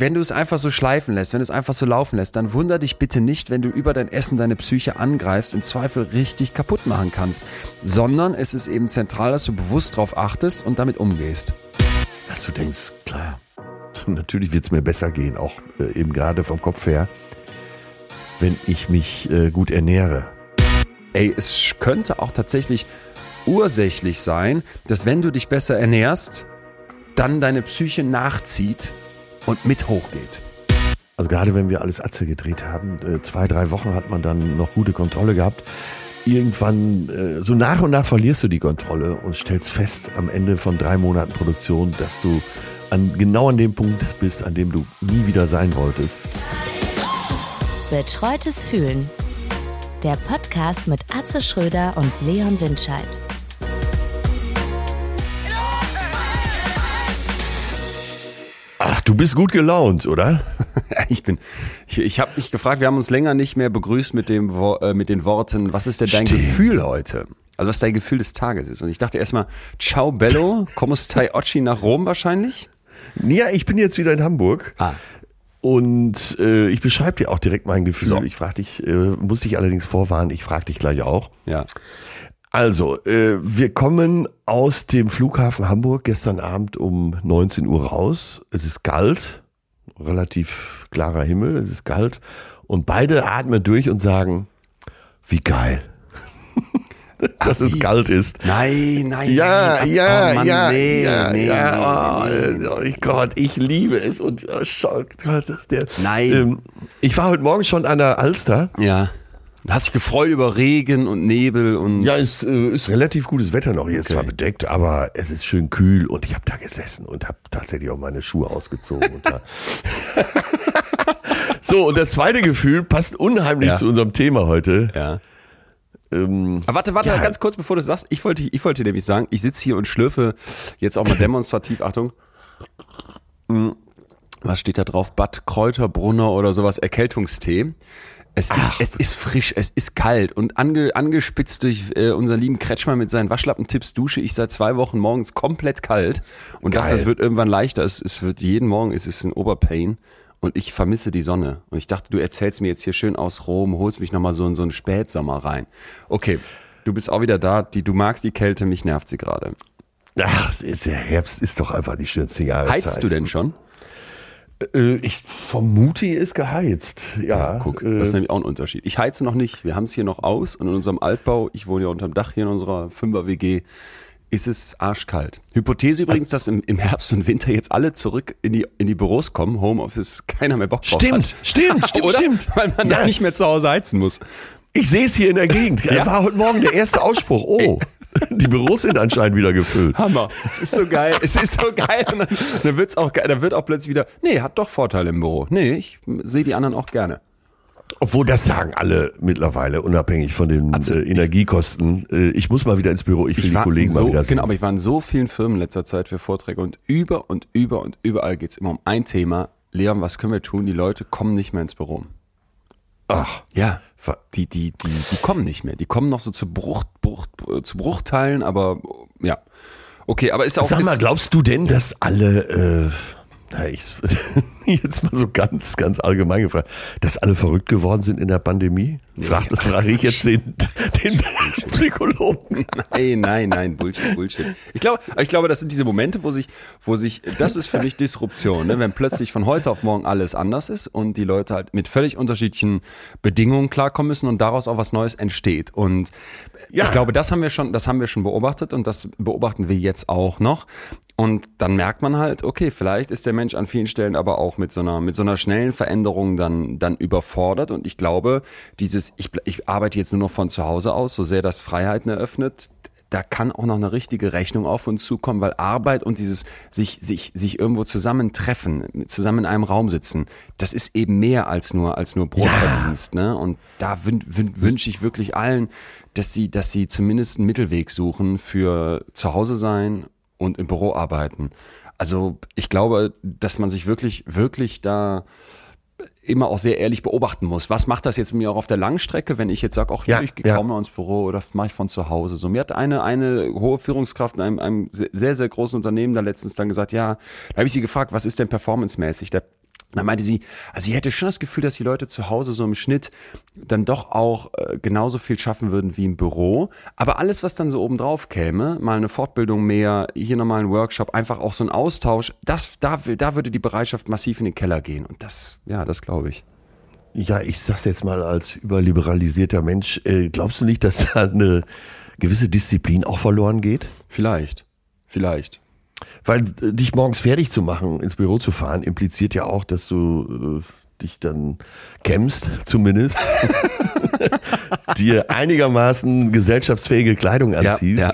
wenn du es einfach so schleifen lässt, wenn du es einfach so laufen lässt, dann wunder dich bitte nicht, wenn du über dein Essen deine Psyche angreifst, im Zweifel richtig kaputt machen kannst, sondern es ist eben zentral, dass du bewusst drauf achtest und damit umgehst. Dass du denkst, klar, natürlich wird es mir besser gehen, auch äh, eben gerade vom Kopf her, wenn ich mich äh, gut ernähre. Ey, es könnte auch tatsächlich ursächlich sein, dass wenn du dich besser ernährst, dann deine Psyche nachzieht und mit hochgeht. Also gerade wenn wir alles Atze gedreht haben, äh, zwei, drei Wochen hat man dann noch gute Kontrolle gehabt. Irgendwann, äh, so nach und nach verlierst du die Kontrolle und stellst fest am Ende von drei Monaten Produktion, dass du an, genau an dem Punkt bist, an dem du nie wieder sein wolltest. Betreutes Fühlen. Der Podcast mit Atze Schröder und Leon Windscheid. Ach, du bist gut gelaunt, oder? ich bin, ich, ich habe mich gefragt, wir haben uns länger nicht mehr begrüßt mit, dem, äh, mit den Worten, was ist denn dein Stimmt. Gefühl heute? Also was dein Gefühl des Tages ist. Und ich dachte erstmal, ciao bello, como stai oggi nach Rom wahrscheinlich? Ja, ich bin jetzt wieder in Hamburg. Ah. Und äh, ich beschreibe dir auch direkt mein Gefühl. So. Ich frage dich, äh, muss dich allerdings vorwarnen, ich frage dich gleich auch. Ja. Also, äh, wir kommen aus dem Flughafen Hamburg gestern Abend um 19 Uhr raus. Es ist kalt, relativ klarer Himmel, es ist kalt. Und beide atmen durch und sagen, wie geil. Dass es wie? kalt ist. Nein, nein, Ja, nein. ja, oh Mann, ja, nee, ja, nee, ja, nee, nee, nee. oh, Gott, ich liebe es und oh, schau, Gott, der. Nein. Ähm, ich war heute Morgen schon an der Alster. Ja. Du hast dich gefreut über Regen und Nebel und. Ja, es äh, ist relativ gutes Wetter noch. Hier ist Okay. zwar bedeckt, aber es ist schön kühl und ich habe da gesessen und habe tatsächlich auch meine Schuhe ausgezogen. so, und das zweite Gefühl passt unheimlich Ja. zu unserem Thema heute. Ja. Ähm, Aber warte, warte, Ja. ganz kurz, bevor du sagst, ich wollte, ich wollte nämlich sagen, ich sitze hier und schlürfe jetzt auch mal demonstrativ, Achtung. Hm, Was steht da drauf? Bad Kräuterbrunner oder sowas, Erkältungstee. Es ist, es ist frisch, es ist kalt und ange, angespitzt durch äh, unseren lieben Kretschmer mit seinen Waschlappentipps dusche ich seit zwei Wochen morgens komplett kalt und dachte, Geil. es wird irgendwann leichter. Es, es wird jeden Morgen, es ist ein Oberpain und ich vermisse die Sonne. Und ich dachte, du erzählst mir jetzt hier schön aus Rom, holst mich nochmal so in so einen Spätsommer rein. Okay, du bist auch wieder da, die, du magst die Kälte, mich nervt sie gerade. ach, ist der Herbst ist doch einfach die schönste Jahreszeit. Heizt du denn schon? Äh, ich vermute, er ist geheizt. Ja, Guck, äh, das ist nämlich auch ein Unterschied. Ich heize noch nicht. Wir haben es hier noch aus und in unserem Altbau, ich wohne ja unterm Dach hier in unserer Fünfer-WG, ist es arschkalt. Hypothese übrigens, dass im, im Herbst und Winter jetzt alle zurück in die, in die Büros kommen, Homeoffice, keiner mehr Bock drauf Stimmt, hat. stimmt, stimmt, Oder? stimmt. Weil man Ja. da nicht mehr zu Hause heizen muss. Ich sehe es hier in der Gegend. Ja? War heute Morgen der erste Ausspruch. Oh, die Büros sind anscheinend wieder gefüllt. Hammer. Es ist so geil. Es ist so geil. Und dann, dann wird's auch geil. Dann wird auch plötzlich wieder, nee, hat doch Vorteile im Büro. Nee, ich sehe die anderen auch gerne. Obwohl das sagen alle mittlerweile, unabhängig von den Also, äh, Energiekosten. Äh, ich muss mal wieder ins Büro. Ich will die war Kollegen so, mal wieder sehen. Genau, aber ich war in so vielen Firmen in letzter Zeit für Vorträge und über und über und überall geht's immer um ein Thema. Leon, was können wir tun? Die Leute kommen nicht mehr ins Büro. Ach, Ja. Die, die, die, die kommen nicht mehr. Die kommen noch so zu, Bruch, Bruch, zu Bruchteilen, aber ja. Okay, aber ist auch. sag mal, glaubst du denn, dass alle, äh, na, ich, jetzt mal so ganz, ganz allgemein gefragt, dass alle verrückt geworden sind in der Pandemie? Frag, frage ich jetzt den, den Psychologen. Nein, nein, nein, Bullshit, Bullshit. Ich glaube, ich glaube, das sind diese Momente, wo sich, wo sich, das ist für mich Disruption, ne? wenn plötzlich von heute auf morgen alles anders ist und die Leute halt mit völlig unterschiedlichen Bedingungen klarkommen müssen und daraus auch was Neues entsteht. Und Ja. ich glaube, das haben wir schon, das haben wir schon beobachtet und das beobachten wir jetzt auch noch. Und dann merkt man halt, okay, vielleicht ist der Mensch an vielen Stellen aber auch mit so einer, mit so einer schnellen Veränderung dann, dann überfordert. Und ich glaube, dieses, ich, ich arbeite jetzt nur noch von zu Hause aus, so sehr das Freiheiten eröffnet, da kann auch noch eine richtige Rechnung auf uns zukommen, weil Arbeit und dieses sich, sich, sich irgendwo zusammentreffen, zusammen in einem Raum sitzen, das ist eben mehr als nur, als nur Brotverdienst, ne? Und da wün, wün, wünsche ich wirklich allen, dass sie, dass sie zumindest einen Mittelweg suchen für zu Hause sein und im Büro arbeiten. Also ich glaube, dass man sich wirklich, wirklich da immer auch sehr ehrlich beobachten muss. Was macht das jetzt mit mir auch auf der Langstrecke, wenn ich jetzt sage, auch Ja, ich gehe ja. kaum noch ins Büro oder mache ich von zu Hause. So, mir hat eine, eine hohe Führungskraft in einem, einem sehr, sehr großen Unternehmen da letztens dann gesagt, ja, da habe ich sie gefragt, was ist denn performancemäßig der dann meinte sie, also sie hätte schon das Gefühl, dass die Leute zu Hause so im Schnitt dann doch auch äh, genauso viel schaffen würden wie im Büro. Aber alles, was dann so obendrauf käme, mal eine Fortbildung mehr, hier nochmal ein Workshop, einfach auch so ein Austausch, das, da, da würde die Bereitschaft massiv in den Keller gehen. Und das, ja, das glaube ich. Ja, ich sag's jetzt mal als überliberalisierter Mensch, äh, glaubst du nicht, dass da eine gewisse Disziplin auch verloren geht? Vielleicht, vielleicht. Weil äh, dich morgens fertig zu machen, ins Büro zu fahren, impliziert ja auch, dass du äh, dich dann kämmst, zumindest. dir einigermaßen gesellschaftsfähige Kleidung anziehst. Ja,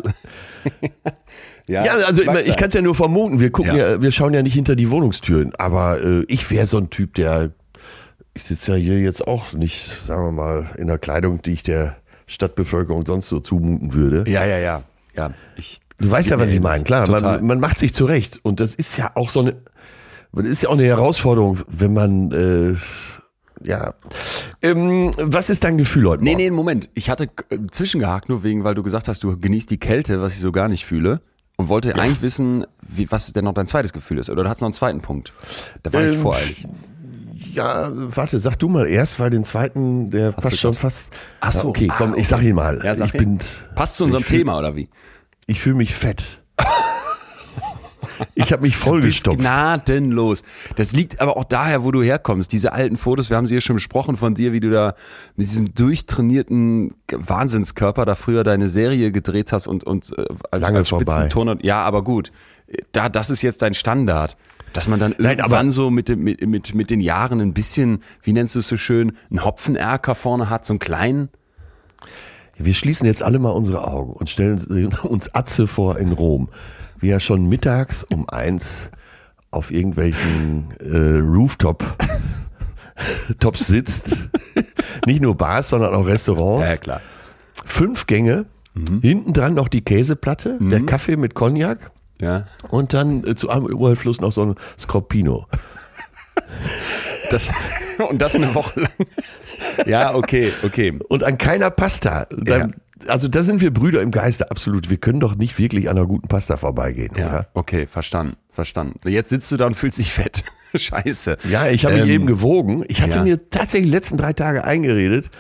ja. ja, also ich, ich kann es ja nur vermuten. Wir gucken ja. ja. wir schauen ja nicht hinter die Wohnungstüren. Aber äh, ich wäre so ein Typ, der, ich sitze ja hier jetzt auch nicht, sagen wir mal, in der Kleidung, die ich der Stadtbevölkerung sonst so zumuten würde. Ja, ja, ja. Ja, ich Du weißt ja, was ich meine. Klar, man, man, macht sich zurecht. Und das ist ja auch so eine, das ist ja auch eine Herausforderung, wenn man, äh, ja. Ähm, was ist dein Gefühl heute? Nee, nee, Moment. Ich hatte äh, zwischengehakt, nur wegen, weil du gesagt hast, du genießt die Kälte, was ich so gar nicht fühle. Und wollte ja. eigentlich wissen, wie, was denn noch dein zweites Gefühl ist. Oder du hast noch einen zweiten Punkt. Da war ähm, ich voreilig. Ja, warte, sag du mal erst, weil den zweiten, der hast passt schon fast. Ach so. Okay, komm, ah, ich sag ihn mal. Ja, sag ich bin, passt zu unserem Thema, oder wie? Ich fühle mich fett. Ich habe mich vollgestopft. Gnadenlos. Das liegt aber auch daher, wo du herkommst. Diese alten Fotos, wir haben sie ja schon besprochen von dir, wie du da mit diesem durchtrainierten Wahnsinnskörper da früher deine Serie gedreht hast und, und äh, als, Lange als Spitzenturner. Ja, aber gut. Da, das ist jetzt dein Standard. Dass man dann Nein, irgendwann so mit, dem, mit, mit, mit den Jahren ein bisschen, wie nennst du es so schön, einen Hopfenerker vorne hat, so einen kleinen. Wir schließen jetzt alle mal unsere Augen und stellen uns Atze vor in Rom, wie er schon mittags um eins auf irgendwelchen äh, Rooftop Tops sitzt. Nicht nur Bars, sondern auch Restaurants. Ja, klar. Fünf Gänge, mhm. hinten dran noch die Käseplatte, mhm. der Kaffee mit Cognac. Ja. Und dann äh, zu einem Überfluss noch so ein Scorpino. Das, und das eine Woche lang. Ja, okay, okay. Und an keiner Pasta. Dann, ja. Also da sind wir Brüder im Geiste, absolut. Wir können doch nicht wirklich an einer guten Pasta vorbeigehen, ja, oder? Okay, verstanden, verstanden. Jetzt sitzt du da und fühlst dich fett. Scheiße. Ja, ich habe ähm, mich eben gewogen. Ich hatte ja. mir tatsächlich die letzten drei Tage eingeredet,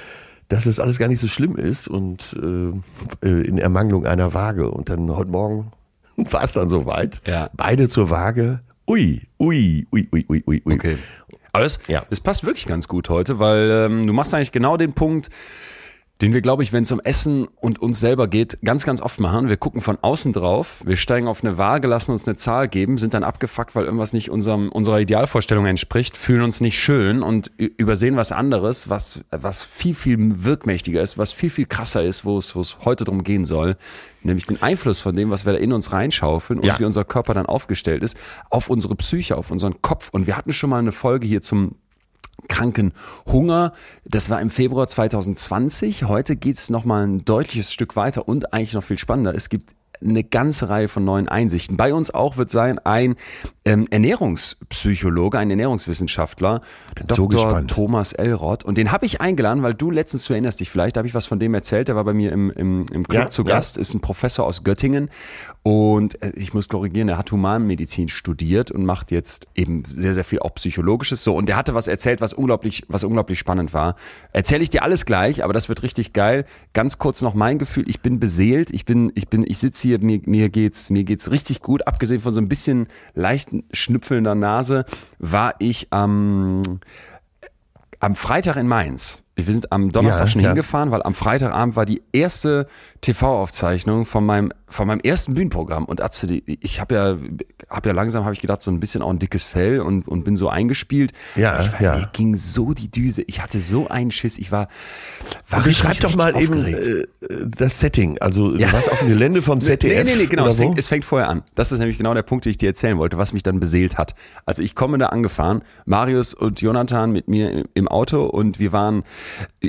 dass es alles gar nicht so schlimm ist und äh, äh in Ermangelung einer Waage. Und dann heute Morgen war es dann soweit. Ja. Beide zur Waage. Ui, ui, ui, ui, ui, ui. Okay. Aber das, ja. das passt wirklich ganz gut heute, weil ähm, du machst eigentlich genau den Punkt, den wir, glaube ich, wenn es um Essen und uns selber geht, ganz, ganz oft machen. Wir gucken von außen drauf, wir steigen auf eine Waage, lassen uns eine Zahl geben, sind dann abgefuckt, weil irgendwas nicht unserem, unserer Idealvorstellung entspricht, fühlen uns nicht schön und übersehen was anderes, was, was viel, viel wirkmächtiger ist, was viel, viel krasser ist, wo es, wo es heute drum gehen soll, nämlich den Einfluss von dem, was wir da in uns reinschaufeln und ja. wie unser Körper dann aufgestellt ist, auf unsere Psyche, auf unseren Kopf. Und wir hatten schon mal eine Folge hier zum kranken Hunger. Das war im Februar 2020. Heute geht es nochmal ein deutliches Stück weiter und eigentlich noch viel spannender. Es gibt eine ganze Reihe von neuen Einsichten. Bei uns auch wird sein ein ähm, Ernährungspsychologe, ein Ernährungswissenschaftler, Bin Dr. So Thomas Elrod. Und den habe ich eingeladen, weil du letztens, du erinnerst dich vielleicht, da habe ich was von dem erzählt, der war bei mir im, im, im Club ja, zu Gast, ja. ist ein Professor aus Göttingen und äh, ich muss korrigieren, er hat Humanmedizin studiert und macht jetzt eben sehr, sehr viel auch Psychologisches. So, und der hatte was erzählt, was unglaublich, was unglaublich spannend war. Erzähle ich dir alles gleich, aber das wird richtig geil. Ganz kurz noch mein Gefühl, ich bin beseelt, ich bin, ich bin, ich sitze hier, mir, mir geht's, mir geht's richtig gut, abgesehen von so ein bisschen leichten schnüpfelnder Nase, war ich am, am Freitag in Mainz. Wir sind am Donnerstag ja, schon ja. hingefahren, weil am Freitagabend war die erste TV-Aufzeichnung von meinem von meinem ersten Bühnenprogramm und Atze, ich habe ja hab ja langsam habe ich gedacht so ein bisschen auch ein dickes Fell und und bin so eingespielt. Ja, ich war, ja. Mir ging so die Düse. Ich hatte so einen Schiss. Ich war war und richtig, doch mal aufgeregt. eben äh, das Setting. Also ja. du warst auf dem Gelände vom ZDF. Nee, nee, nee, genau. Es fängt, es fängt vorher an. Das ist nämlich genau der Punkt, den ich dir erzählen wollte, was mich dann beseelt hat. Also ich komme da angefahren, Marius und Jonathan mit mir im Auto und wir waren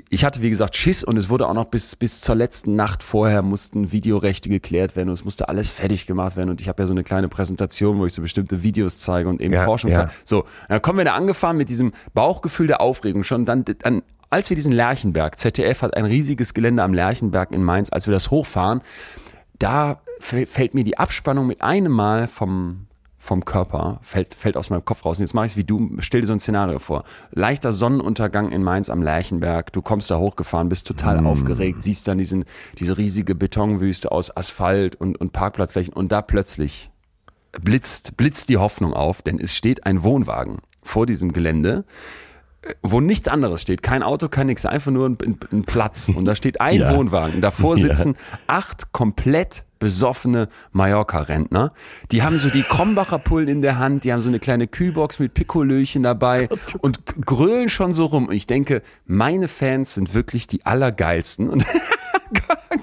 ich hatte wie gesagt Schiss und es wurde auch noch bis bis zur letzten Nacht vorher mussten Videorechte geklärt werden und es musste alles fertig gemacht werden und ich habe ja so eine kleine Präsentation, wo ich so bestimmte Videos zeige und eben ja, Forschung ja. zeige. So, dann kommen wir da angefahren mit diesem Bauchgefühl der Aufregung schon dann dann als wir diesen Lerchenberg, ZDF hat ein riesiges Gelände am Lerchenberg in Mainz, als wir das hochfahren, da fällt mir die Abspannung mit einem Mal vom vom Körper fällt, fällt aus meinem Kopf raus. Und jetzt mache ich es wie du, stell dir so ein Szenario vor. Leichter Sonnenuntergang in Mainz am Lerchenberg, du kommst da hochgefahren, bist total mm. aufgeregt, siehst dann diesen, diese riesige Betonwüste aus Asphalt und, und Parkplatzflächen und da plötzlich blitzt, blitzt die Hoffnung auf, denn es steht ein Wohnwagen vor diesem Gelände wo nichts anderes steht, kein Auto, kein nix, einfach nur ein, ein Platz und da steht ein ja. Wohnwagen. Davor sitzen ja. acht komplett besoffene Mallorca-Rentner. Die haben so die Krombacher Pullen in der Hand, die haben so eine kleine Kühlbox mit Pikolöchen dabei und grölen schon so rum. Und ich denke, meine Fans sind wirklich die allergeilsten. Und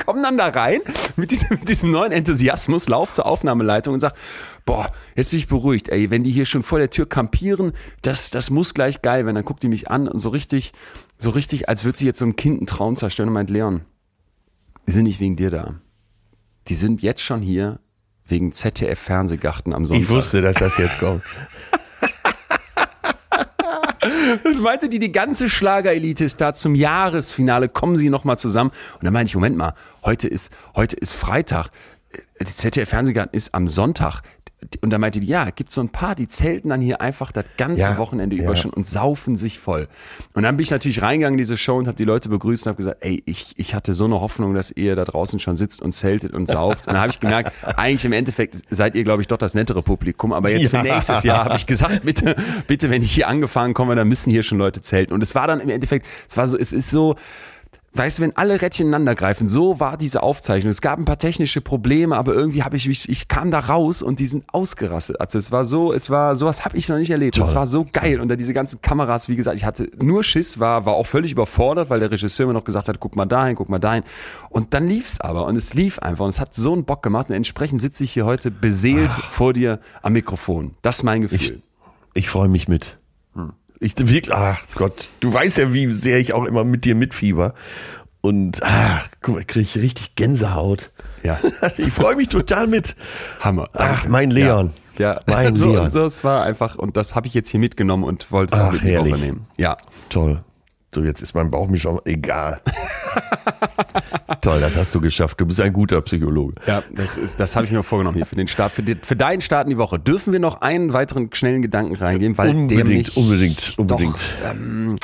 kommen dann da rein mit diesem, mit diesem neuen Enthusiasmus, lauf zur Aufnahmeleitung und sag, boah, jetzt bin ich beruhigt, ey, wenn die hier schon vor der Tür kampieren, das, das muss gleich geil werden. Dann guckt die mich an und so richtig, so richtig, als würde sie jetzt so ein Kind einen Traum zerstören und meint, Leon, die sind nicht wegen dir da. Die sind jetzt schon hier wegen ZDF-Fernsehgarten am Sonntag. Ich wusste, dass das jetzt kommt. Und meinte die, die ganze Schlagerelite ist da zum Jahresfinale, kommen sie nochmal zusammen. Und dann meinte ich, Moment mal, heute ist, heute ist Freitag. Die ZDF-Fernsehgarten ist am Sonntag und da meinte die, ja, gibt so ein paar, die zelten dann hier einfach das ganze ja, Wochenende über ja. schon und saufen sich voll. Und dann bin ich natürlich reingegangen in diese Show und habe die Leute begrüßt und habe gesagt, ey, ich, ich hatte so eine Hoffnung, dass ihr da draußen schon sitzt und zeltet und sauft. Und dann habe ich gemerkt, eigentlich im Endeffekt seid ihr, glaube ich, doch das nettere Publikum. Aber jetzt ja. für nächstes Jahr habe ich gesagt, bitte, bitte, wenn ich hier angefangen komme, dann müssen hier schon Leute zelten. Und es war dann im Endeffekt, es war so, es ist so, weißt du, wenn alle Rädchen ineinander greifen, so war diese Aufzeichnung. Es gab ein paar technische Probleme, aber irgendwie habe ich mich, ich kam da raus und die sind ausgerastet. Also es war so, es war, sowas habe ich noch nicht erlebt. Es war so geil. Und da diese ganzen Kameras, wie gesagt, ich hatte nur Schiss, war, war auch völlig überfordert, weil der Regisseur mir noch gesagt hat, guck mal dahin, guck mal dahin. Und dann lief's aber und es lief einfach und es hat so einen Bock gemacht und entsprechend sitze ich hier heute beseelt Ach. vor dir am Mikrofon. Das ist mein Gefühl. Ich, ich freue mich mit. Ich wirklich, ach Gott, du weißt ja, wie sehr ich auch immer mit dir mitfieber. Und ach, guck mal, kriege ich richtig Gänsehaut. Ja. ich freue mich total mit. Hammer. Danke. Ach, mein Leon. Ja, ja. mein so, Leon. So, es war einfach, und das habe ich jetzt hier mitgenommen und wollte es auch mit übernehmen. Ja. Toll. So, jetzt ist mein Bauch mir schon egal. Toll, das hast du geschafft. Du bist ein guter Psychologe. Ja, das, das habe ich mir vorgenommen hier für den Start, für, die, für, deinen Start in die Woche. Dürfen wir noch einen weiteren schnellen Gedanken reingeben, weil unbedingt, der mich unbedingt, unbedingt. Doch, ähm,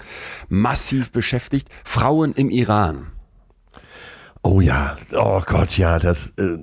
massiv beschäftigt. Frauen im Iran. Oh ja, oh Gott, ja, das. Äh,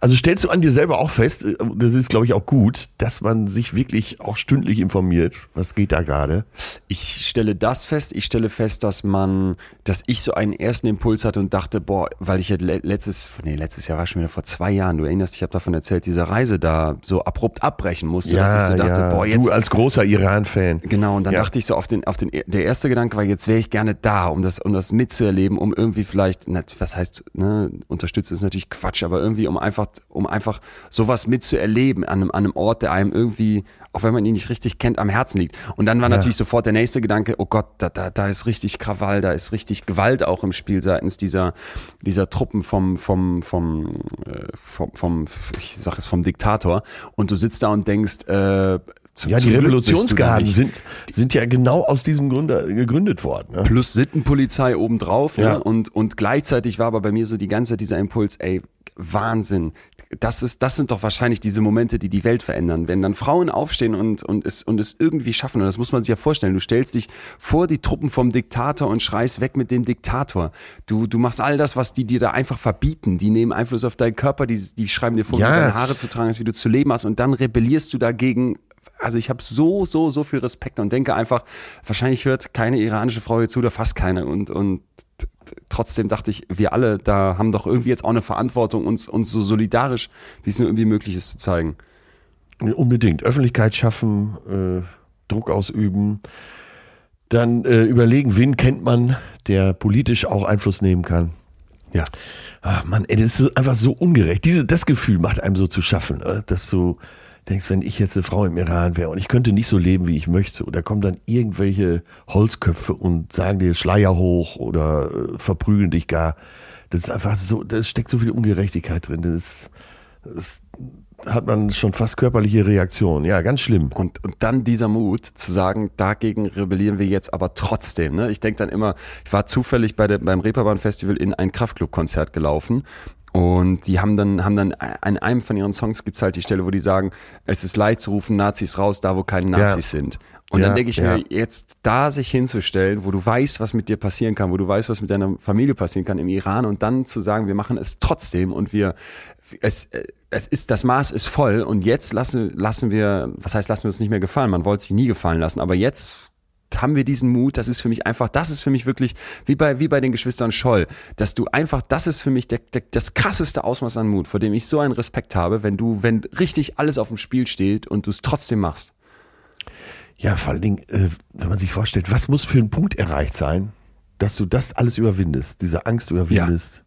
also stellst du an dir selber auch fest, äh, das ist glaube ich auch gut, dass man sich wirklich auch stündlich informiert, was geht da gerade? Ich stelle das fest, ich stelle fest, dass man, dass ich so einen ersten Impuls hatte und dachte, boah, weil ich ja letztes, nee, letztes Jahr war schon wieder vor zwei Jahren, du erinnerst dich, ich habe davon erzählt, diese Reise da so abrupt abbrechen musste, ja, dass ich so dachte, ja. boah, jetzt. Du als großer Iran-Fan. Genau, und dann ja. dachte ich so auf den, auf den, der erste Gedanke war, jetzt wäre ich gerne da, um das, um das mitzuerleben, um irgendwie vielleicht, was heißt, ne, unterstütze ist natürlich Quatsch, aber irgendwie irgendwie, um einfach, um einfach sowas mitzuerleben an einem, an einem Ort, der einem irgendwie, auch wenn man ihn nicht richtig kennt, am Herzen liegt. Und dann war ja. natürlich sofort der nächste Gedanke, oh Gott, da, da, da ist richtig Krawall, da ist richtig Gewalt auch im Spiel seitens dieser, dieser Truppen vom, vom, vom, äh, vom, vom, ich sag jetzt vom Diktator. Und du sitzt da und denkst, äh, zum, ja, die Revolutionsgarden sind, sind ja genau aus diesem Grunde gegründet worden. Ne? Plus Sittenpolizei obendrauf. Ne? Ja. Ne? Und, und gleichzeitig war aber bei mir so die ganze Zeit dieser Impuls, ey, Wahnsinn. Das ist, das sind doch wahrscheinlich diese Momente, die die Welt verändern. Wenn dann Frauen aufstehen und, und es, und es irgendwie schaffen, und das muss man sich ja vorstellen. Du stellst dich vor die Truppen vom Diktator und schreist weg mit dem Diktator. Du, du machst all das, was die dir da einfach verbieten. Die nehmen Einfluss auf deinen Körper, die, die schreiben dir vor, ja. wie deine Haare zu tragen ist, wie du zu leben hast. Und dann rebellierst du dagegen also ich habe so, so, so viel Respekt und denke einfach, wahrscheinlich hört keine iranische Frau hier zu oder fast keine. Und, und trotzdem dachte ich, wir alle da haben doch irgendwie jetzt auch eine Verantwortung, uns, uns so solidarisch, wie es nur irgendwie möglich ist, zu zeigen. Unbedingt. Öffentlichkeit schaffen, äh, Druck ausüben. Dann äh, überlegen, wen kennt man, der politisch auch Einfluss nehmen kann. Ja. Ach man, ey, das ist einfach so ungerecht. Diese, das Gefühl macht einem so zu schaffen, äh, dass so denkst, wenn ich jetzt eine Frau im Iran wäre und ich könnte nicht so leben, wie ich möchte, oder kommen dann irgendwelche Holzköpfe und sagen dir Schleier hoch oder äh, verprügeln dich gar. Das ist einfach so, da steckt so viel Ungerechtigkeit drin. Das, das hat man schon fast körperliche Reaktionen. Ja, ganz schlimm. Und, und dann dieser Mut zu sagen, dagegen rebellieren wir jetzt aber trotzdem. Ne? Ich denke dann immer, ich war zufällig bei der, beim Reeperbahn Festival in ein Kraftclub-Konzert gelaufen Und die haben dann, haben dann an einem von ihren Songs gibt's halt die Stelle, wo die sagen, es ist leid zu rufen, Nazis raus, da wo keine Nazis Ja. sind. Und Ja, dann denke ich ja. mir, jetzt da sich hinzustellen, wo du weißt, was mit dir passieren kann, wo du weißt, was mit deiner Familie passieren kann im Iran und dann zu sagen, wir machen es trotzdem und wir, es, äh, es ist, das Maß ist voll und jetzt lassen, lassen wir, was heißt, lassen wir uns nicht mehr gefallen? Man wollte es sich nie gefallen lassen, aber jetzt haben wir diesen Mut, das ist für mich einfach, das ist für mich wirklich, wie bei, wie bei den Geschwistern Scholl, dass du einfach, das ist für mich der, der, das krasseste Ausmaß an Mut, vor dem ich so einen Respekt habe, wenn du, wenn richtig alles auf dem Spiel steht und du es trotzdem machst. Ja, vor allen Dingen, äh, wenn man sich vorstellt, was muss für ein Punkt erreicht sein, dass du das alles überwindest, diese Angst überwindest.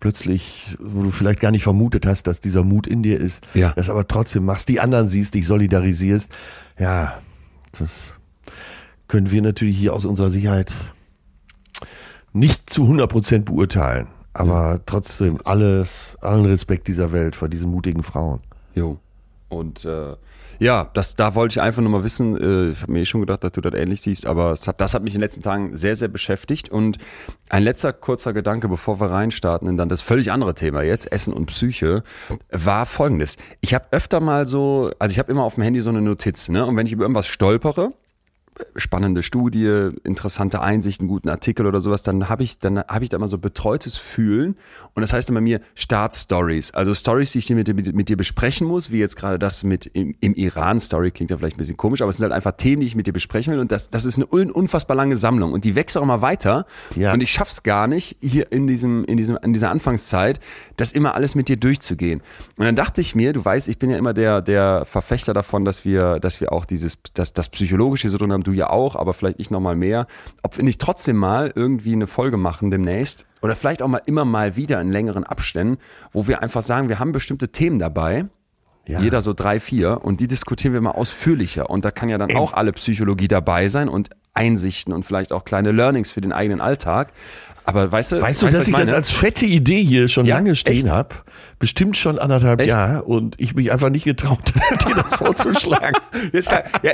Plötzlich, wo du vielleicht gar nicht vermutet hast, dass dieser Mut in dir ist, Ja. das aber trotzdem machst, die anderen siehst, dich solidarisierst. Ja, das können wir natürlich hier aus unserer Sicherheit nicht zu 100 Prozent beurteilen. Aber trotzdem alles, allen Respekt dieser Welt vor diesen mutigen Frauen. Jo. Und äh, ja, das, da wollte ich einfach nur mal wissen. Äh, ich habe mir eh schon gedacht, dass du das ähnlich siehst, aber hat, das hat mich in den letzten Tagen sehr, sehr beschäftigt. Und ein letzter kurzer Gedanke, bevor wir reinstarten in dann das völlig andere Thema jetzt, Essen und Psyche, war folgendes. Ich habe öfter mal so, also ich habe immer auf dem Handy so eine Notiz, ne? Und wenn ich über irgendwas stolpere, spannende Studie, interessante Einsichten, guten Artikel oder sowas, dann habe ich, dann habe ich da immer so betreutes Fühlen. Und das heißt immer mir Start-Stories, also Stories, die ich mit, dir- mit, mit dir besprechen muss, wie jetzt gerade das mit im, im Iran-Story, klingt ja vielleicht ein bisschen komisch, aber es sind halt einfach Themen, die ich mit dir besprechen will. Und das, das ist eine un, unfassbar lange Sammlung. Und die wächst auch immer weiter. Ja. und ich schaff's gar nicht, hier in diesem, in diesem, in dieser Anfangszeit, das immer alles mit dir durchzugehen. Und dann dachte ich mir, du weißt, ich bin ja immer der, der Verfechter davon, dass wir, dass wir auch dieses, das, das Psychologische so drin haben, du ja auch, aber vielleicht ich noch mal mehr. Ob wir nicht trotzdem mal irgendwie eine Folge machen demnächst oder vielleicht auch mal immer mal wieder in längeren Abständen, wo wir einfach sagen, wir haben bestimmte Themen dabei. Ja. Jeder so drei, vier und die diskutieren wir mal ausführlicher. Und da kann ja dann auch alle Psychologie dabei sein und Einsichten und vielleicht auch kleine Learnings für den eigenen Alltag. Aber weißt du, Weißt du, weißt, dass ich das meine? als fette Idee hier schon Ja, lange stehen habe? Bestimmt schon anderthalb Echt? Jahre und ich mich einfach nicht getraut, dir das vorzuschlagen. Kann, ja,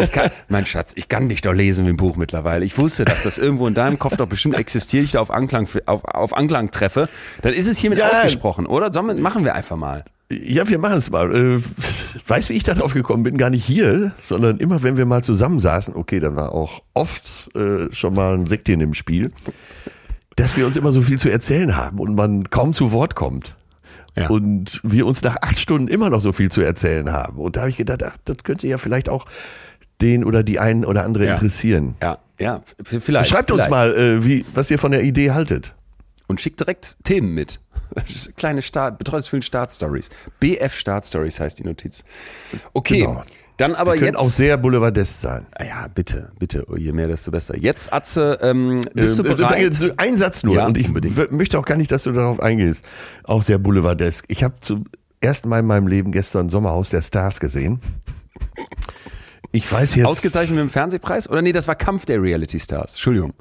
ich kann, mein Schatz, ich kann dich doch lesen wie ein Buch mittlerweile. Ich wusste, dass das irgendwo in deinem Kopf doch bestimmt existiert, ich da auf Anklang, auf, auf Anklang treffe. Dann ist es hiermit Ja. ausgesprochen, oder? Sollen machen wir einfach mal. Ja, wir machen es mal. Äh, weißt, wie ich darauf gekommen bin? Gar nicht hier, sondern immer, wenn wir mal zusammensaßen, okay, dann war auch oft äh, schon mal ein Sektchen im Spiel, dass wir uns immer so viel zu erzählen haben und man kaum zu Wort kommt. Ja. Und wir uns nach acht Stunden immer noch so viel zu erzählen haben. Und da habe ich gedacht, ach, das könnte ja vielleicht auch den oder die einen oder andere Ja. interessieren. Ja, ja, vielleicht. Schreibt uns vielleicht. mal, äh, wie, was ihr von der Idee haltet. Und schickt direkt Themen mit. Kleine Start, betreutes Fühlen Startstories. BF Startstories heißt die Notiz. Okay, Genau. dann aber Die können jetzt. auch sehr boulevardesk sein. Ah ja, bitte, bitte. Je mehr, desto besser. Jetzt, Atze, ähm, bist du Ähm, bereit? äh, Ein Satz nur. Ja, und ich unbedingt. möchte auch gar nicht, dass du darauf eingehst. Auch sehr boulevardesk. Ich habe zum ersten Mal in meinem Leben gestern Sommerhaus der Stars gesehen. Ich weiß jetzt. Ausgezeichnet mit dem Fernsehpreis? Oder nee, das war Kampf der Reality Stars. Entschuldigung.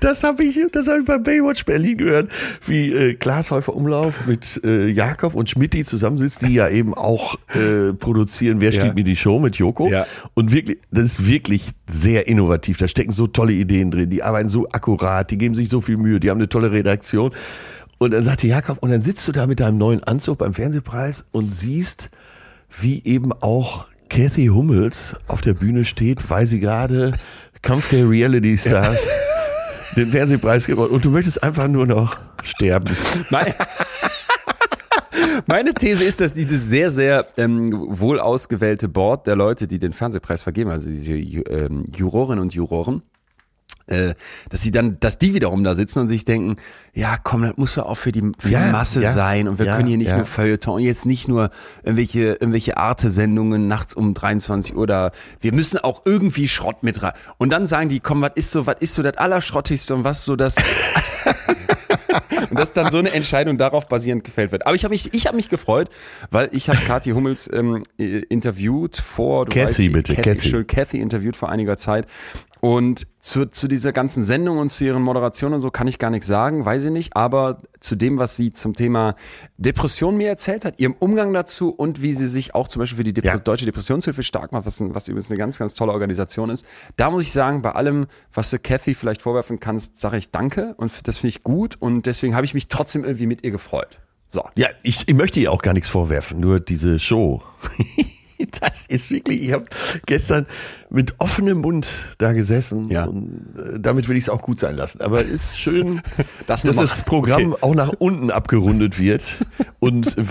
Das habe ich, das hab ich bei Baywatch Berlin gehört, wie äh, Klaas Häufer Umlauf mit äh, Jakob und Schmidti zusammensitzen, die ja eben auch äh, produzieren Wer Ja. steht mir die Show mit Joko. Ja. Und wirklich, das ist wirklich sehr innovativ. Da stecken so tolle Ideen drin. Die arbeiten so akkurat, die geben sich so viel Mühe, die haben eine tolle Redaktion. Und dann sagte Jakob, und dann sitzt du da mit deinem neuen Anzug beim Fernsehpreis und siehst, wie eben auch Kathy Hummels auf der Bühne steht, weil sie gerade Kampf der Reality Stars den Fernsehpreis gewonnen und du möchtest einfach nur noch sterben. Meine, meine These ist, dass dieses sehr, sehr ähm, wohl ausgewählte Board der Leute, die den Fernsehpreis vergeben, also diese ähm, Jurorinnen und Juroren, äh, dass sie dann, dass die wiederum da sitzen und sich denken, ja komm, das muss doch auch für die, für Ja, die Masse ja, sein und wir ja, können hier nicht nur Feuilleton und jetzt nicht nur irgendwelche, irgendwelche Arte-Sendungen nachts um 23 Uhr oder wir müssen auch irgendwie Schrott mit rein. Und dann sagen die, komm, was ist so, was ist so das Allerschrottigste und was so das und dass dann so eine Entscheidung darauf basierend gefällt wird. Aber ich habe mich, ich habe mich gefreut, weil ich habe Kathi Hummels ähm, äh, interviewt vor, du Kathy, weißt, bitte, Kathy, Kathy. Kathy interviewt vor einiger Zeit. Und zu, zu dieser ganzen Sendung und zu ihren Moderationen und so kann ich gar nichts sagen, weiß ich nicht. Aber zu dem, was sie zum Thema Depression mir erzählt hat, ihrem Umgang dazu und wie sie sich auch zum Beispiel für die Dep Ja. Deutsche Depressionshilfe stark macht, was, was übrigens eine ganz, ganz tolle Organisation ist. Da muss ich sagen, bei allem, was du Kathy vielleicht vorwerfen kannst, sage ich Danke und das finde ich gut und deswegen habe ich mich trotzdem irgendwie mit ihr gefreut. So. Ja, ich, ich möchte ihr auch gar nichts vorwerfen, nur diese Show. Das ist wirklich, ich habe gestern mit offenem Mund da gesessen Ja. und äh, damit will ich es auch gut sein lassen. Aber es ist schön, Das dass das Programm okay. auch nach unten abgerundet wird. Und äh,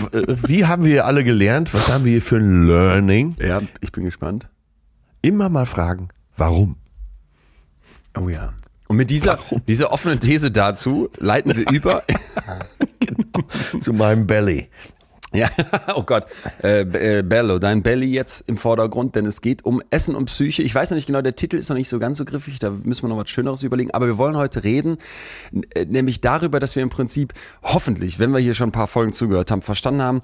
wie haben wir alle gelernt? Was haben wir hier für ein Learning? Ja, ich bin gespannt. Immer mal fragen, warum? Oh ja. Und mit dieser, dieser offenen These dazu leiten wir über. Zu meinem Belly. Ja, oh Gott. Äh, äh, Bello, dein Belly jetzt im Vordergrund, denn es geht um Essen und Psyche. Ich weiß noch nicht genau, der Titel ist noch nicht so ganz so griffig, da müssen wir noch was Schöneres überlegen. Aber wir wollen heute reden, äh, nämlich darüber, dass wir im Prinzip hoffentlich, wenn wir hier schon ein paar Folgen zugehört haben, verstanden haben,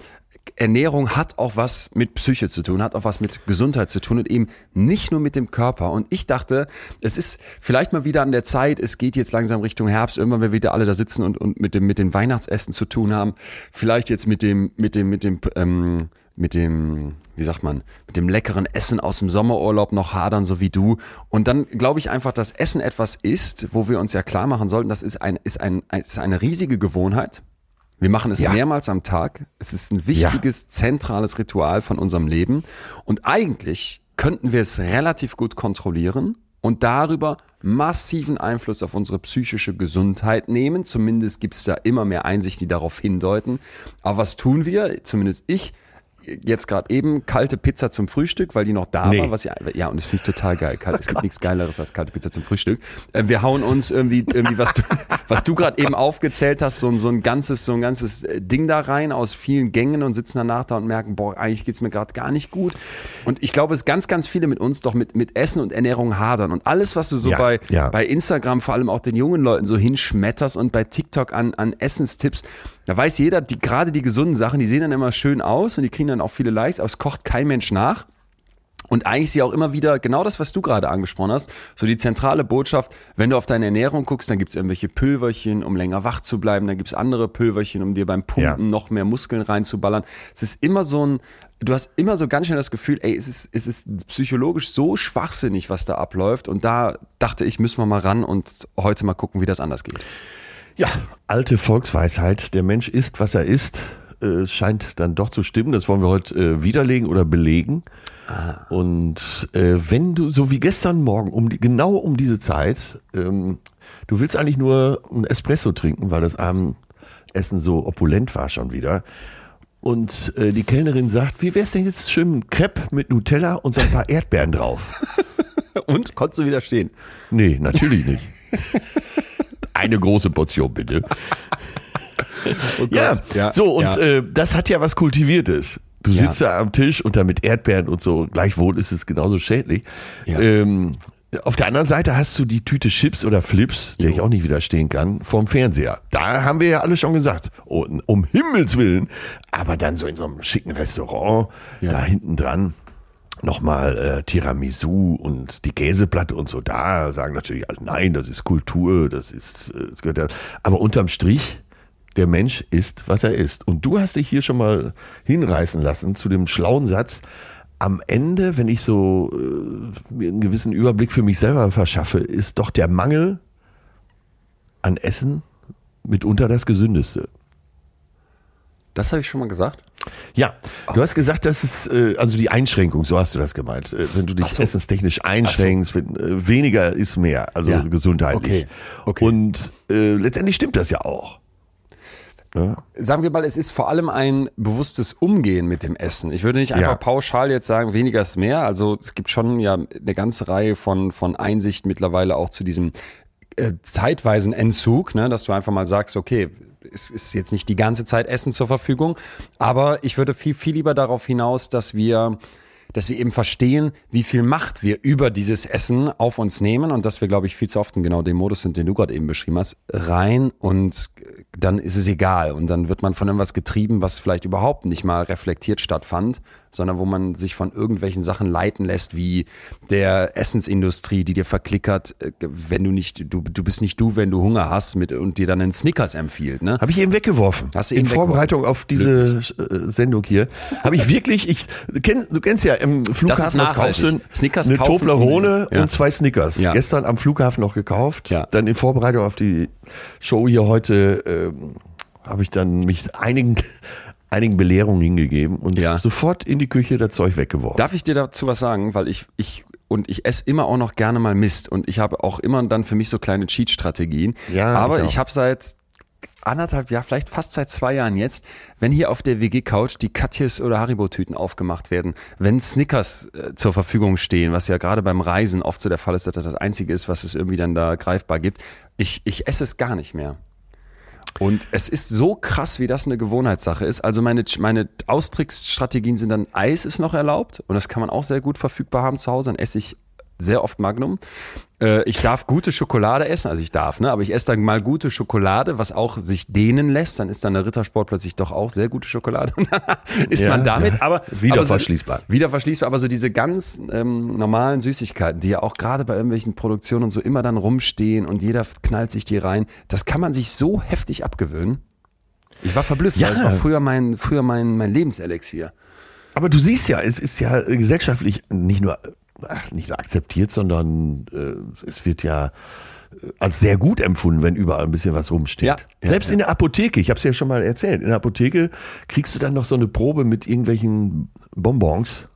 Ernährung hat auch was mit Psyche zu tun, hat auch was mit Gesundheit zu tun und eben nicht nur mit dem Körper. Und ich dachte, es ist vielleicht mal wieder an der Zeit, es geht jetzt langsam Richtung Herbst, irgendwann wir wieder alle da sitzen und, und mit dem, mit dem Weihnachtsessen zu tun haben. Vielleicht jetzt mit dem, mit dem, mit dem, ähm, mit dem, wie sagt man, mit dem leckeren Essen aus dem Sommerurlaub noch hadern, so wie du. Und dann glaube ich einfach, dass Essen etwas ist, wo wir uns ja klar machen sollten, das ist, ein, ist, ein, ist eine riesige Gewohnheit. Wir machen es Ja. mehrmals am Tag. Es ist ein wichtiges, zentrales Ritual von unserem Leben. Und eigentlich könnten wir es relativ gut kontrollieren und darüber massiven Einfluss auf unsere psychische Gesundheit nehmen. Zumindest gibt es da immer mehr Einsichten, die darauf hindeuten. Aber was tun wir? Zumindest ich. Jetzt gerade eben kalte Pizza zum Frühstück, weil die noch da Nee. war. Was ja, ja, und das finde ich total geil. Kalt, es gibt nichts Geileres als kalte Pizza zum Frühstück. Äh, wir hauen uns irgendwie, irgendwie was du, was du gerade eben aufgezählt hast, so, ein- so ein ganzes, so ein ganzes äh, Ding da rein aus vielen Gängen und sitzen danach da und merken, boah, eigentlich geht's mir gerade gar nicht gut. Und ich glaube, es ganz, ganz viele mit uns doch mit, mit Essen und Ernährung hadern. Und alles, was du so Ja, bei, ja. bei Instagram vor allem auch den jungen Leuten so hinschmetterst und bei TikTok an, an Essenstipps, da weiß jeder, die, gerade die gesunden Sachen, die sehen dann immer schön aus und die kriegen dann auch viele Likes, aber es kocht kein Mensch nach. Und eigentlich sie auch immer wieder genau das, was du gerade angesprochen hast, so die zentrale Botschaft, wenn du auf deine Ernährung guckst, dann gibt's irgendwelche Pülverchen, um länger wach zu bleiben, dann gibt's andere Pülverchen, um dir beim Pumpen Ja. noch mehr Muskeln reinzuballern. Es ist immer so ein, du hast immer so ganz schnell das Gefühl, ey, es ist, es ist psychologisch so schwachsinnig, was da abläuft. Und da dachte ich, müssen wir mal ran und heute mal gucken, wie das anders geht. Ja, alte Volksweisheit, der Mensch ist, was er ist, äh, scheint dann doch zu stimmen. Das wollen wir heute äh, widerlegen oder belegen. Und äh, wenn du, so wie gestern Morgen, um die, genau um diese Zeit, ähm, du willst eigentlich nur ein Espresso trinken, weil das Abendessen so opulent war schon wieder. Und äh, die Kellnerin sagt, wie wär's denn jetzt schön Crepe mit Nutella und so ein paar Erdbeeren drauf? Und konntest du wieder stehen? Nee, natürlich nicht. Eine große Portion, bitte. ja, Gott. Ja, so, und ja. Äh, das hat ja was Kultiviertes. Du Ja. sitzt da am Tisch und da mit Erdbeeren und so, gleichwohl ist es genauso schädlich. Ja. Ähm, auf der anderen Seite hast du die Tüte Chips oder Flips, der ich auch nicht widerstehen kann, vorm Fernseher. Da haben wir ja alle schon gesagt, oh, um Himmels Willen. Aber dann so in so einem schicken Restaurant, Ja. da hinten dran, nochmal äh, Tiramisu und die Käseplatte und so, da sagen natürlich alle, nein, das ist Kultur, das ist, äh, das gehört ja. Aber unterm Strich, der Mensch ist, was er ist. Und du hast dich hier schon mal hinreißen lassen zu dem schlauen Satz, am Ende, wenn ich so äh, mir einen gewissen Überblick für mich selber verschaffe, ist doch der Mangel an Essen mitunter das Gesündeste. Das habe ich schon mal gesagt. Ja, du hast gesagt, dass es, äh, also die Einschränkung, so hast du das gemeint. Äh, wenn du dich so. essenstechnisch einschränkst, wenn, äh, weniger ist mehr, also Ja. gesundheitlich. Okay. Okay. Und äh, letztendlich stimmt das ja auch. sagen wir mal, es ist vor allem ein bewusstes Umgehen mit dem Essen. Ich würde nicht einfach Ja. pauschal jetzt sagen, weniger ist mehr. Also es gibt schon ja eine ganze Reihe von, von Einsichten mittlerweile auch zu diesem äh, zeitweisen Entzug, ne, dass du einfach mal sagst, okay, es ist jetzt nicht die ganze Zeit Essen zur Verfügung, aber ich würde viel, viel lieber darauf hinaus, dass wir dass wir eben verstehen, wie viel Macht wir über dieses Essen auf uns nehmen und dass wir, glaube ich, viel zu oft in genau dem Modus sind, den du gerade eben beschrieben hast, rein und dann ist es egal und dann wird man von irgendwas getrieben, was vielleicht überhaupt nicht mal reflektiert stattfand, sondern wo man sich von irgendwelchen Sachen leiten lässt, wie der Essensindustrie, die dir verklickert, äh, wenn du nicht, du, du bist nicht du, wenn du Hunger hast mit, und dir dann einen Snickers empfiehlt. Ne? Habe ich eben weggeworfen. Hast du In eben Vorbereitung auf diese äh, Sendung hier. Habe ich wirklich, ich, du, kenn, du kennst ja im Flughafen, was kaufst du? Snickers eine kaufen, Toblerone ja. und zwei Snickers. Ja. Gestern am Flughafen noch gekauft. Ja. Dann in Vorbereitung auf die Show hier heute ähm, habe ich dann mich einigen, einigen Belehrungen hingegeben und Ja. sofort in die Küche das Zeug weggeworfen. Darf ich dir dazu was sagen? Weil ich, ich, und ich esse immer auch noch gerne mal Mist und ich habe auch immer dann für mich so kleine Cheat-Strategien. Ja, Aber ich ich, habe seit anderthalb Jahr, vielleicht fast seit zwei Jahren jetzt, wenn hier auf der WG-Couch die Katjes oder Haribo-Tüten aufgemacht werden, wenn Snickers äh, zur Verfügung stehen, was ja gerade beim Reisen oft so der Fall ist, dass das das Einzige ist, was es irgendwie dann da greifbar gibt, ich, ich esse es gar nicht mehr. Und es ist so krass, wie das eine Gewohnheitssache ist. Also meine, meine Austricksstrategien sind dann, Eis ist noch erlaubt und das kann man auch sehr gut verfügbar haben zu Hause. Dann esse ich sehr oft Magnum. Äh, ich darf gute Schokolade essen, also ich darf, ne? aber ich esse dann mal gute Schokolade, was auch sich dehnen lässt. Dann ist dann der Rittersport plötzlich doch auch sehr gute Schokolade. Ist Ja, man damit, ja. aber Wieder aber so, verschließbar. Wieder verschließbar, aber so diese ganz ähm, normalen Süßigkeiten, die ja auch gerade bei irgendwelchen Produktionen und so immer dann rumstehen und jeder knallt sich die rein, das kann man sich so heftig abgewöhnen. Ich war verblüfft, Ja. weil es war früher mein, früher mein, mein Lebenselixier. Aber du siehst ja, es ist ja gesellschaftlich nicht nur, ach, nicht nur akzeptiert, sondern äh, es wird ja äh, als sehr gut empfunden, wenn überall ein bisschen was rumsteht. Ja, Selbst ja. in der Apotheke, ich habe es ja schon mal erzählt, in der Apotheke kriegst du dann noch so eine Probe mit irgendwelchen Bonbons,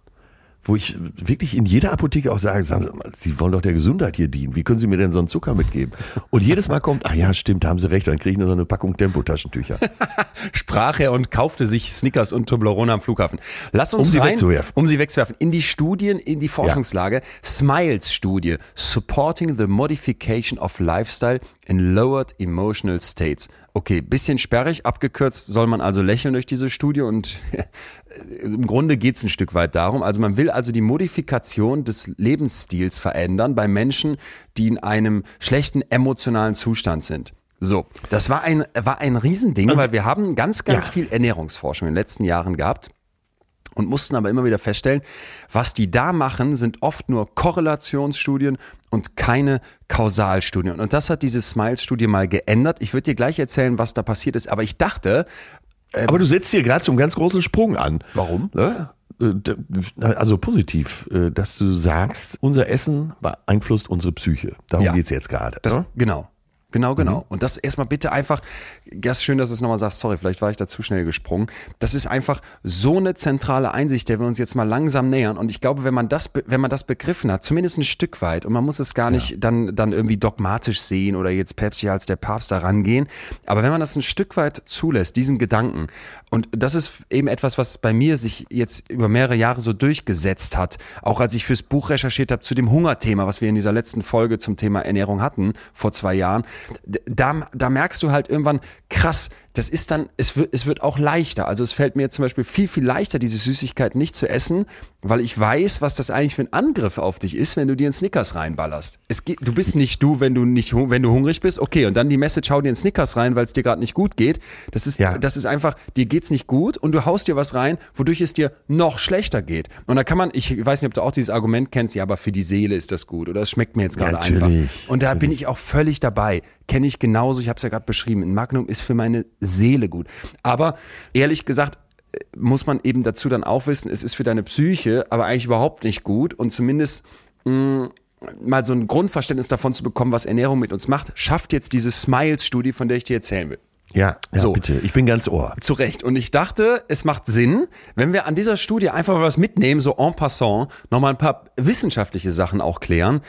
wo ich wirklich in jeder Apotheke auch sage, sagen Sie mal, Sie wollen doch der Gesundheit hier dienen. Wie können Sie mir denn so einen Zucker mitgeben? Und jedes Mal kommt, ach ja, stimmt, haben Sie recht, dann kriege ich nur so eine Packung Tempotaschentücher. sprach er und kaufte sich Snickers und Toblerone am Flughafen. Lass uns Um sie rein, wegzuwerfen. um sie wegzuwerfen, in die Studien, in die Forschungslage. Smiles-Studie, Supporting the Modification of Lifestyle in Lowered Emotional States. Okay, bisschen sperrig, abgekürzt soll man also lächeln durch diese Studie und im Grunde geht es ein Stück weit darum. Also man will also die Modifikation des Lebensstils verändern bei Menschen, die in einem schlechten emotionalen Zustand sind. So, das war ein, war ein Riesending, weil wir haben ganz, ganz Ja. viel Ernährungsforschung in den letzten Jahren gehabt und mussten aber immer wieder feststellen, was die da machen, sind oft nur Korrelationsstudien und keine Kausalstudien. Und das hat diese Smiles-Studie mal geändert. Ich würde dir gleich erzählen, was da passiert ist, aber ich dachte, Aber du setzt hier gerade so einen ganz großen Sprung an. Warum? Ne? Äh, Also positiv, äh, dass du sagst, unser Essen beeinflusst unsere Psyche. Darum Ja. geht's jetzt gerade. Ne? Genau. Genau, genau. Mhm. Und das erstmal bitte einfach, ist schön, dass du es nochmal sagst, sorry, vielleicht war ich da zu schnell gesprungen. Das ist einfach so eine zentrale Einsicht, der wir uns jetzt mal langsam nähern. Und ich glaube, wenn man das, wenn man das begriffen hat, zumindest ein Stück weit, und man muss es gar nicht dann, dann irgendwie dogmatisch sehen oder jetzt Päpstlich als der Papst da rangehen, aber wenn man das ein Stück weit zulässt, diesen Gedanken, und das ist eben etwas, was bei mir sich jetzt über mehrere Jahre so durchgesetzt hat, auch als ich fürs Buch recherchiert habe zu dem Hungerthema, was wir in dieser letzten Folge zum Thema Ernährung hatten, vor zwei Jahren, da, da merkst du halt irgendwann, krass, das ist dann, es wird, es wird auch leichter. Also es fällt mir zum Beispiel viel, viel leichter, diese Süßigkeit nicht zu essen, weil ich weiß, was das eigentlich für ein Angriff auf dich ist, wenn du dir einen Snickers reinballerst. Es geht, du bist nicht du, wenn du nicht, wenn du hungrig bist, okay, und dann die Message, hau dir einen Snickers rein, weil es dir gerade nicht gut geht. Das ist, Ja. das ist einfach, dir geht's nicht gut und du haust dir was rein, wodurch es dir noch schlechter geht. Und da kann man, ich weiß nicht, ob du auch dieses Argument kennst, ja, aber für die Seele ist das gut oder es schmeckt mir jetzt gerade einfach. Und da bin ich auch völlig dabei. Kenne ich genauso, ich habe es ja gerade beschrieben. Ein Magnum ist für meine Seele gut. Aber ehrlich gesagt, äh, muss man eben dazu dann auch wissen, es ist für deine Psyche aber eigentlich überhaupt nicht gut und zumindest mh, mal so ein Grundverständnis davon zu bekommen, was Ernährung mit uns macht, schafft jetzt diese Smiles-Studie, von der ich dir erzählen will. Ja, ja So. bitte. Ich bin ganz ohr. Zu Recht. Und ich dachte, es macht Sinn, wenn wir an dieser Studie einfach was mitnehmen, so en passant, nochmal ein paar wissenschaftliche Sachen auch klären.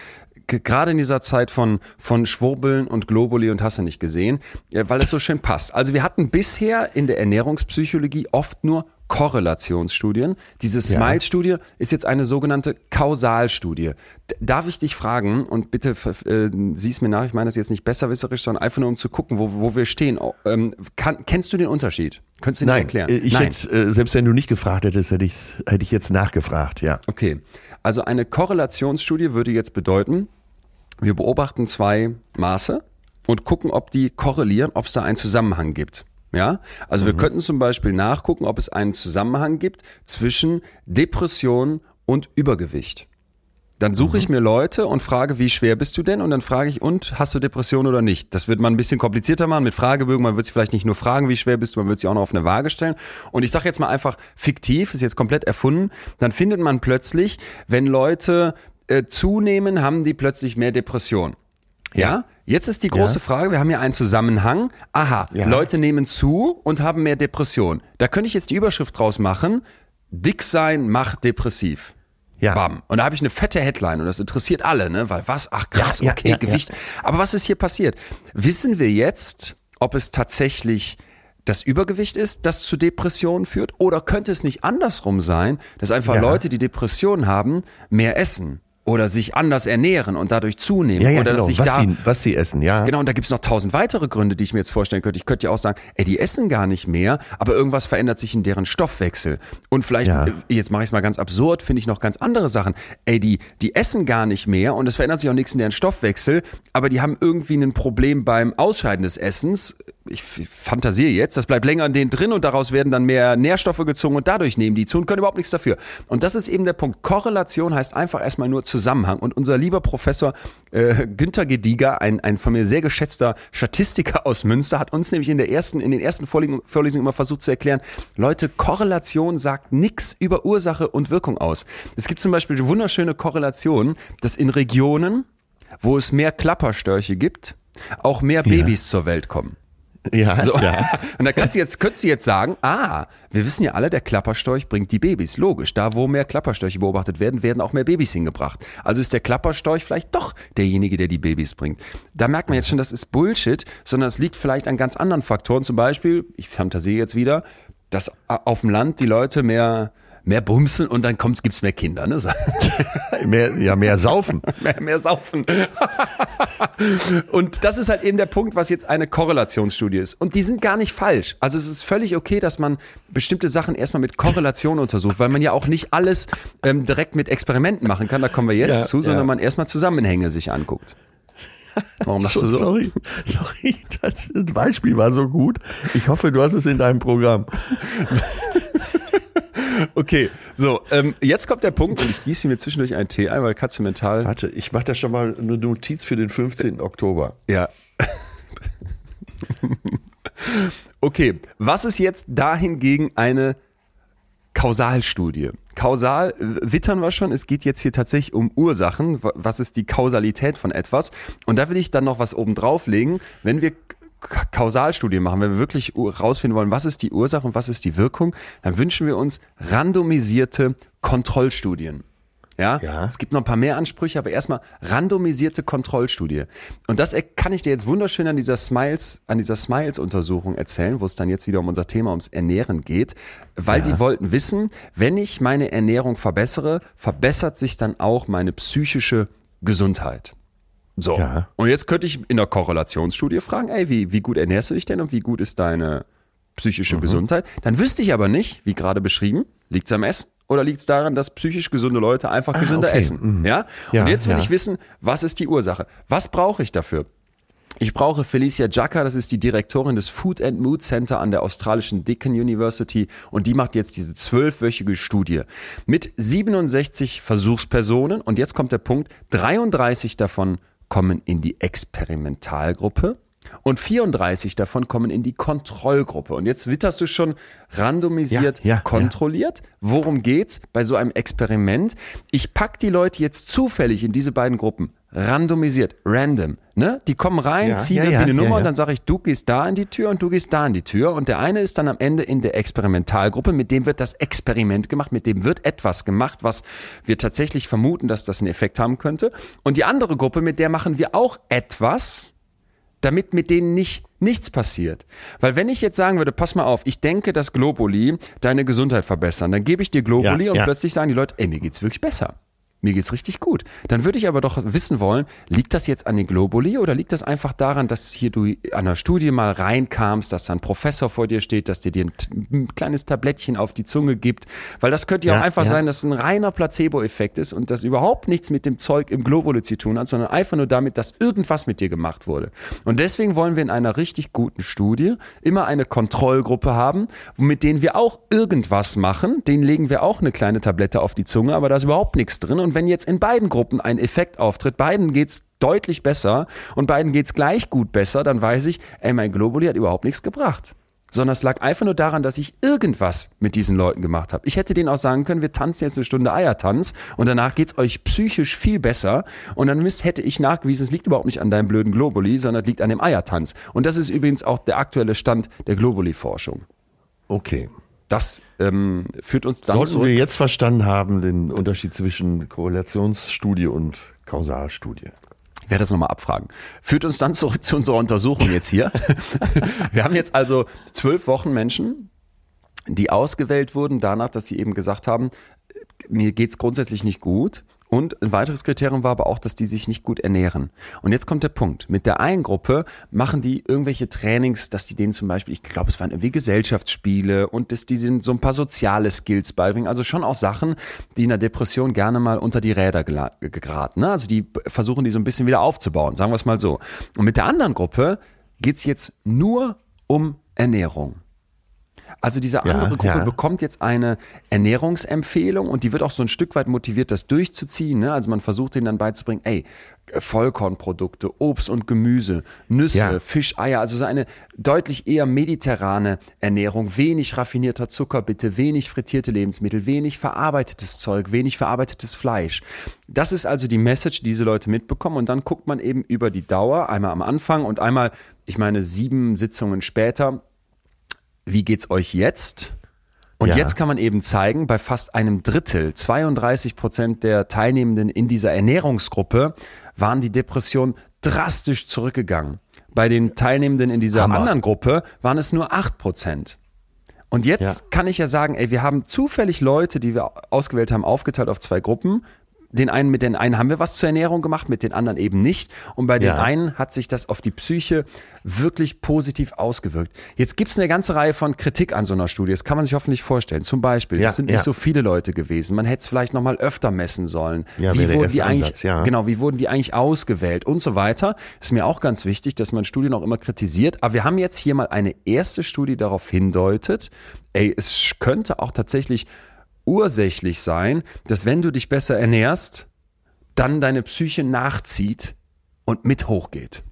Gerade in dieser Zeit von, von Schwurbeln und Globuli und hast du nicht gesehen, ja, weil es so schön passt. Also wir hatten bisher in der Ernährungspsychologie oft nur Korrelationsstudien. Diese Smile-Studie ist jetzt eine sogenannte Kausalstudie. Darf ich dich fragen, und bitte äh, sieh's mir nach, ich meine das jetzt nicht besserwisserisch, sondern einfach nur um zu gucken, wo, wo wir stehen. Oh, ähm, kann, kennst du den Unterschied? Könntest du Nein, erklären? äh, ich Nein. Hätte, äh, selbst wenn du nicht gefragt hättest, hätte, ich's, hätte ich jetzt nachgefragt, ja. Okay, also eine Korrelationsstudie würde jetzt bedeuten, wir beobachten zwei Maße und gucken, ob die korrelieren, ob es da einen Zusammenhang gibt. Ja, also wir könnten zum Beispiel nachgucken, ob es einen Zusammenhang gibt zwischen Depression und Übergewicht. Dann suche ich mir Leute und frage, wie schwer bist du denn? Und dann frage ich, und hast du Depression oder nicht? Das wird man ein bisschen komplizierter machen mit Fragebögen. Man wird sich vielleicht nicht nur fragen, wie schwer bist du, man wird sich auch noch auf eine Waage stellen. Und ich sage jetzt mal einfach fiktiv, ist jetzt komplett erfunden. Dann findet man plötzlich, wenn Leute äh, zunehmen, haben die plötzlich mehr Depression. Ja? Jetzt ist die große Ja. Frage, wir haben hier einen Zusammenhang. Aha, Ja. Leute nehmen zu und haben mehr Depression. Da könnte ich jetzt die Überschrift draus machen, dick sein macht depressiv. Ja. Bam. Und da habe ich eine fette Headline und das interessiert alle, ne? Weil was? Ach krass, Ja, ja, okay, ja, Gewicht. Aber was ist hier passiert? Wissen wir jetzt, ob es tatsächlich das Übergewicht ist, das zu Depressionen führt? Oder könnte es nicht andersrum sein, dass einfach Ja. Leute, die Depressionen haben, mehr essen? Oder sich anders ernähren und dadurch zunehmen? Ja, ja, oder genau, dass sich was, da sie, was sie essen, ja. Genau, und da gibt's noch tausend weitere Gründe, die ich mir jetzt vorstellen könnte. Ich könnte ja auch sagen, ey, die essen gar nicht mehr, aber irgendwas verändert sich in deren Stoffwechsel. Und vielleicht, Ja. äh, jetzt mache ich es mal ganz absurd, finde ich noch ganz andere Sachen. Ey, die, die essen gar nicht mehr und es verändert sich auch nichts in deren Stoffwechsel, aber die haben irgendwie ein Problem beim Ausscheiden des Essens. Ich fantasiere jetzt, das bleibt länger an denen drin und daraus werden dann mehr Nährstoffe gezogen und dadurch nehmen die zu und können überhaupt nichts dafür. Und das ist eben der Punkt. Korrelation heißt einfach erstmal nur Zusammenhang. Und unser lieber Professor äh, Günther Gedieger, ein, ein von mir sehr geschätzter Statistiker aus Münster, hat uns nämlich in, der ersten, in den ersten Vorlesungen, Vorlesungen immer versucht zu erklären, Leute, Korrelation sagt nichts über Ursache und Wirkung aus. Es gibt zum Beispiel wunderschöne Korrelation, dass in Regionen, wo es mehr Klapperstörche gibt, auch mehr Babys zur Welt kommen. Ja, So. ja. Und da kannst du jetzt, könntest du jetzt sagen, ah, wir wissen ja alle, der Klapperstorch bringt die Babys. Logisch, da wo mehr Klapperstörche beobachtet werden, werden auch mehr Babys hingebracht. Also ist der Klapperstorch vielleicht doch derjenige, der die Babys bringt. Da merkt man jetzt schon, das ist Bullshit, sondern es liegt vielleicht an ganz anderen Faktoren. Zum Beispiel, ich fantasiere jetzt wieder, dass auf dem Land die Leute mehr, mehr bumsen und dann kommt's, gibt's mehr Kinder, ne? Mehr, ja, mehr saufen. mehr, mehr saufen. und das ist halt eben der Punkt, was jetzt eine Korrelationsstudie ist. Und die sind gar nicht falsch. Also es ist völlig okay, dass man bestimmte Sachen erstmal mit Korrelation untersucht, weil man ja auch nicht alles ähm, direkt mit Experimenten machen kann, da kommen wir jetzt Ja, zu, sondern ja. man erstmal Zusammenhänge sich anguckt. Warum machst du so? Sorry, sorry, das Beispiel war so gut. Ich hoffe, du hast es in deinem Programm. Okay, so, ähm, jetzt kommt der Punkt und ich gieße mir zwischendurch einen Tee ein, weil Katze mental. Warte, ich mache da schon mal eine Notiz für den 15. Oktober. Ja. okay, was ist jetzt dahingegen eine Kausalstudie? Kausal äh, wittern wir schon, es geht jetzt hier tatsächlich um Ursachen. Wa- Was ist die Kausalität von etwas? Und da will ich dann noch was oben drauflegen, wenn wir Kausalstudie machen, wenn wir wirklich rausfinden wollen, was ist die Ursache und was ist die Wirkung, dann wünschen wir uns randomisierte Kontrollstudien. Ja? Ja. es gibt noch ein paar mehr Ansprüche, aber erstmal randomisierte Kontrollstudie. Und das kann ich dir jetzt wunderschön an dieser Smiles, an dieser Smiles-Untersuchung erzählen, wo es dann jetzt wieder um unser Thema ums Ernähren geht, weil die wollten wissen, wenn ich meine Ernährung verbessere, verbessert sich dann auch meine psychische Gesundheit. So. Ja. Und jetzt könnte ich in der Korrelationsstudie fragen, ey, wie, wie gut ernährst du dich denn und wie gut ist deine psychische Gesundheit? Dann wüsste ich aber nicht, wie gerade beschrieben, liegt es am Essen oder liegt es daran, dass psychisch gesunde Leute einfach gesünder okay. essen? Ja? Ja, und jetzt will ja. ich wissen, was ist die Ursache? Was brauche ich dafür? Ich brauche Felicia Jacka, das ist die Direktorin des Food and Mood Center an der australischen Deakin University und die macht jetzt diese zwölfwöchige Studie mit 67 Versuchspersonen und jetzt kommt der Punkt, 33 davon kommen in die Experimentalgruppe und 34 davon kommen in die Kontrollgruppe. Und jetzt witterst du schon randomisiert Ja, ja, kontrolliert. Worum geht's bei so einem Experiment? Ich pack die Leute jetzt zufällig in diese beiden Gruppen. Randomisiert, random. Ne? Die kommen rein, Ja, ziehen ja, irgendwie ja, eine ja, Nummer ja. und dann sage ich, du gehst da in die Tür und du gehst da in die Tür. Und der eine ist dann am Ende in der Experimentalgruppe, mit dem wird das Experiment gemacht, mit dem wird etwas gemacht, was wir tatsächlich vermuten, dass das einen Effekt haben könnte. Und die andere Gruppe, mit der machen wir auch etwas, damit mit denen nicht nichts passiert. Weil wenn ich jetzt sagen würde, pass mal auf, ich denke, dass Globuli deine Gesundheit verbessern, dann gebe ich dir Globuli Ja, und ja. plötzlich sagen die Leute, ey, mir geht's wirklich besser. Mir geht's richtig gut. Dann würde ich aber doch wissen wollen, liegt das jetzt an den Globuli oder liegt das einfach daran, dass hier du an einer Studie mal reinkamst, dass da ein Professor vor dir steht, dass dir dir ein, ein kleines Tablettchen auf die Zunge gibt? Weil das könnte ja, Ja, auch einfach ja. sein, dass es ein reiner Placebo-Effekt ist und das überhaupt nichts mit dem Zeug im Globuli zu tun hat, sondern einfach nur damit, dass irgendwas mit dir gemacht wurde. Und deswegen wollen wir in einer richtig guten Studie immer eine Kontrollgruppe haben, mit denen wir auch irgendwas machen. Denen legen wir auch eine kleine Tablette auf die Zunge, aber da ist überhaupt nichts drin. Und wenn jetzt in beiden Gruppen ein Effekt auftritt, beiden geht's deutlich besser und beiden geht's gleich gut besser, dann weiß ich, ey, mein Globuli hat überhaupt nichts gebracht sondern es lag einfach nur daran, dass ich irgendwas mit diesen Leuten gemacht habe. Ich hätte denen auch sagen können, wir tanzen jetzt eine Stunde Eiertanz und danach geht's euch psychisch viel besser und dann müsst, hätte ich nachgewiesen, es liegt überhaupt nicht an deinem blöden Globuli, sondern es liegt an dem Eiertanz. Und das ist übrigens auch der aktuelle Stand der Globuli-Forschung. Okay. Das ähm, führt uns dann Sollten zurück. wir jetzt verstanden haben, den Unterschied zwischen Korrelationsstudie und Kausalstudie. Ich werde das nochmal abfragen. Führt uns dann zurück zu unserer Untersuchung jetzt hier. Wir haben jetzt also zwölf Wochen Menschen, die ausgewählt wurden danach, dass sie eben gesagt haben, mir geht's grundsätzlich nicht gut. Und ein weiteres Kriterium war aber auch, dass die sich nicht gut ernähren. Und jetzt kommt der Punkt. Mit der einen Gruppe machen die irgendwelche Trainings, dass die denen zum Beispiel, ich glaube, es waren irgendwie Gesellschaftsspiele und dass die sind so ein paar soziale Skills beibringen. Also schon auch Sachen, die in der Depression gerne mal unter die Räder geraten. Ne? Also die versuchen die so ein bisschen wieder aufzubauen, sagen wir es mal so. Und mit der anderen Gruppe geht's jetzt nur um Ernährung. Also diese Ja, andere Gruppe ja. bekommt jetzt eine Ernährungsempfehlung und die wird auch so ein Stück weit motiviert, das durchzuziehen. Ne? Also man versucht denen dann beizubringen, ey, Vollkornprodukte, Obst und Gemüse, Nüsse, Ja. Fisch, Eier, also so eine deutlich eher mediterrane Ernährung, wenig raffinierter Zucker bitte, wenig frittierte Lebensmittel, wenig verarbeitetes Zeug, wenig verarbeitetes Fleisch. Das ist also die Message, die diese Leute mitbekommen und dann guckt man eben über die Dauer, einmal am Anfang und einmal, ich meine, sieben Sitzungen später, wie geht's euch jetzt? Und Ja. jetzt kann man eben zeigen, bei fast einem Drittel, 32 Prozent der Teilnehmenden in dieser Ernährungsgruppe waren die Depressionen drastisch zurückgegangen. Bei den Teilnehmenden in dieser Hammer. anderen Gruppe waren es nur 8 Prozent. Und jetzt Ja. kann ich ja sagen, ey, wir haben zufällig Leute, die wir ausgewählt haben, aufgeteilt auf zwei Gruppen. Den einen, mit den einen haben wir was zur Ernährung gemacht, mit den anderen eben nicht. Und bei den Ja. einen hat sich das auf die Psyche wirklich positiv ausgewirkt. Jetzt gibt es eine ganze Reihe von Kritik an so einer Studie. Das kann man sich hoffentlich vorstellen. Zum Beispiel, Ja, es sind ja. nicht so viele Leute gewesen. Man hätte es vielleicht noch mal öfter messen sollen. Ja, wie wurden die eigentlich, Ansatz, genau, wie wurden die eigentlich ausgewählt und so weiter. Ist mir auch ganz wichtig, dass man Studien auch immer kritisiert. Aber wir haben jetzt hier mal eine erste Studie darauf hindeutet, ey, es könnte auch tatsächlich ursächlich sein, dass wenn du dich besser ernährst, dann deine Psyche nachzieht und mit hochgeht.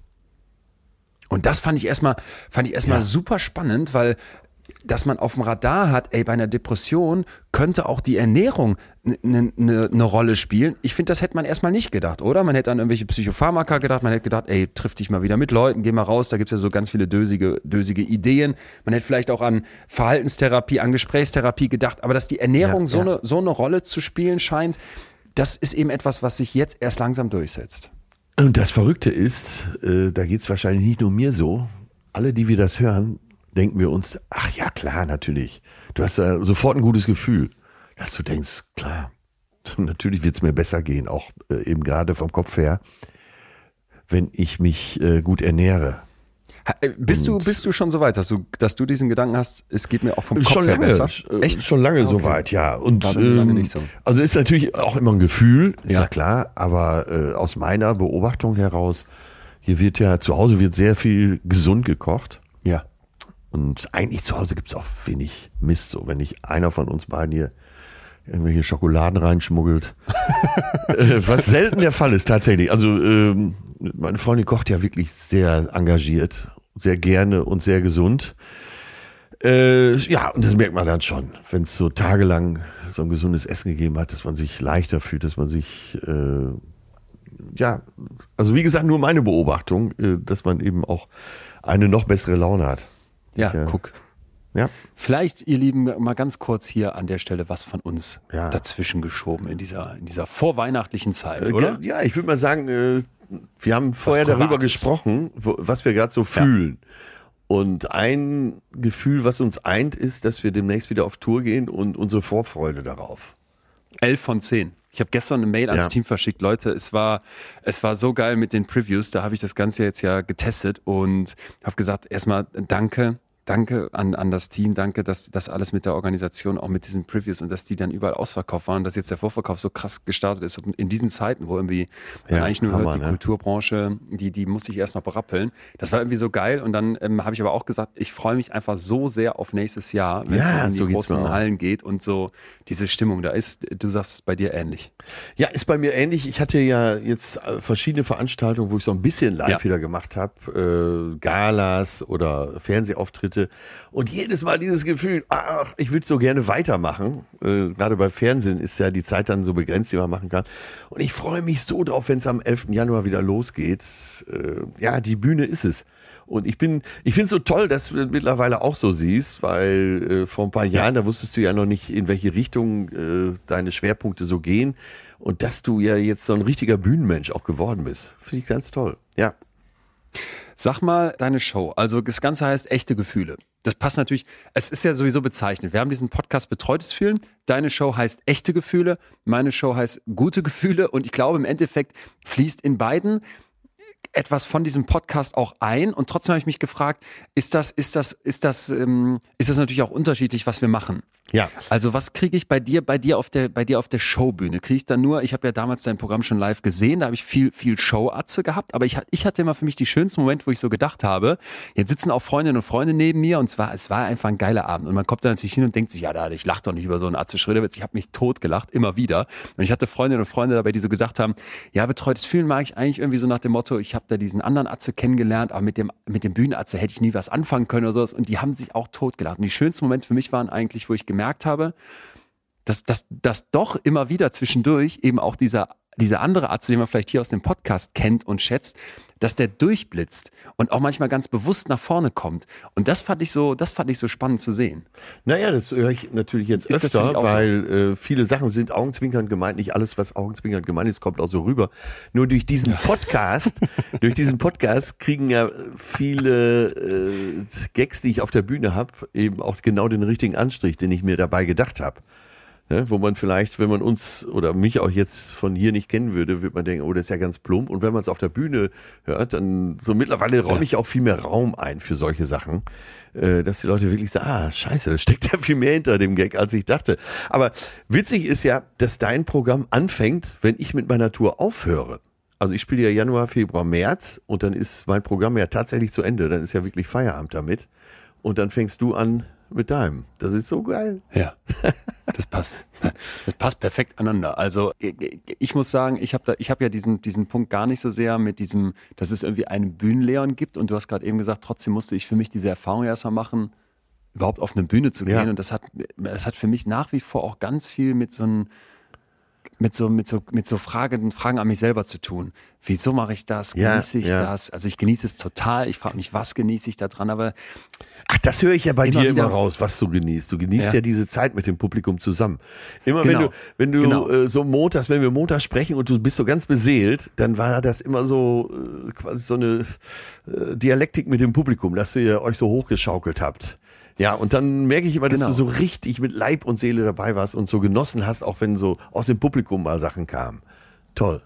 Und das fand ich erstmal, fand ich erstmal Ja. super spannend, weil dass man auf dem Radar hat, ey, bei einer Depression könnte auch die Ernährung eine ne, ne Rolle spielen. Ich finde, das hätte man erstmal nicht gedacht, oder? Man hätte an irgendwelche Psychopharmaka gedacht, man hätte gedacht, ey, triff dich mal wieder mit Leuten, geh mal raus, da gibt's ja so ganz viele dösige, dösige Ideen. Man hätte vielleicht auch an Verhaltenstherapie, an Gesprächstherapie gedacht, aber dass die Ernährung Ja, so, ja. Eine, so eine Rolle zu spielen scheint, das ist eben etwas, was sich jetzt erst langsam durchsetzt. Und das Verrückte ist, äh, da geht es wahrscheinlich nicht nur mir so. Alle, die wir das hören, denken wir uns, ach ja, klar, natürlich. Du hast da sofort ein gutes Gefühl, dass du denkst, klar, natürlich wird es mir besser gehen, auch äh, eben gerade vom Kopf her, wenn ich mich äh, gut ernähre. Ha- äh, Bist du, bist du schon so weit, dass du, dass du diesen Gedanken hast, es geht mir auch vom Kopf schon her lange, besser? Echt? Schon lange okay. soweit, ja. Und lange ähm, so. also ist natürlich auch immer ein Gefühl, ist ja, Ja. klar, aber äh, aus meiner Beobachtung heraus, hier wird ja zu Hause wird sehr viel gesund gekocht. Ja. Und eigentlich zu Hause gibt's auch wenig Mist. So, wenn nicht einer von uns beiden hier irgendwelche Schokoladen reinschmuggelt. äh, was selten der Fall ist, tatsächlich. Also, ähm, meine Freundin kocht ja wirklich sehr engagiert, sehr gerne und sehr gesund. Äh, ja, und das merkt man dann schon, wenn es so tagelang so ein gesundes Essen gegeben hat, dass man sich leichter fühlt, dass man sich, äh, ja, also wie gesagt, nur meine Beobachtung, äh, dass man eben auch eine noch bessere Laune hat. Ja, Ich, äh, guck. Ja. Vielleicht, ihr Lieben, mal ganz kurz hier an der Stelle was von uns Ja. dazwischen geschoben in dieser, in dieser vorweihnachtlichen Zeit, Äh, oder? Ja, ich würde mal sagen, äh, wir haben vorher darüber gesprochen, wo, was wir gerade so fühlen. Ja. Und ein Gefühl, was uns eint, ist, dass wir demnächst wieder auf Tour gehen und unsere Vorfreude darauf. Elf von zehn. Ich habe gestern eine Mail ans ja. Team verschickt. Leute, es war, es war so geil mit den Previews. Da habe ich das Ganze jetzt ja getestet und habe gesagt, erstmal danke danke an, an das Team, danke, dass das alles mit der Organisation, auch mit diesen Previews und dass die dann überall ausverkauft waren, dass jetzt der Vorverkauf so krass gestartet ist. in diesen Zeiten, wo irgendwie ja, eigentlich nur Hammer, hört, die ne? Kulturbranche, die, die muss ich erst noch berappeln. Das war irgendwie so geil. Und dann ähm, habe ich aber auch gesagt, ich freue mich einfach so sehr auf nächstes Jahr, wenn ja, es in die so großen Hallen geht und so diese Stimmung da ist. Du sagst es bei dir ähnlich. Ja, ist bei mir ähnlich. Ich hatte ja jetzt äh, verschiedene Veranstaltungen, wo ich so ein bisschen live ja. wieder gemacht habe. Äh, Galas oder Fernsehauftritte Auftritte. Und jedes Mal dieses Gefühl, ach, ich würde so gerne weitermachen. Äh, gerade bei Fernsehen ist ja die Zeit dann so begrenzt, die man machen kann. Und ich freue mich so drauf, wenn es am 11. Januar wieder losgeht. Äh, ja, die Bühne ist es. Und ich bin, ich finde es so toll, dass du das mittlerweile auch so siehst, weil äh, vor ein paar Jahren, da wusstest du ja noch nicht, in welche Richtung äh, deine Schwerpunkte so gehen. Und dass du ja jetzt so ein richtiger Bühnenmensch auch geworden bist. Finde ich ganz toll. Ja. Sag mal deine Show. Also das Ganze heißt echte Gefühle. Das passt natürlich, es ist ja sowieso bezeichnet. Wir haben diesen Podcast Betreutes Fühlen. Deine Show heißt echte Gefühle. Meine Show heißt gute Gefühle. Und ich glaube, im Endeffekt fließt in beiden etwas von diesem Podcast auch ein und trotzdem habe ich mich gefragt, ist das, ist das, ist das, ähm, ist das natürlich auch unterschiedlich, was wir machen. Ja. Also was kriege ich bei dir, bei dir auf der, bei dir auf der Showbühne? Kriege ich da nur, ich habe ja damals dein Programm schon live gesehen, da habe ich viel, viel Show-Atze gehabt, aber ich, ich hatte immer für mich die schönsten Momente, wo ich so gedacht habe, jetzt sitzen auch Freundinnen und Freunde neben mir und zwar, es war einfach ein geiler Abend und man kommt da natürlich hin und denkt sich, ja, da, ich lache doch nicht über so einen Atze Schröderwitz, ich habe mich tot gelacht, immer wieder. Und ich hatte Freundinnen und Freunde dabei, die so gedacht haben, ja, betreutes Fühlen mag ich eigentlich irgendwie so nach dem Motto, ich habe da diesen anderen Atze kennengelernt, aber mit dem, mit dem Bühnenatze hätte ich nie was anfangen können oder sowas und die haben sich auch tot gelacht. Und die schönsten Momente für mich waren eigentlich, wo ich gemerkt habe, dass, dass, dass doch immer wieder zwischendurch eben auch dieser dieser andere Arzt, den man vielleicht hier aus dem Podcast kennt und schätzt, dass der durchblitzt und auch manchmal ganz bewusst nach vorne kommt. Und das fand ich so, das fand ich so spannend zu sehen. Naja, das höre ich natürlich jetzt ist öfter, weil äh, viele Sachen sind augenzwinkernd gemeint. Nicht alles, was augenzwinkernd gemeint ist, kommt auch so rüber. Nur durch diesen Podcast, durch diesen Podcast kriegen ja viele äh, Gags, die ich auf der Bühne habe, eben auch genau den richtigen Anstrich, den ich mir dabei gedacht habe. Ne, wo man vielleicht, wenn man uns oder mich auch jetzt von hier nicht kennen würde, würde man denken, oh, das ist ja ganz plump. Und wenn man es auf der Bühne hört, dann so mittlerweile räume ich auch viel mehr Raum ein für solche Sachen, äh, dass die Leute wirklich sagen, ah, scheiße, da steckt ja viel mehr hinter dem Gag, als ich dachte. Aber witzig ist ja, dass dein Programm anfängt, wenn ich mit meiner Tour aufhöre. Also ich spiele ja Januar, Februar, März und dann ist mein Programm ja tatsächlich zu Ende. Dann ist ja wirklich Feierabend damit. Und dann fängst du an mit deinem. Das ist so geil. Ja, das passt. Das passt perfekt aneinander. Also ich muss sagen, ich habe ich ja diesen, diesen Punkt gar nicht so sehr mit diesem, dass es irgendwie einen Bühnenleon gibt. Und du hast gerade eben gesagt, trotzdem musste ich für mich diese Erfahrung erstmal machen, überhaupt auf eine Bühne zu gehen. Ja. Und das hat, das hat für mich nach wie vor auch ganz viel mit so einem mit so, mit so, mit so Fragen, Fragen an mich selber zu tun. Wieso mache ich das? Genieße ja, ich ja. das? Also ich genieße es total. Ich frage mich, was genieße ich da dran? Aber Ach, das höre ich ja bei immer dir immer raus, was du genießt. Du genießt ja. ja. diese Zeit mit dem Publikum zusammen. Immer genau. wenn du, wenn du genau. äh, so montags, wenn wir montags sprechen und du bist so ganz beseelt, dann war das immer so äh, quasi so eine äh, Dialektik mit dem Publikum, dass ihr euch so hochgeschaukelt habt. Ja, und dann merke ich immer, dass genau. du so richtig mit Leib und Seele dabei warst und so genossen hast, auch wenn so aus dem Publikum mal Sachen kamen. Toll.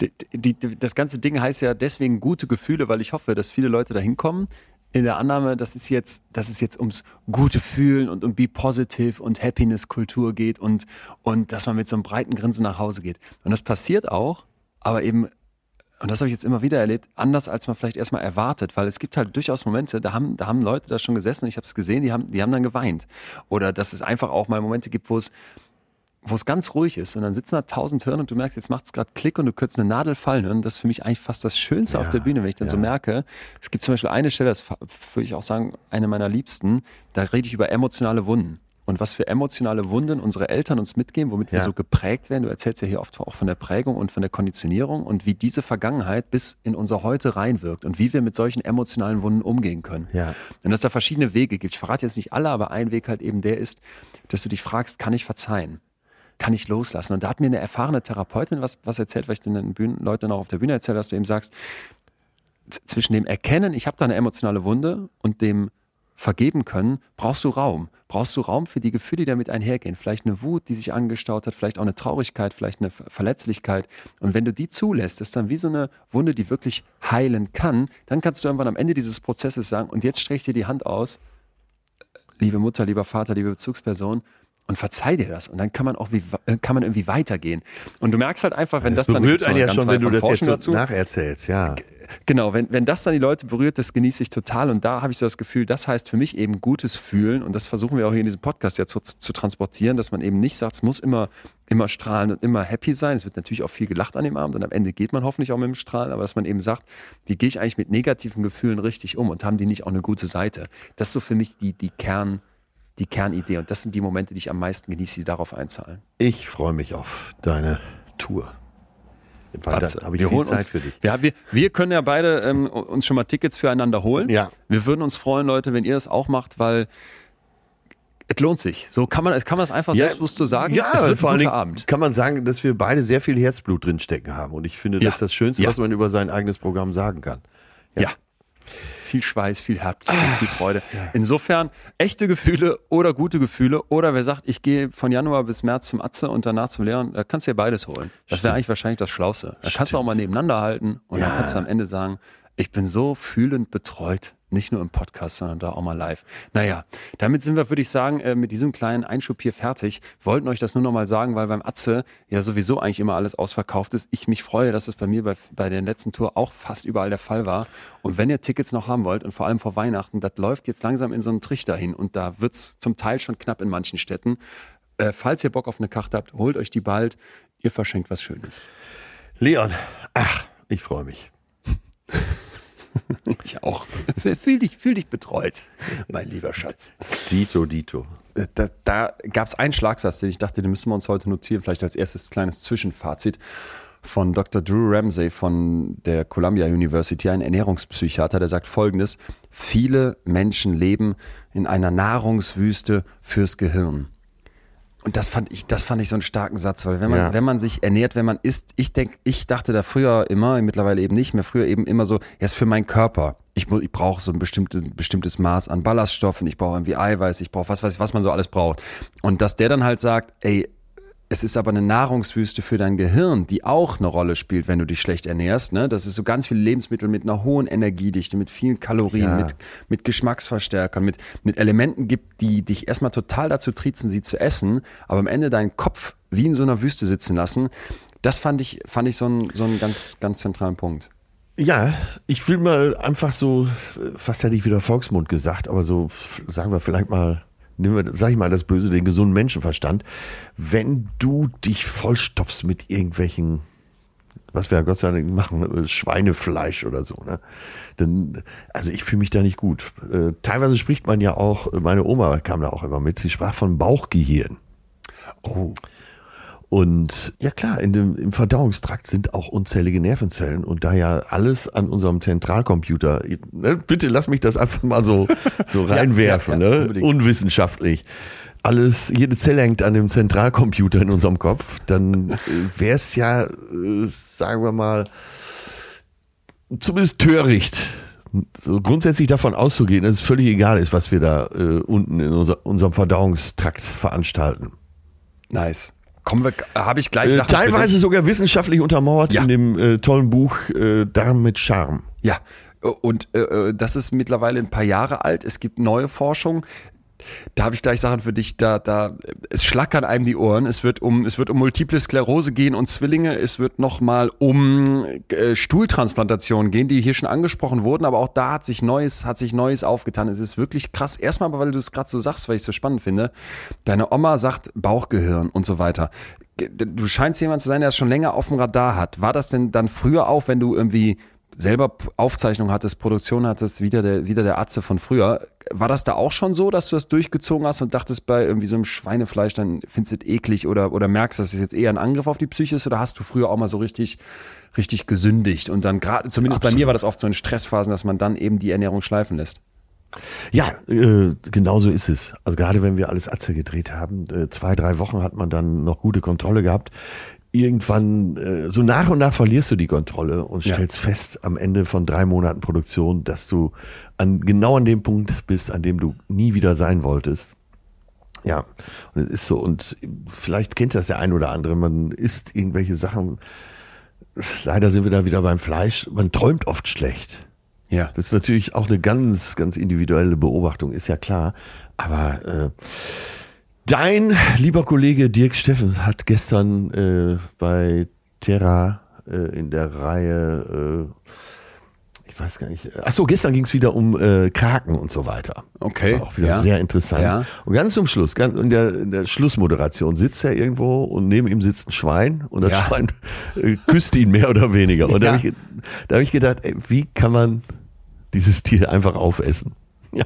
Die, die, das ganze Ding heißt ja deswegen gute Gefühle, weil ich hoffe, dass viele Leute da hinkommen in der Annahme, dass es jetzt, dass es jetzt ums gute Fühlen und um Be Positive und Happiness-Kultur geht und, und dass man mit so einem breiten Grinsen nach Hause geht. Und das passiert auch, aber eben und das habe ich jetzt immer wieder erlebt, anders als man vielleicht erstmal erwartet, weil es gibt halt durchaus Momente, da haben, da haben Leute da schon gesessen, ich habe es gesehen, die haben, die haben dann geweint. Oder dass es einfach auch mal Momente gibt, wo es, wo es ganz ruhig ist und dann sitzen da tausend Hirn und du merkst, jetzt macht es gerade Klick und du könntest eine Nadel fallen hören. Das ist für mich eigentlich fast das Schönste ja, auf der Bühne, wenn ich dann ja. so merke. Es gibt zum Beispiel eine Stelle, das würde ich auch sagen, eine meiner Liebsten, da rede ich über emotionale Wunden und was für emotionale Wunden unsere Eltern uns mitgeben, womit ja. wir so geprägt werden. Du erzählst ja hier oft auch von der Prägung und von der Konditionierung und wie diese Vergangenheit bis in unser Heute reinwirkt und wie wir mit solchen emotionalen Wunden umgehen können. Ja. Und dass da verschiedene Wege gibt. Ich verrate jetzt nicht alle, aber ein Weg halt eben der ist, dass du dich fragst, kann ich verzeihen? kann ich loslassen. Und da hat mir eine erfahrene Therapeutin was, was erzählt, weil ich den Bühnen, Leuten noch auf der Bühne erzähle, dass du eben sagst, zwischen dem Erkennen, ich habe da eine emotionale Wunde und dem vergeben können, brauchst du Raum. Brauchst du Raum für die Gefühle, die damit einhergehen. Vielleicht eine Wut, die sich angestaut hat, vielleicht auch eine Traurigkeit, vielleicht eine Verletzlichkeit. Und wenn du die zulässt, ist dann wie so eine Wunde, die wirklich heilen kann, dann kannst du irgendwann am Ende dieses Prozesses sagen, und jetzt streich dir die Hand aus, liebe Mutter, lieber Vater, liebe Bezugsperson, und verzeih dir das. Und dann kann man auch wie, äh, kann man irgendwie weitergehen. Und du merkst halt einfach, wenn das, das dann berührt einen ja schon, wenn du das jetzt so dazu, nacherzählst, ja. Genau, wenn, wenn das dann die Leute berührt, das genieße ich total. Und da habe ich so das Gefühl, das heißt für mich eben gutes Fühlen. Und das versuchen wir auch hier in diesem Podcast ja zu, zu transportieren, dass man eben nicht sagt, es muss immer, immer strahlen und immer happy sein. Es wird natürlich auch viel gelacht an dem Abend und am Ende geht man hoffentlich auch mit dem Strahlen, aber dass man eben sagt, wie gehe ich eigentlich mit negativen Gefühlen richtig um und haben die nicht auch eine gute Seite? Das ist so für mich die, die Kern, die Kernidee. Und das sind die Momente, die ich am meisten genieße, die darauf einzahlen. Ich freue mich auf deine Tour. Weil da habe ich wir viel Zeit uns, für dich. Wir, wir, wir können ja beide ähm, uns schon mal Tickets füreinander holen. Ja. Wir würden uns freuen, Leute, wenn ihr das auch macht, weil es lohnt sich. So kann man, kann man es einfach ja, selbstbewusst so sagen. Ja, es wird vor allem Abend. kann man sagen, dass wir beide sehr viel Herzblut drinstecken haben. Und ich finde, das ja. ist das Schönste, ja. was man über sein eigenes Programm sagen kann. Ja viel Schweiß, viel Herzblut, viel Freude. Ja. Insofern echte Gefühle oder gute Gefühle oder wer sagt, ich gehe von Januar bis März zum Atze und danach zum Lehren, da kannst du ja beides holen. Das wäre eigentlich wahrscheinlich das Schlauste. Da kannst du auch mal nebeneinander halten und ja. dann kannst du am Ende sagen, ich bin so fühlend betreut. Nicht nur im Podcast, sondern da auch mal live. Naja, damit sind wir, würde ich sagen, äh, mit diesem kleinen Einschub hier fertig. Wollten euch das nur noch mal sagen, weil beim Atze ja sowieso eigentlich immer alles ausverkauft ist. Ich mich freue, dass es bei mir bei, bei der letzten Tour auch fast überall der Fall war. Und wenn ihr Tickets noch haben wollt und vor allem vor Weihnachten, das läuft jetzt langsam in so einen Trichter hin und da wird es zum Teil schon knapp in manchen Städten. Äh, falls ihr Bock auf eine Karte habt, holt euch die bald. Ihr verschenkt was Schönes. Leon, ach, ich freue mich. ich auch. Fühl dich, fühl dich betreut, mein lieber Schatz. Dito, Dito. Äh, da, da gab es einen Schlagsatz, den ich dachte, den müssen wir uns heute notieren, vielleicht als erstes kleines Zwischenfazit von Dr. Drew Ramsey von der Columbia University, ein Ernährungspsychiater, der sagt folgendes, viele Menschen leben in einer Nahrungswüste fürs Gehirn. Und das fand ich, das fand ich so einen starken Satz, weil wenn man, ja. wenn man sich ernährt, wenn man isst, ich denke, ich dachte da früher immer, mittlerweile eben nicht mehr, früher eben immer so, ja, ist für meinen Körper. Ich, ich brauche so ein bestimmtes, bestimmtes Maß an Ballaststoffen, ich brauche irgendwie Eiweiß, ich brauche was weiß ich, was man so alles braucht. Und dass der dann halt sagt, ey, es ist aber eine Nahrungswüste für dein Gehirn, die auch eine Rolle spielt, wenn du dich schlecht ernährst. Ne? Das ist so ganz viele Lebensmittel mit einer hohen Energiedichte, mit vielen Kalorien, ja. mit, mit Geschmacksverstärkern, mit, mit Elementen gibt, die dich erstmal total dazu triezen, sie zu essen, aber am Ende deinen Kopf wie in so einer Wüste sitzen lassen. Das fand ich, fand ich so einen, so einen ganz, ganz zentralen Punkt. Ja, ich will mal einfach so, fast hätte ich wieder Volksmund gesagt, aber so sagen wir vielleicht mal nehmen wir, sag ich mal, das Böse, den gesunden Menschenverstand, wenn du dich vollstopfst mit irgendwelchen, was wir ja Gott sei Dank machen, Schweinefleisch oder so, ne? Dann, also ich fühle mich da nicht gut. Äh, teilweise spricht man ja auch, meine Oma kam da auch immer mit, sie sprach von Bauchgehirn. Oh. Und ja klar, in dem, im Verdauungstrakt sind auch unzählige Nervenzellen und da ja alles an unserem Zentralcomputer, ne, bitte lass mich das einfach mal so, so reinwerfen, ja, ja, ja, ne? unwissenschaftlich. Alles, jede Zelle hängt an dem Zentralcomputer in unserem Kopf, dann äh, wäre es ja, äh, sagen wir mal, zumindest töricht, so grundsätzlich davon auszugehen, dass es völlig egal ist, was wir da äh, unten in unser, unserem Verdauungstrakt veranstalten. Nice. Kommen wir, habe ich gleich äh, Sachen Teilweise sogar wissenschaftlich untermauert ja. in dem äh, tollen Buch äh, Darm mit Charme. Ja, und äh, äh, das ist mittlerweile ein paar Jahre alt. Es gibt neue Forschung. Da habe ich gleich Sachen für dich, da, da, es schlackern einem die Ohren. Es wird um, es wird um Multiple Sklerose gehen und Zwillinge. Es wird nochmal um äh, Stuhltransplantation gehen, die hier schon angesprochen wurden. Aber auch da hat sich Neues, hat sich Neues aufgetan. Es ist wirklich krass. Erstmal, weil du es gerade so sagst, weil ich es so spannend finde. Deine Oma sagt Bauchgehirn und so weiter du scheinst jemand zu sein, der es schon länger auf dem Radar hat. War das denn dann früher auch, wenn du irgendwie selber Aufzeichnung hattest, Produktion hattest, wieder der, wieder der Atze von früher. War das da auch schon so, dass du das durchgezogen hast und dachtest bei irgendwie so einem Schweinefleisch, dann findest du es eklig oder, oder merkst, dass es jetzt eher ein Angriff auf die Psyche ist oder hast du früher auch mal so richtig, richtig gesündigt und dann gerade, zumindest Absolut. bei mir war das oft so in Stressphasen, dass man dann eben die Ernährung schleifen lässt? Ja, äh, genau so ist es. Also gerade wenn wir alles Atze gedreht haben, äh, zwei, drei Wochen hat man dann noch gute Kontrolle gehabt. Irgendwann, äh, so nach und nach verlierst du die Kontrolle und Ja. stellst fest am Ende von drei Monaten Produktion, dass du an, genau an dem Punkt bist, an dem du nie wieder sein wolltest. Ja, und es ist so. Und vielleicht kennt das der ein oder andere. Man isst irgendwelche Sachen. Leider sind wir da wieder beim Fleisch. Man träumt oft schlecht. Ja. Das ist natürlich auch eine ganz, ganz individuelle Beobachtung, ist ja klar. Aber äh, dein lieber Kollege Dirk Steffen hat gestern äh, bei Terra äh, in der Reihe, äh, ich weiß gar nicht, ach so, gestern ging es wieder um äh, Kraken und so weiter. Okay, War auch wieder ja. sehr interessant. Ja. Und ganz zum Schluss, ganz in der, in der Schlussmoderation sitzt er irgendwo und neben ihm sitzt ein Schwein und das Ja. Schwein äh, küsst ihn mehr oder weniger. Und da habe ich, da hab ich gedacht, ey, wie kann man dieses Tier einfach aufessen? Ja,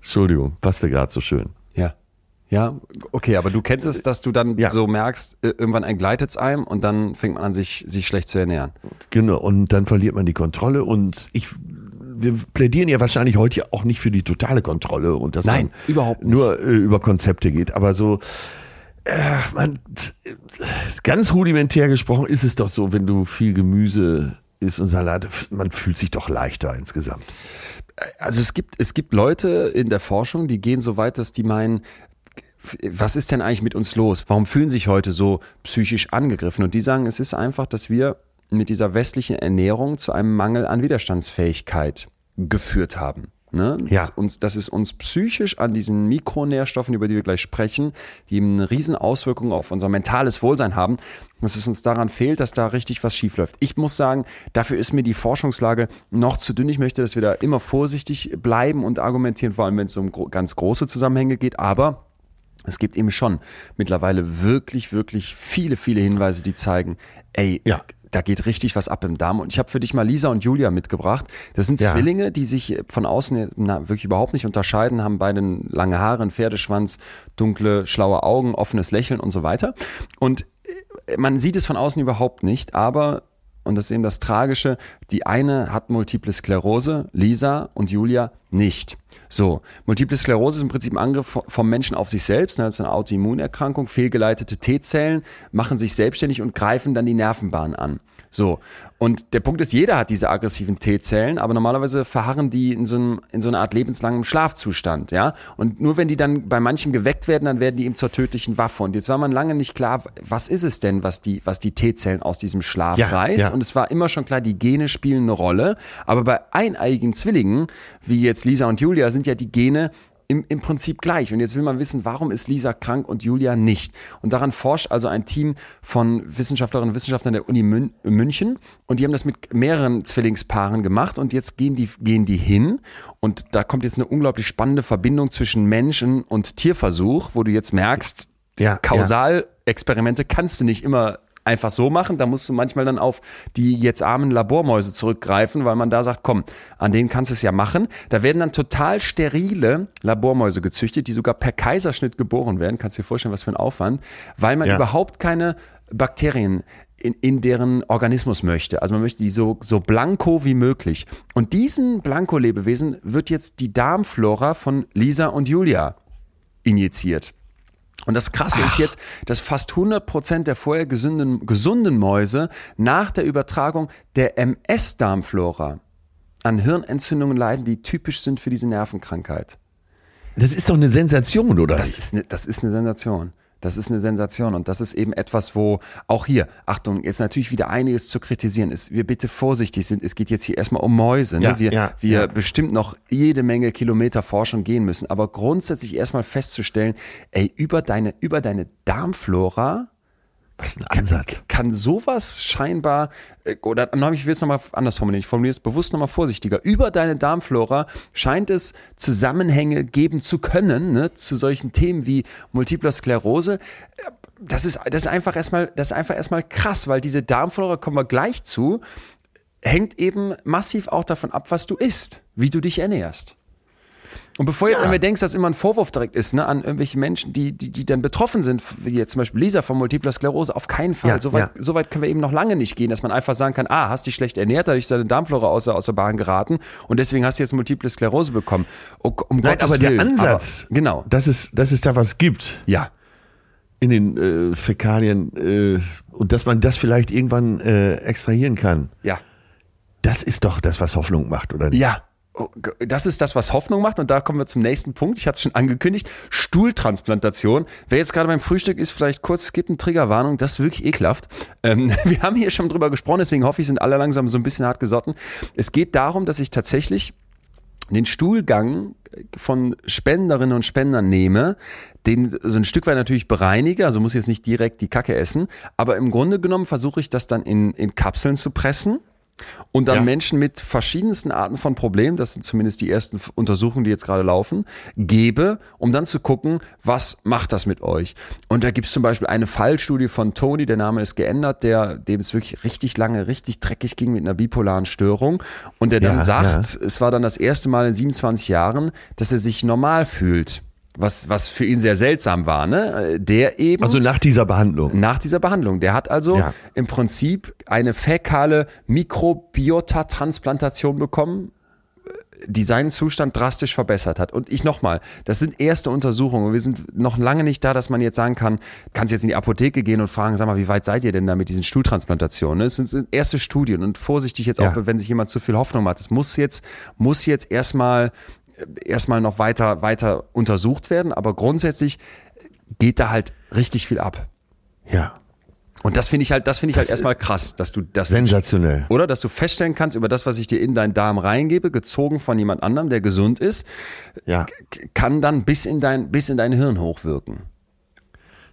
Entschuldigung, passte gerade so schön. Ja. Okay, aber du kennst es, dass du dann Ja. so merkst, äh, irgendwann entgleitet es einem und dann fängt man an, sich, sich schlecht zu ernähren. Genau, und dann verliert man die Kontrolle und ich, wir plädieren ja wahrscheinlich heute auch nicht für die totale Kontrolle und dass Nein, man überhaupt nicht. nur äh, über Konzepte geht, aber so, äh, man, ganz rudimentär gesprochen ist es doch so, wenn du viel Gemüse isst und Salat, man fühlt sich doch leichter insgesamt. Also es gibt, es gibt Leute in der Forschung, die gehen so weit, dass die meinen, was ist denn eigentlich mit uns los? Warum fühlen sich heute so psychisch angegriffen? Und die sagen, es ist einfach, dass wir mit dieser westlichen Ernährung zu einem Mangel an Widerstandsfähigkeit geführt haben. Ne? Ja. Dass, uns, dass es uns psychisch an diesen Mikronährstoffen, über die wir gleich sprechen, die eben eine riesen Auswirkung auf unser mentales Wohlsein haben, dass es uns daran fehlt, dass da richtig was schiefläuft. Ich muss sagen, dafür ist mir die Forschungslage noch zu dünn. Ich möchte, dass wir da immer vorsichtig bleiben und argumentieren, vor allem wenn es um ganz große Zusammenhänge geht. Aber es gibt eben schon mittlerweile wirklich, wirklich viele, viele Hinweise, die zeigen, ey, Ja. da geht richtig was ab im Darm. Und ich habe für dich mal Lisa und Julia mitgebracht. Das sind Ja. Zwillinge, die sich von außen na, wirklich überhaupt nicht unterscheiden, haben beide lange Haare, einen Pferdeschwanz, dunkle, schlaue Augen, offenes Lächeln und so weiter. Und äh, man sieht es von außen überhaupt nicht, aber und das ist eben das Tragische, die eine hat Multiple Sklerose, Lisa und Julia nicht. So, Multiple Sklerose ist im Prinzip ein Angriff vo- vom Menschen auf sich selbst, ne, das ist eine Autoimmunerkrankung, fehlgeleitete T-Zellen machen sich selbstständig und greifen dann die Nervenbahn an. So, und der Punkt ist, jeder hat diese aggressiven T-Zellen, aber normalerweise verharren die in so, einem, in so einer Art lebenslangem Schlafzustand, ja. Und nur wenn die dann bei manchen geweckt werden, dann werden die eben zur tödlichen Waffe. Und jetzt war man lange nicht klar, was ist es denn, was die, was die T-Zellen aus diesem Schlaf Ja, reißt. ja. Und es war immer schon klar, die Gene spielen eine Rolle. Aber bei eineiigen Zwillingen, wie jetzt Lisa und Julia, sind ja die Gene im, im Prinzip gleich. Und jetzt will man wissen, warum ist Lisa krank und Julia nicht? Und daran forscht also ein Team von Wissenschaftlerinnen und Wissenschaftlern der Uni Mün München. Und die haben das mit mehreren Zwillingspaaren gemacht. Und jetzt gehen die, gehen die hin. Und da kommt jetzt eine unglaublich spannende Verbindung zwischen Menschen und Tierversuch, wo du jetzt merkst, Ja, Kausalexperimente kannst du nicht immer einfach so machen. Da musst du manchmal dann auf die jetzt armen Labormäuse zurückgreifen, weil man da sagt, komm, an denen kannst du es ja machen. Da werden dann total sterile Labormäuse gezüchtet, die sogar per Kaiserschnitt geboren werden. Kannst du dir vorstellen, was für ein Aufwand, weil man Ja. überhaupt keine Bakterien in, in deren Organismus möchte. Also man möchte die so, so blanko wie möglich. Und diesen Blanko-Lebewesen wird jetzt die Darmflora von Lisa und Julia injiziert. Und das Krasse ist jetzt, dass fast 100 Prozent der vorher gesunden, gesunden Mäuse nach der Übertragung der MS-Darmflora an Hirnentzündungen leiden, die typisch sind für diese Nervenkrankheit. Das ist doch eine Sensation, oder? Das ist, eine, das ist eine Sensation. Das ist eine Sensation und das ist eben etwas, wo auch hier, Achtung, jetzt natürlich wieder einiges zu kritisieren ist. Wir bitte vorsichtig sind. Es geht jetzt hier erstmal um Mäuse. Ne? Ja, wir ja, wir ja. bestimmt noch jede Menge Kilometer Forschung gehen müssen. Aber grundsätzlich erstmal festzustellen, ey, über deine, über deine Darmflora Was ein Ansatz. kann sowas scheinbar, äh, oder ich will es nochmal anders formulieren, ich formuliere es bewusst nochmal vorsichtiger, über deine Darmflora scheint es Zusammenhänge geben zu können, ne, zu solchen Themen wie Multipler Sklerose. Das ist, das ist einfach erstmal, das ist einfach erstmal krass, weil diese Darmflora, kommen wir gleich zu, hängt eben massiv auch davon ab, was du isst, wie du dich ernährst. Und bevor jetzt Ja. irgendwie denkst, dass immer ein Vorwurf direkt ist, ne, an irgendwelche Menschen, die, die, die dann betroffen sind, wie jetzt zum Beispiel Lisa von Multipler Sklerose, auf keinen Fall. Ja, so, weit, ja. so weit können wir eben noch lange nicht gehen, dass man einfach sagen kann, ah, hast dich schlecht ernährt, dadurch ist deine Darmflora außer, außer Bahn geraten und deswegen hast du jetzt Multiple Sklerose bekommen. Um Nein, Gottes aber der Willen. Ansatz, Aber, genau. dass, es, dass es da was gibt Ja. in den äh, Fäkalien äh, und dass man das vielleicht irgendwann äh, extrahieren kann, Ja. das ist doch das, was Hoffnung macht, oder nicht? Ja. Oh, Das ist das, was Hoffnung macht. Und da kommen wir zum nächsten Punkt. Ich hatte es schon angekündigt. Stuhltransplantation. Wer jetzt gerade beim Frühstück ist, vielleicht kurz skippen, Triggerwarnung. Das ist wirklich ekelhaft. Ähm, wir haben hier schon drüber gesprochen, deswegen hoffe ich, sind alle langsam so ein bisschen hart gesotten. Es geht darum, dass ich tatsächlich den Stuhlgang von Spenderinnen und Spendern nehme, den so ein Stück weit natürlich bereinige, also muss jetzt nicht direkt die Kacke essen, aber im Grunde genommen versuche ich das dann in, in Kapseln zu pressen und dann Ja. Menschen mit verschiedensten Arten von Problemen, das sind zumindest die ersten Untersuchungen, die jetzt gerade laufen, gebe, um dann zu gucken, was macht das mit euch. Und da gibt es zum Beispiel eine Fallstudie von Tony, der Name ist geändert, der, dem es wirklich richtig lange, richtig dreckig ging mit einer bipolaren Störung und der dann Ja, sagt, es war dann das erste Mal in 27 Jahren, dass er sich normal fühlt. Was, was für ihn sehr seltsam war, ne? Der eben. Also nach dieser Behandlung. Nach dieser Behandlung. Der hat also Ja. im Prinzip eine fäkale Mikrobiota-Transplantation bekommen, die seinen Zustand drastisch verbessert hat. Und ich nochmal, das sind erste Untersuchungen. Wir sind noch lange nicht da, dass man jetzt sagen kann, kannst jetzt in die Apotheke gehen und fragen, sag mal, wie weit seid ihr denn da mit diesen Stuhltransplantationen? Es sind, erste Studien und vorsichtig jetzt auch, Ja. wenn sich jemand zu viel Hoffnung macht. Es muss jetzt, muss jetzt erstmal, erstmal noch weiter, weiter untersucht werden, aber grundsätzlich geht da halt richtig viel ab. Ja. Und das finde ich halt, das finde ich halt Das- erstmal krass, dass du das Sensationell. oder dass du feststellen kannst über das, was ich dir in deinen Darm reingebe, gezogen von jemand anderem, der gesund ist, Ja. kann dann bis in dein bis in dein Hirn hochwirken.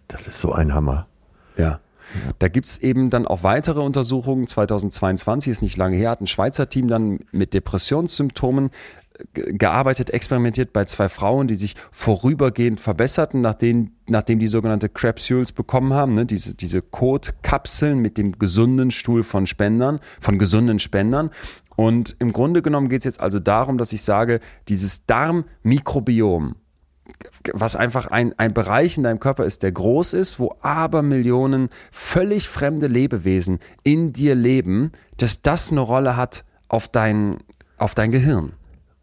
Das ist so ein Hammer. Ja. Da gibt's eben dann auch weitere Untersuchungen. 2022 ist nicht lange her, hat ein Schweizer Team dann mit Depressionssymptomen gearbeitet, experimentiert bei zwei Frauen, die sich vorübergehend verbesserten, nachdem, nachdem die sogenannte Capsules bekommen haben, ne? diese, diese Kotkapseln mit dem gesunden Stuhl von Spendern, von gesunden Spendern. Und im Grunde genommen geht's jetzt also darum, dass ich sage, dieses Darmmikrobiom, was einfach ein, ein Bereich in deinem Körper ist, der groß ist, wo aber Millionen völlig fremde Lebewesen in dir leben, dass das eine Rolle hat auf dein, auf dein Gehirn,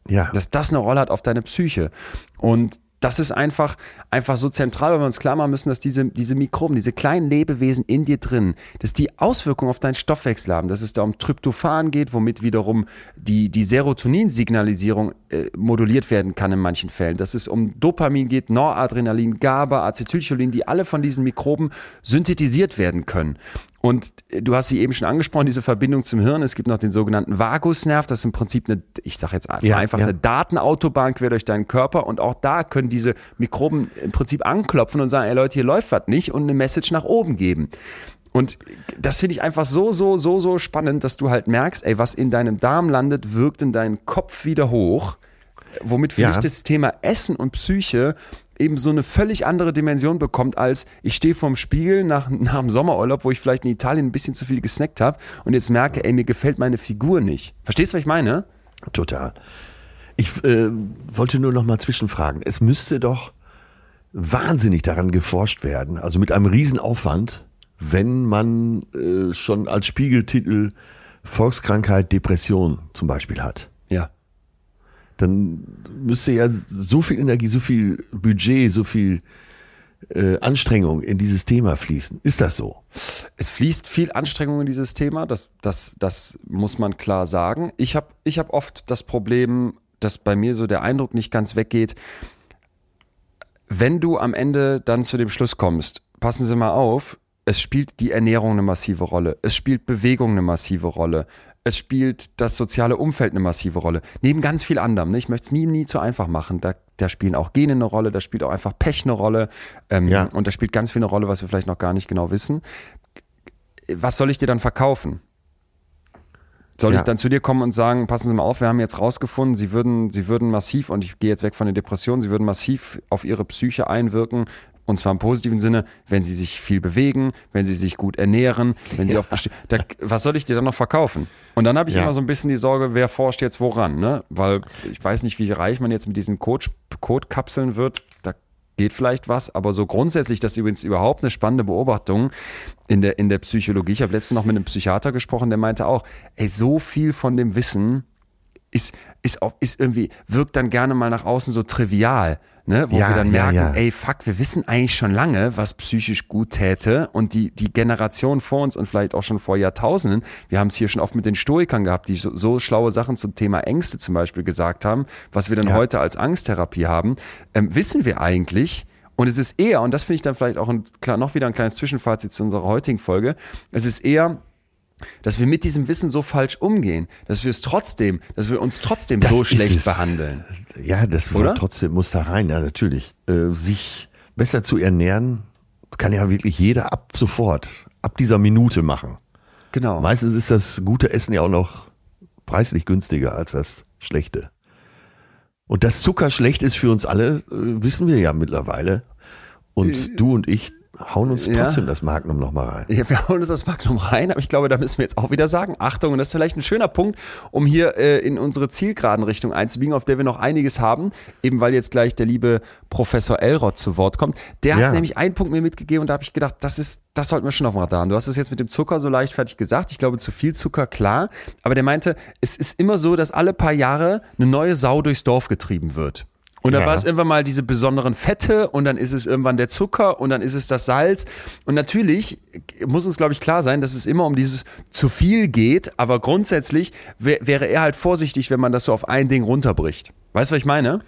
Ja. dass das eine Rolle hat auf deine Psyche. Und das ist einfach, einfach so zentral, weil wir uns klar machen müssen, dass diese, diese Mikroben, diese kleinen Lebewesen in dir drin, dass die Auswirkungen auf deinen Stoffwechsel haben, dass es da um Tryptophan geht, womit wiederum die, die Serotoninsignalisierung äh, moduliert werden kann in manchen Fällen, dass es um Dopamin geht, Noradrenalin, GABA, Acetylcholin, die alle von diesen Mikroben synthetisiert werden können. Und äh, du hast sie eben schon angesprochen, diese Verbindung zum Hirn. Es gibt noch den sogenannten Vagusnerv. Das ist im Prinzip eine, ich sage jetzt einfach, Ja, einfach ja. eine Datenautobahn quer durch deinen Körper. Und auch da können diese Mikroben im Prinzip anklopfen und sagen, ey Leute, hier läuft was nicht und eine Message nach oben geben. Und das finde ich einfach so, so, so, so spannend, dass du halt merkst, ey, was in deinem Darm landet, wirkt in deinen Kopf wieder hoch. Womit für Ja. mich das Thema Essen und Psyche eben so eine völlig andere Dimension bekommt, als ich stehe vorm Spiegel nach, nach dem Sommerurlaub, wo ich vielleicht in Italien ein bisschen zu viel gesnackt habe und jetzt merke, ey, mir gefällt meine Figur nicht. Verstehst du, was ich meine? Total. Ich äh, wollte nur noch mal zwischenfragen. Es müsste doch wahnsinnig daran geforscht werden, also mit einem Riesenaufwand, wenn man äh, schon als Spiegeltitel Volkskrankheit Depression zum Beispiel hat. Ja. Dann müsste ja so viel Energie, so viel Budget, so viel äh, Anstrengung in dieses Thema fließen. Ist das so? Es fließt viel Anstrengung in dieses Thema, das, das, das muss man klar sagen. Ich habe ich hab oft das Problem, dass bei mir so der Eindruck nicht ganz weggeht, wenn du am Ende dann zu dem Schluss kommst, passen Sie mal auf, es spielt die Ernährung eine massive Rolle, es spielt Bewegung eine massive Rolle, es spielt das soziale Umfeld eine massive Rolle. Neben ganz viel anderem. Ne? Ich möchte es nie, nie zu einfach machen. Da, da spielen auch Gene eine Rolle, da spielt auch einfach Pech eine Rolle. Ähm, Ja. Und da spielt ganz viel eine Rolle, was wir vielleicht noch gar nicht genau wissen. Was soll ich dir dann verkaufen? Soll Ja. ich dann zu dir kommen und sagen, passen Sie mal auf, wir haben jetzt rausgefunden, Sie würden, Sie würden massiv, und ich gehe jetzt weg von den Depressionen, Sie würden massiv auf Ihre Psyche einwirken, Und zwar im positiven Sinne, wenn sie sich viel bewegen, wenn sie sich gut ernähren, wenn sie Ja. auf da, was soll ich dir dann noch verkaufen? Und dann habe ich Ja. immer so ein bisschen die Sorge, wer forscht jetzt woran, ne? Weil ich weiß nicht, wie reich man jetzt mit diesen Code- Codekapseln wird. Da geht vielleicht was, aber so grundsätzlich, das ist übrigens überhaupt eine spannende Beobachtung in der, in der Psychologie. Ich habe letztens noch mit einem Psychiater gesprochen, der meinte auch, ey, so viel von dem Wissen ist, ist, auch, ist irgendwie, wirkt dann gerne mal nach außen so trivial. Ne, wo Ja, wir dann ja, merken, ja. ey, fuck, wir wissen eigentlich schon lange, was psychisch gut täte und die, die Generation vor uns und vielleicht auch schon vor Jahrtausenden, wir haben es hier schon oft mit den Stoikern gehabt, die so, so schlaue Sachen zum Thema Ängste zum Beispiel gesagt haben, was wir dann Ja. heute als Angsttherapie haben, ähm, wissen wir eigentlich, und es ist eher, und das finde ich dann vielleicht auch ein, klar, noch wieder ein kleines Zwischenfazit zu unserer heutigen Folge, es ist eher, dass wir mit diesem Wissen so falsch umgehen, dass wir es trotzdem, dass wir uns trotzdem Das so schlecht es. behandeln. Ja, das Oder? trotzdem muss da rein, ja, natürlich. Äh, sich besser zu ernähren, kann ja wirklich jeder ab sofort, ab dieser Minute machen. Genau. Meistens ist das gute Essen ja auch noch preislich günstiger als das schlechte. Und dass Zucker schlecht ist für uns alle, äh, wissen wir ja mittlerweile. Und du und ich hauen uns Äh, ja. trotzdem das Magnum noch mal rein. Ja, wir hauen uns das Magnum rein, aber ich glaube, da müssen wir jetzt auch wieder sagen, Achtung, und das ist vielleicht ein schöner Punkt, um hier äh, in unsere zielgeraden Richtung einzubiegen, auf der wir noch einiges haben, eben weil jetzt gleich der liebe Professor Elrod zu Wort kommt. Der Ja. hat nämlich einen Punkt mir mitgegeben und da habe ich gedacht, das ist, das sollten wir schon auf dem Radar haben. Du hast es jetzt mit dem Zucker so leichtfertig gesagt, ich glaube, zu viel Zucker, klar, aber der meinte, es ist immer so, dass alle paar Jahre eine neue Sau durchs Dorf getrieben wird. Und dann Ja. war es irgendwann mal diese besonderen Fette und dann ist es irgendwann der Zucker und dann ist es das Salz. Und natürlich muss uns, glaube ich, klar sein, dass es immer um dieses zu viel geht, aber grundsätzlich wär, wäre er halt vorsichtig, wenn man das so auf ein Ding runterbricht. Weißt du, was ich meine?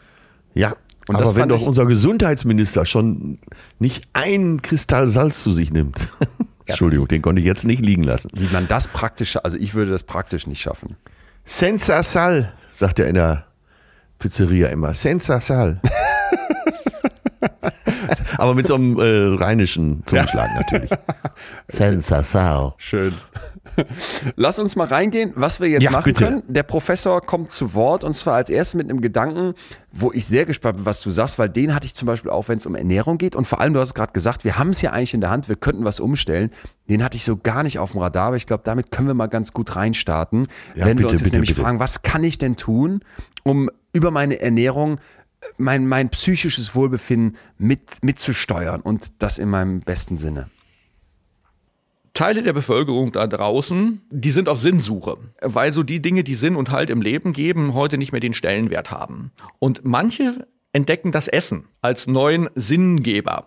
Ja. Und das aber wenn doch unser Gesundheitsminister schon nicht einen Kristall Salz zu sich nimmt. Entschuldigung, den konnte ich jetzt nicht liegen lassen. Wie man das praktisch, also ich würde das praktisch nicht schaffen. Senza Sal, sagt er in der Pizzeria immer. Senza Sal. Aber mit so einem äh, rheinischen Zungenschlag natürlich. Senza Sal. Schön. Lass uns mal reingehen, was wir jetzt Ja, machen bitte. können. Der Professor kommt zu Wort und zwar als erstes mit einem Gedanken, wo ich sehr gespannt bin, was du sagst, weil den hatte ich zum Beispiel auch, wenn es um Ernährung geht und vor allem, du hast es gerade gesagt, wir haben es ja eigentlich in der Hand, wir könnten was umstellen. Den hatte ich so gar nicht auf dem Radar, aber ich glaube, damit können wir mal ganz gut reinstarten, Ja, wenn wir bitte, uns jetzt bitte, nämlich fragen, was kann ich denn tun, um über meine Ernährung mein, mein psychisches Wohlbefinden mit, mitzusteuern und das in meinem besten Sinne. Teile der Bevölkerung da draußen, die sind auf Sinnsuche, weil so die Dinge, die Sinn und Halt im Leben geben, heute nicht mehr den Stellenwert haben. Und manche entdecken das Essen als neuen Sinngeber.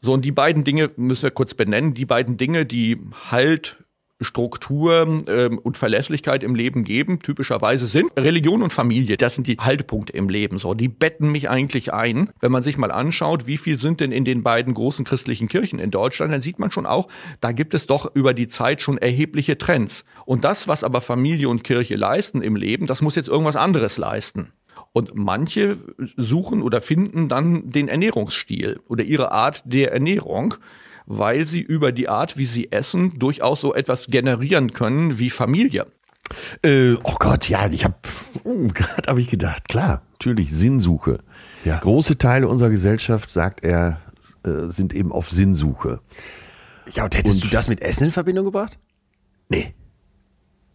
So, und die beiden Dinge müssen wir kurz benennen. Die beiden Dinge, die Halt, Struktur ähm, und Verlässlichkeit im Leben geben, typischerweise sind Religion und Familie. Das sind die Haltepunkte im Leben. So, die betten mich eigentlich ein. Wenn man sich mal anschaut, wie viel sind denn in den beiden großen christlichen Kirchen in Deutschland, dann sieht man schon auch, da gibt es doch über die Zeit schon erhebliche Trends. Und das, was aber Familie und Kirche leisten im Leben, das muss jetzt irgendwas anderes leisten. Und manche suchen oder finden dann den Ernährungsstil oder ihre Art der Ernährung, weil sie über die Art, wie sie essen, durchaus so etwas generieren können wie Familie. Äh, oh Gott, ja, ich habe gerade habe ich gedacht, klar, natürlich Sinnsuche. Ja. Große Teile unserer Gesellschaft, sagt er, äh, sind eben auf Sinnsuche. Ja, und hättest Und- du das mit Essen in Verbindung gebracht? Nee.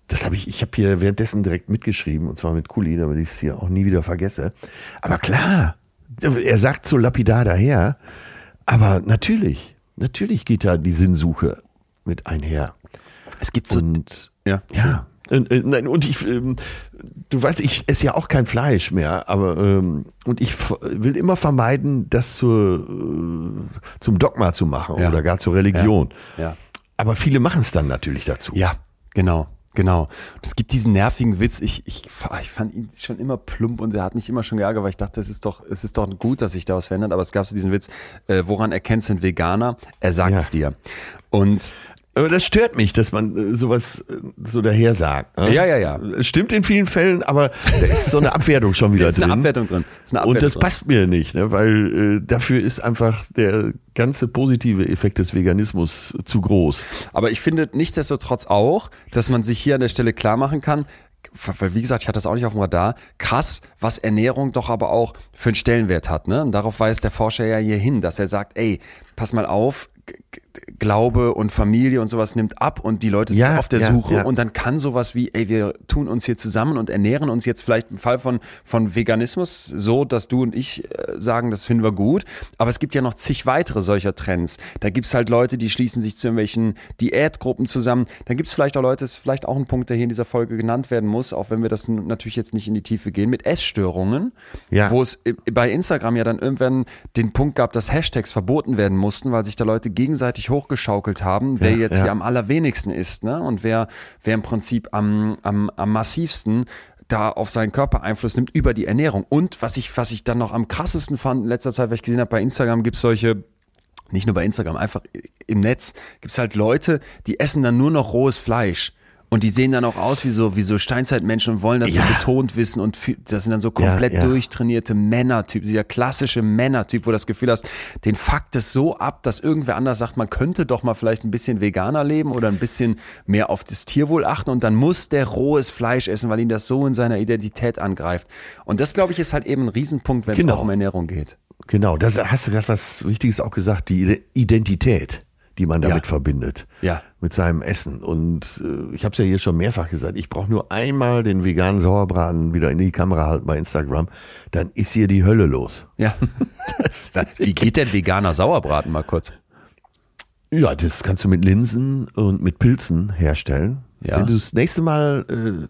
Das habe ich, ich habe hier währenddessen direkt mitgeschrieben, und zwar mit Kuli, damit ich es hier auch nie wieder vergesse. Aber klar, er sagt so lapidar daher, aber natürlich, natürlich geht da die Sinnsuche mit einher. Es gibt so. Und ja. ja, und, äh, nein, und ich, ähm, du weißt, ich esse ja auch kein Fleisch mehr, aber ähm, und ich will immer vermeiden, das zur, äh, zum Dogma zu machen Ja. oder gar zur Religion. Ja. Aber viele machen es dann natürlich dazu. Ja, genau. Genau. Und es gibt diesen nervigen Witz. Ich, ich, ich fand ihn schon immer plump und er hat mich immer schon geärgert, weil ich dachte, es ist doch, es ist doch gut, dass sich daraus verändert. Aber es gab so diesen Witz, äh, woran erkennst du einen Veganer? Er sagt's dir. Und Aber das stört mich, dass man äh, sowas äh, so daher sagt. ne? Ja, ja, ja. Es stimmt in vielen Fällen, aber da ist so eine Abwertung schon wieder da ist drin. eine Abwertung drin. Ist eine Und Abwertung das drin. passt mir nicht, ne? weil äh, dafür ist einfach der ganze positive Effekt des Veganismus zu groß. Aber ich finde nichtsdestotrotz auch, dass man sich hier an der Stelle klar machen kann, weil wie gesagt, ich hatte das auch nicht auf dem Radar, krass, was Ernährung doch aber auch für einen Stellenwert hat. Ne? Und darauf weist der Forscher ja hier hin, dass er sagt, ey, pass mal auf, Glaube und Familie und sowas nimmt ab und die Leute sind Ja, auf der ja, Suche ja. und dann kann sowas wie, ey, wir tun uns hier zusammen und ernähren uns jetzt vielleicht im Fall von, von Veganismus so, dass du und ich äh, sagen, das finden wir gut, aber es gibt ja noch zig weitere solcher Trends. Da gibt's halt Leute, die schließen sich zu irgendwelchen Diätgruppen zusammen. Da gibt's vielleicht auch Leute, ist vielleicht auch ein Punkt, der hier in dieser Folge genannt werden muss, auch wenn wir das natürlich jetzt nicht in die Tiefe gehen, mit Essstörungen, wo es bei Instagram ja dann irgendwann den Punkt gab, dass Hashtags verboten werden mussten, weil sich da Leute gegenseitig hochgeschaukelt haben, wer Ja, jetzt ja. hier am allerwenigsten ist, ne? Und wer, wer im Prinzip am, am, am massivsten da auf seinen Körper Einfluss nimmt über die Ernährung. Und was ich, was ich dann noch am krassesten fand in letzter Zeit, weil ich gesehen habe, bei Instagram gibt's solche, nicht nur bei Instagram, einfach im Netz gibt's halt Leute, die essen dann nur noch rohes Fleisch. Und die sehen dann auch aus wie so, wie so Steinzeitmenschen und wollen das Ja. so betont wissen und das sind dann so komplett Ja, ja. durchtrainierte Männertyp, dieser klassische Männertyp, wo du das Gefühl hast, den fuckt es so ab, dass irgendwer anders sagt, man könnte doch mal vielleicht ein bisschen veganer leben oder ein bisschen mehr auf das Tierwohl achten und dann muss der rohes Fleisch essen, weil ihn das so in seiner Identität angreift. Und das, glaube ich, ist halt eben ein Riesenpunkt, wenn es Genau. auch um Ernährung geht. Genau, das hast du gerade was Wichtiges auch gesagt, die Ide- Identität, die man damit Ja. verbindet. Ja. Mit seinem Essen. Und äh, ich habe es ja hier schon mehrfach gesagt, ich brauche nur einmal den veganen Sauerbraten wieder in die Kamera halten bei Instagram, dann ist hier die Hölle los. Ja. Wie geht denn veganer Sauerbraten mal kurz? Ja, das kannst du mit Linsen und mit Pilzen herstellen. Ja. Wenn du das nächste Mal äh,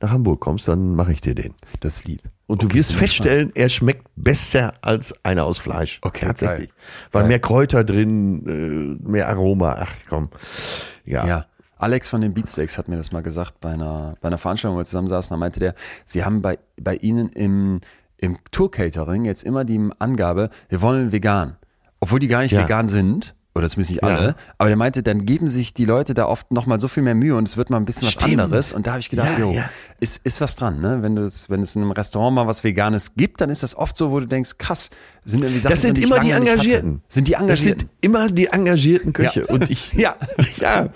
nach Hamburg kommst, dann mache ich dir den. Das ist lieb. Und du wirst feststellen, er schmeckt besser als einer aus Fleisch. Okay, tatsächlich. geil. Weil Geil. mehr Kräuter drin, äh, mehr Aroma. Ach komm. Ja. Ja. Alex von den Beatsteaks hat mir das mal gesagt bei einer, bei einer Veranstaltung, wo wir zusammen saßen. Da meinte der, sie haben bei, bei ihnen im, im Tour-Catering jetzt immer die Angabe, wir wollen vegan. Obwohl die gar nicht Ja. vegan sind. Oder zumindest nicht alle. Ja. Aber der meinte, dann geben sich die Leute da oft nochmal so viel mehr Mühe und es wird mal ein bisschen was Stimmt. anderes. Und da habe ich gedacht, Ja, jo, ja. Ist, ist was dran, ne? Wenn, du es, wenn es in einem Restaurant mal was Veganes gibt, dann ist das oft so, wo du denkst, krass, sind irgendwie Sachen, Das sind die immer die. Engagierten. Sind die Das Engagierten? sind immer die engagierten Köche. Ja. Und ich, Ja. ja,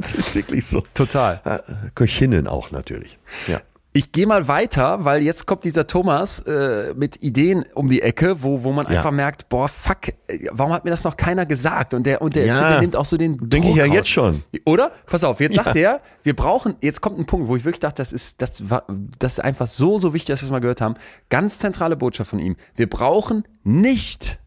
das ist wirklich so. Total. Köchinnen auch natürlich. Ja. Ich gehe mal weiter, weil jetzt kommt dieser Thomas äh, mit Ideen um die Ecke, wo, wo man Ja. einfach merkt, boah, fuck, äh, warum hat mir das noch keiner gesagt? Und der, und der, Ja. der nimmt auch so den Denke ich Druck ja raus. jetzt schon. Oder? Pass auf, jetzt sagt er, wir brauchen, jetzt kommt ein Punkt, wo ich wirklich dachte, das ist, das war, das ist einfach so, so wichtig, dass wir es mal gehört haben. Ganz zentrale Botschaft von ihm. Wir brauchen nicht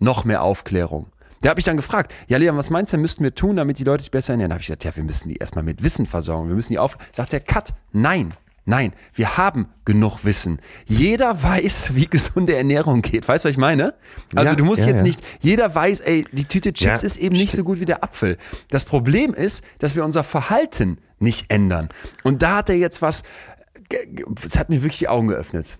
noch mehr Aufklärung. Da habe ich dann gefragt, ja Leon, was meinst du, müssten wir tun, damit die Leute sich besser ernähren? Da habe ich gesagt, ja, wir müssen die erstmal mit Wissen versorgen, wir müssen die auf. Sagt der Cut, nein, nein, wir haben genug Wissen. Jeder weiß, wie gesunde Ernährung geht. Weißt du, was ich meine? Also Ja, du musst ja, jetzt ja. nicht, jeder weiß, ey, die Tüte Chips ist eben nicht so gut wie der Apfel. Das Problem ist, dass wir unser Verhalten nicht ändern. Und da hat er jetzt was, es hat mir wirklich die Augen geöffnet.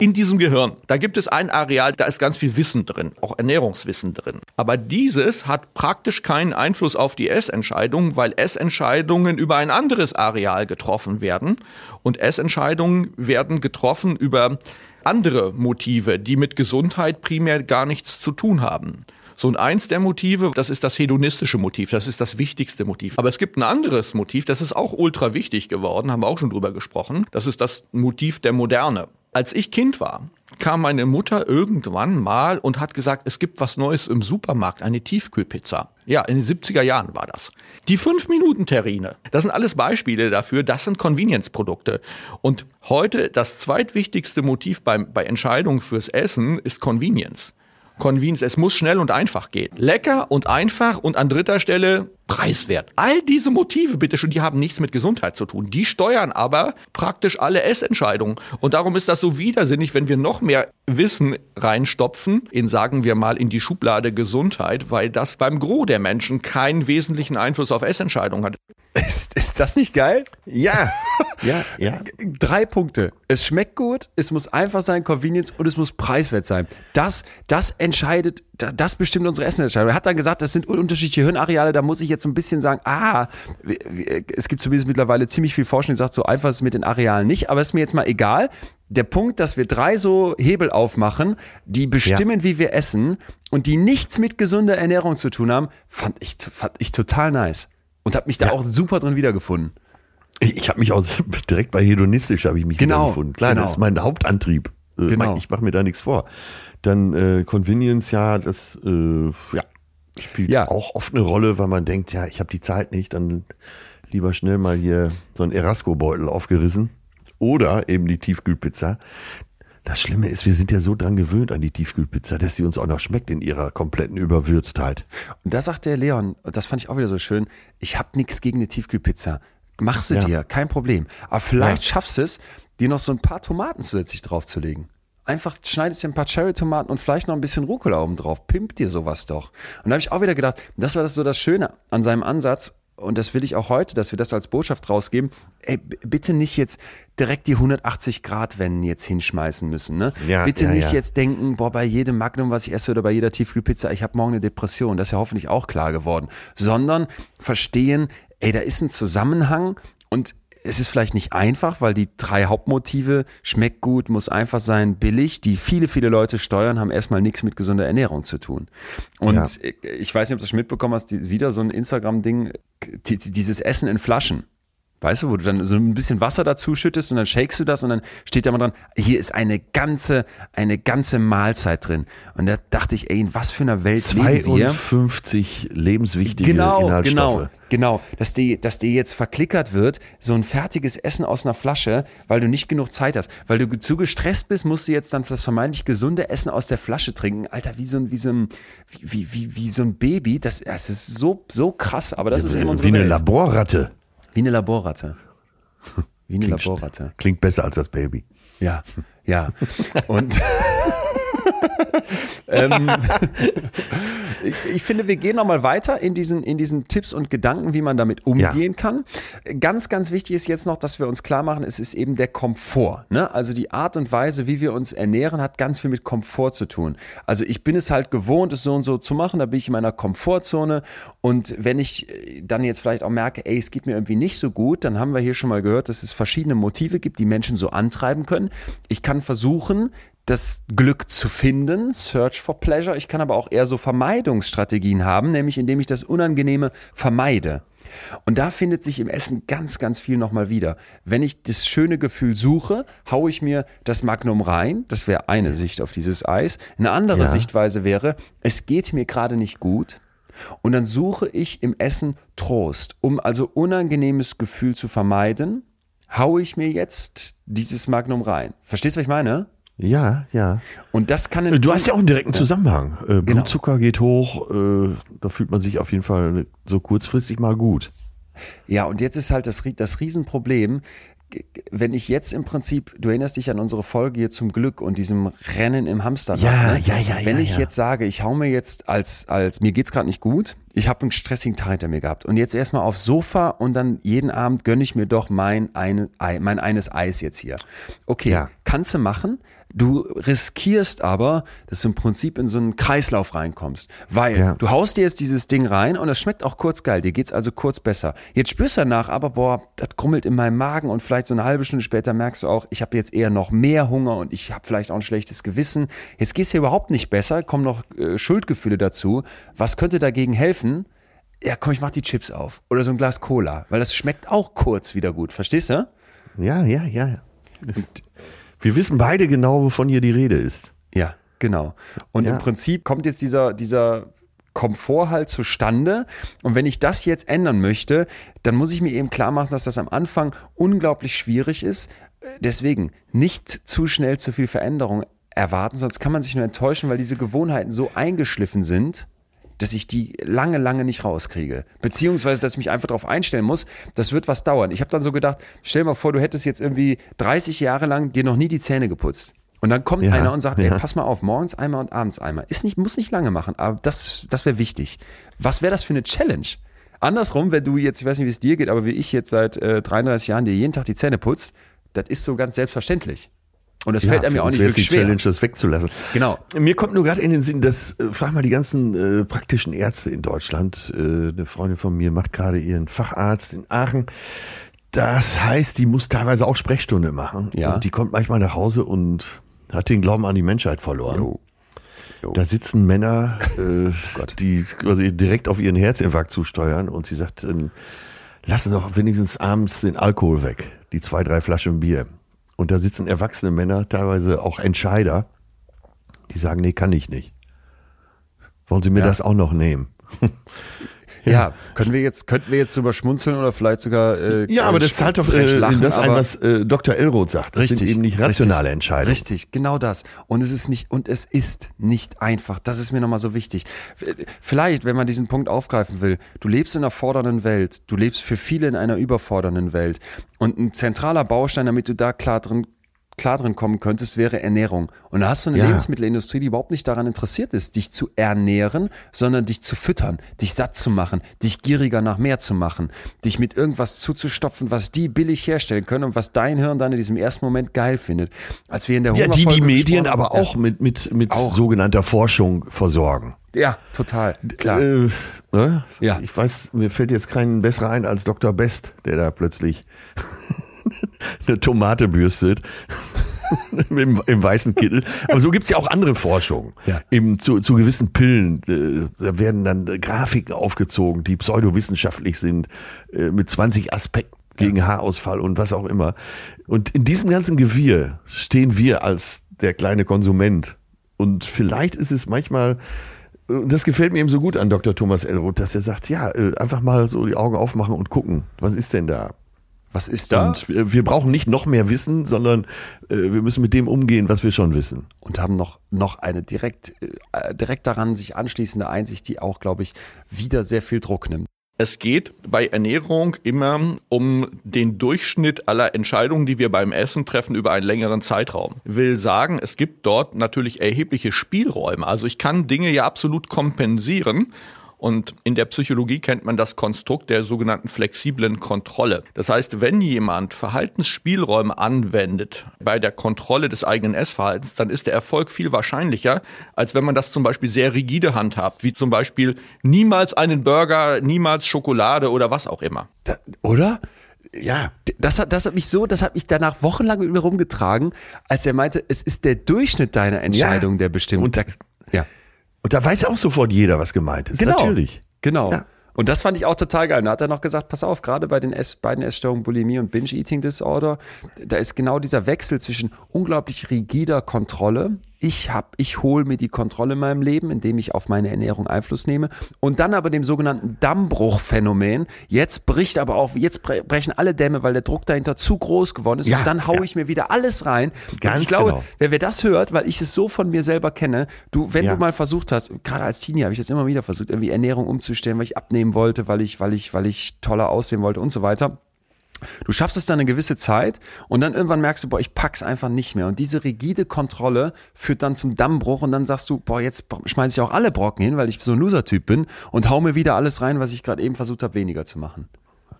In diesem Gehirn, da gibt es ein Areal, da ist ganz viel Wissen drin, auch Ernährungswissen drin. Aber dieses hat praktisch keinen Einfluss auf die Essentscheidung, weil Essentscheidungen über ein anderes Areal getroffen werden. Und Essentscheidungen werden getroffen über andere Motive, die mit Gesundheit primär gar nichts zu tun haben. So und eins der Motive, das ist das hedonistische Motiv, das ist das wichtigste Motiv. Aber es gibt ein anderes Motiv, das ist auch ultra wichtig geworden, haben wir auch schon drüber gesprochen. Das ist das Motiv der Moderne. Als ich Kind war, kam meine Mutter irgendwann mal und hat gesagt, es gibt was Neues im Supermarkt, eine Tiefkühlpizza. Ja, in den 70er Jahren war das. Die 5-Minuten-Terrine, das sind alles Beispiele dafür, das sind Convenience-Produkte. Und heute das zweitwichtigste Motiv beim, bei Entscheidungen fürs Essen ist Convenience. Convenience, es muss schnell und einfach gehen. Lecker und einfach und an dritter Stelle preiswert. All diese Motive, bitte schon, die haben nichts mit Gesundheit zu tun. Die steuern aber praktisch alle Essentscheidungen. Und darum ist das so widersinnig, wenn wir noch mehr Wissen reinstopfen in, sagen wir mal, in die Schublade Gesundheit, weil das beim Gros der Menschen keinen wesentlichen Einfluss auf Essentscheidungen hat. Ist, ist das nicht geil? Ja, ja, ja. Drei Punkte. Es schmeckt gut, es muss einfach sein, Convenience und es muss preiswert sein. Das, das entscheidet, da- das bestimmt unsere Essensentscheidung. Er hat dann gesagt, das sind unterschiedliche Hirnareale, da muss ich jetzt so ein bisschen sagen, ah, es gibt zumindest mittlerweile ziemlich viel Forschung, die sagt, so einfach ist es mit den Arealen nicht, aber ist mir jetzt mal egal. Der Punkt, dass wir drei so Hebel aufmachen, die bestimmen, wie wir essen und die nichts mit gesunder Ernährung zu tun haben, fand ich, fand ich total nice. Und habe mich da Ja. auch super drin wiedergefunden. Ich, ich habe mich auch direkt bei hedonistisch habe ich mich Genau, gefunden. Klar, genau. das ist mein Hauptantrieb. Äh, Genau. Ich mache mir da nichts vor. Dann äh, Convenience, ja, das äh, ja, spielt Ja. auch oft eine Rolle, weil man denkt, ja, ich habe die Zeit nicht, dann lieber schnell mal hier so einen Erasco-Beutel aufgerissen. Oder eben die Tiefkühlpizza. Das Schlimme ist, wir sind ja so dran gewöhnt an die Tiefkühlpizza, dass sie uns auch noch schmeckt in ihrer kompletten Überwürztheit. Und da sagt der Leon, das fand ich auch wieder so schön, ich habe nichts gegen eine Tiefkühlpizza. Mach sie Ja. dir, kein Problem. Aber vielleicht Ja. schaffst du es, dir noch so ein paar Tomaten zusätzlich draufzulegen. Einfach schneidest dir ein paar Cherry-Tomaten und vielleicht noch ein bisschen Rucola oben drauf. Pimp dir sowas doch. Und da habe ich auch wieder gedacht, das war das so das Schöne an seinem Ansatz. Und das will ich auch heute, dass wir das als Botschaft rausgeben. Ey, bitte nicht jetzt direkt die 180 Grad Wenden jetzt hinschmeißen müssen. Ne? Ja, bitte ja, nicht ja. jetzt denken, boah, bei jedem Magnum, was ich esse oder bei jeder Tiefkühlpizza, ich habe morgen eine Depression. Das ist ja hoffentlich auch klar geworden. Sondern verstehen, ey, da ist ein Zusammenhang und es ist vielleicht nicht einfach, weil die drei Hauptmotive, schmeckt gut, muss einfach sein, billig, die viele, viele Leute steuern, haben erstmal nichts mit gesunder Ernährung zu tun. Und Ja. ich weiß nicht, ob du das schon mitbekommen hast, die, wieder so ein Instagram-Ding, die, dieses Essen in Flaschen. Weißt du, wo du dann so ein bisschen Wasser dazu schüttest und dann shakest du das und dann steht da mal dran, hier ist eine ganze, eine ganze Mahlzeit drin. Und da dachte ich, ey, in was für einer Welt leben wir? 52 lebenswichtige Genau, Inhaltsstoffe. genau, genau. Dass dir, dass dir jetzt verklickert wird, so ein fertiges Essen aus einer Flasche, weil du nicht genug Zeit hast. Weil du zu gestresst bist, musst du jetzt dann das vermeintlich gesunde Essen aus der Flasche trinken. Alter, wie so ein, wie so ein, wie, wie, wie so ein Baby. Das, das ist so, so krass, aber das ist eben unsere Wie eine Welt. Laborratte. Wie eine Laborratte. Wie eine Laborratte. Klingt besser als das Baby. Ja, ja. Und ähm, ich, ich finde, wir gehen nochmal weiter in diesen, in diesen Tipps und Gedanken, wie man damit umgehen kann. Ganz, ganz wichtig ist jetzt noch, dass wir uns klar machen, es ist eben der Komfort. Ne? Also die Art und Weise, wie wir uns ernähren, hat ganz viel mit Komfort zu tun. Also ich bin es halt gewohnt, es so und so zu machen, da bin ich in meiner Komfortzone. Und wenn ich äh, dann jetzt vielleicht auch merke, ey, es geht mir irgendwie nicht so gut, dann haben wir hier schon mal gehört, dass es verschiedene Motive gibt, die Menschen so antreiben können. Ich kann versuchen, das Glück zu finden, Search for Pleasure. Ich kann aber auch eher so Vermeidungsstrategien haben, nämlich indem ich das Unangenehme vermeide. Und da findet sich im Essen ganz, ganz viel nochmal wieder. Wenn ich das schöne Gefühl suche, haue ich mir das Magnum rein. Das wäre eine Sicht auf dieses Eis. Eine andere Ja. Sichtweise wäre, es geht mir gerade nicht gut. Und dann suche ich im Essen Trost. Um also unangenehmes Gefühl zu vermeiden, haue ich mir jetzt dieses Magnum rein. Verstehst du, was ich meine? Ja, ja. Und das kann Du hast ja auch einen direkten Zusammenhang. Äh, Genau. Blutzucker geht hoch, äh, da fühlt man sich auf jeden Fall so kurzfristig mal gut. Ja, und jetzt ist halt das, das Riesenproblem, wenn ich jetzt im Prinzip, du erinnerst dich an unsere Folge hier zum Glück und diesem Rennen im Hamsterrad. Ja, ne? ja, ja, Wenn ja, ich ja. jetzt sage, ich hau mir jetzt als, als mir geht's gerade nicht gut, ich habe einen stressigen Tag hinter mir gehabt und jetzt erstmal aufs Sofa und dann jeden Abend gönne ich mir doch mein, eine, Ei- mein eines Eis jetzt hier. Okay, Ja. kannst du machen. Du riskierst aber, dass du im Prinzip in so einen Kreislauf reinkommst. Weil Ja. du haust dir jetzt dieses Ding rein und es schmeckt auch kurz geil. Dir geht's also kurz besser. Jetzt spürst du danach aber, boah, das grummelt in meinem Magen und vielleicht so eine halbe Stunde später merkst du auch, ich habe jetzt eher noch mehr Hunger und ich habe vielleicht auch ein schlechtes Gewissen. Jetzt geht's dir überhaupt nicht besser, kommen noch äh, Schuldgefühle dazu. Was könnte dagegen helfen? Ja, komm, ich mach die Chips auf. Oder so ein Glas Cola, weil das schmeckt auch kurz wieder gut. Verstehst du? Ja, ja, ja. ja. Wir wissen beide genau, wovon hier die Rede ist. Ja, genau. Und Ja. im Prinzip kommt jetzt dieser, dieser Komfort halt zustande. Und wenn ich das jetzt ändern möchte, dann muss ich mir eben klar machen, dass das am Anfang unglaublich schwierig ist. Deswegen nicht zu schnell zu viel Veränderung erwarten, sonst kann man sich nur enttäuschen, weil diese Gewohnheiten so eingeschliffen sind, dass ich die lange, lange nicht rauskriege. Beziehungsweise, dass ich mich einfach darauf einstellen muss, das wird was dauern. Ich habe dann so gedacht, stell dir mal vor, du hättest jetzt irgendwie 30 Jahre lang dir noch nie die Zähne geputzt. Und dann kommt Ja, einer und sagt, ja. ey, pass mal auf, morgens einmal und abends einmal. Ist nicht, muss nicht lange machen, aber das, das wäre wichtig. Was wäre das für eine Challenge? Andersrum, wenn du jetzt, ich weiß nicht, wie es dir geht, aber wie ich jetzt seit äh, 33 Jahren dir jeden Tag die Zähne putzt, das ist so ganz selbstverständlich. Und das fällt ja, einem ja auch nicht wirklich die schwer. Challenge, das wegzulassen. Genau. Mir kommt nur gerade in den Sinn, dass, äh, frag mal die ganzen äh, praktischen Ärzte in Deutschland. Äh, eine Freundin von mir macht gerade ihren Facharzt in Aachen. Das heißt, die muss teilweise auch Sprechstunde machen. Ja. Und die kommt manchmal nach Hause und hat den Glauben an die Menschheit verloren. Jo. Jo. Da sitzen Männer, äh, Gott. die quasi direkt auf ihren Herzinfarkt zusteuern und sie sagt, ähm, lassen doch wenigstens abends den Alkohol weg, die zwei, drei Flaschen Bier. Und da sitzen erwachsene Männer, teilweise auch Entscheider, die sagen, nee, kann ich nicht. Wollen Sie mir Ja. das auch noch nehmen? Ja, können wir jetzt, könnten wir jetzt drüber schmunzeln oder vielleicht sogar. Äh, Ja, aber das zahlt doch äh, lachen, das ein, was äh, Dr. Elroth sagt. Das sind eben nicht rationale richtig, Entscheidungen. Richtig, genau das. Und es ist nicht, und es ist nicht einfach. Das ist mir nochmal so wichtig. Vielleicht, wenn man diesen Punkt aufgreifen will, du lebst in einer fordernden Welt, du lebst für viele in einer überfordernden Welt. Und ein zentraler Baustein, damit du da klar drin klar drin kommen könntest, wäre Ernährung. Und da hast du eine Ja. Lebensmittelindustrie, die überhaupt nicht daran interessiert ist, dich zu ernähren, sondern dich zu füttern, dich satt zu machen, dich gieriger nach mehr zu machen, dich mit irgendwas zuzustopfen, was die billig herstellen können und was dein Hirn dann in diesem ersten Moment geil findet. Als wir in der Ja, die die Medien aber haben- auch mit, mit, mit Auch. sogenannter Forschung versorgen. Ja, ja total. Klar. Äh, ne? Ja. Ich weiß, mir fällt jetzt kein besserer ein als Dr. Best, der da plötzlich eine Tomate bürstet. Im, Im weißen Kittel. Aber so gibt's ja auch andere Forschung. Ja. Eben zu, zu gewissen Pillen. Äh, da werden dann Grafiken aufgezogen, die pseudowissenschaftlich sind, äh, mit 20 Aspekten gegen Haarausfall und was auch immer. Und in diesem ganzen Gewirr stehen wir als der kleine Konsument. Und vielleicht ist es manchmal, und das gefällt mir eben so gut an Dr. Thomas Elroth, dass er sagt, ja, äh, einfach mal so die Augen aufmachen und gucken, was ist denn da? Was ist da? Und wir, wir brauchen nicht noch mehr Wissen, sondern äh, wir müssen mit dem umgehen, was wir schon wissen. und haben noch, noch eine direkt, äh, direkt daran sich anschließende Einsicht, die auch, glaube ich, wieder sehr viel Druck nimmt. Es geht bei Ernährung immer um den Durchschnitt aller Entscheidungen, die wir beim Essen treffen über einen längeren Zeitraum. Will sagen, es gibt dort natürlich erhebliche Spielräume. Also ich kann Dinge ja absolut kompensieren. Und in der Psychologie kennt man das Konstrukt der sogenannten flexiblen Kontrolle. Das heißt, wenn jemand Verhaltensspielräume anwendet bei der Kontrolle des eigenen Essverhaltens, dann ist der Erfolg viel wahrscheinlicher, als wenn man das zum Beispiel sehr rigide handhabt, wie zum Beispiel niemals einen Burger, niemals Schokolade oder was auch immer. Da, oder? Ja, Das hat, das hat mich so, das hat mich danach wochenlang mit mir rumgetragen, als er meinte, es ist der Durchschnitt deiner Entscheidung, Ja. der bestimmt. Und- da, ja, und da weiß auch sofort jeder, was gemeint ist. genau. Natürlich. Genau. Ja. Und das fand ich auch total geil. Und da hat er noch gesagt, pass auf, gerade bei den Ess, beiden Essstörungen Bulimie und Binge-Eating Disorder, da ist genau dieser Wechsel zwischen unglaublich rigider Kontrolle. Ich hab, ich hole mir die Kontrolle in meinem Leben, indem ich auf meine Ernährung Einfluss nehme. Und dann aber dem sogenannten Dammbruchphänomen. Jetzt bricht aber auch, jetzt bre- brechen alle Dämme, weil der Druck dahinter zu groß geworden ist. Ja, und dann hau ja. ich mir wieder alles rein. und Ganz ich glaube, genau. wer, wer das hört, weil ich es so von mir selber kenne, du, wenn Ja. du mal versucht hast, gerade als Teenie habe ich das immer wieder versucht, irgendwie Ernährung umzustellen, weil ich abnehmen wollte, weil ich, weil ich, weil ich toller aussehen wollte und so weiter. Du schaffst es dann eine gewisse Zeit und dann irgendwann merkst du, boah, ich pack's einfach nicht mehr. Und diese rigide Kontrolle führt dann zum Dammbruch und dann sagst du, boah, jetzt schmeiße ich auch alle Brocken hin, weil ich so ein Loser-Typ bin und hau mir wieder alles rein, was ich gerade eben versucht habe, weniger zu machen.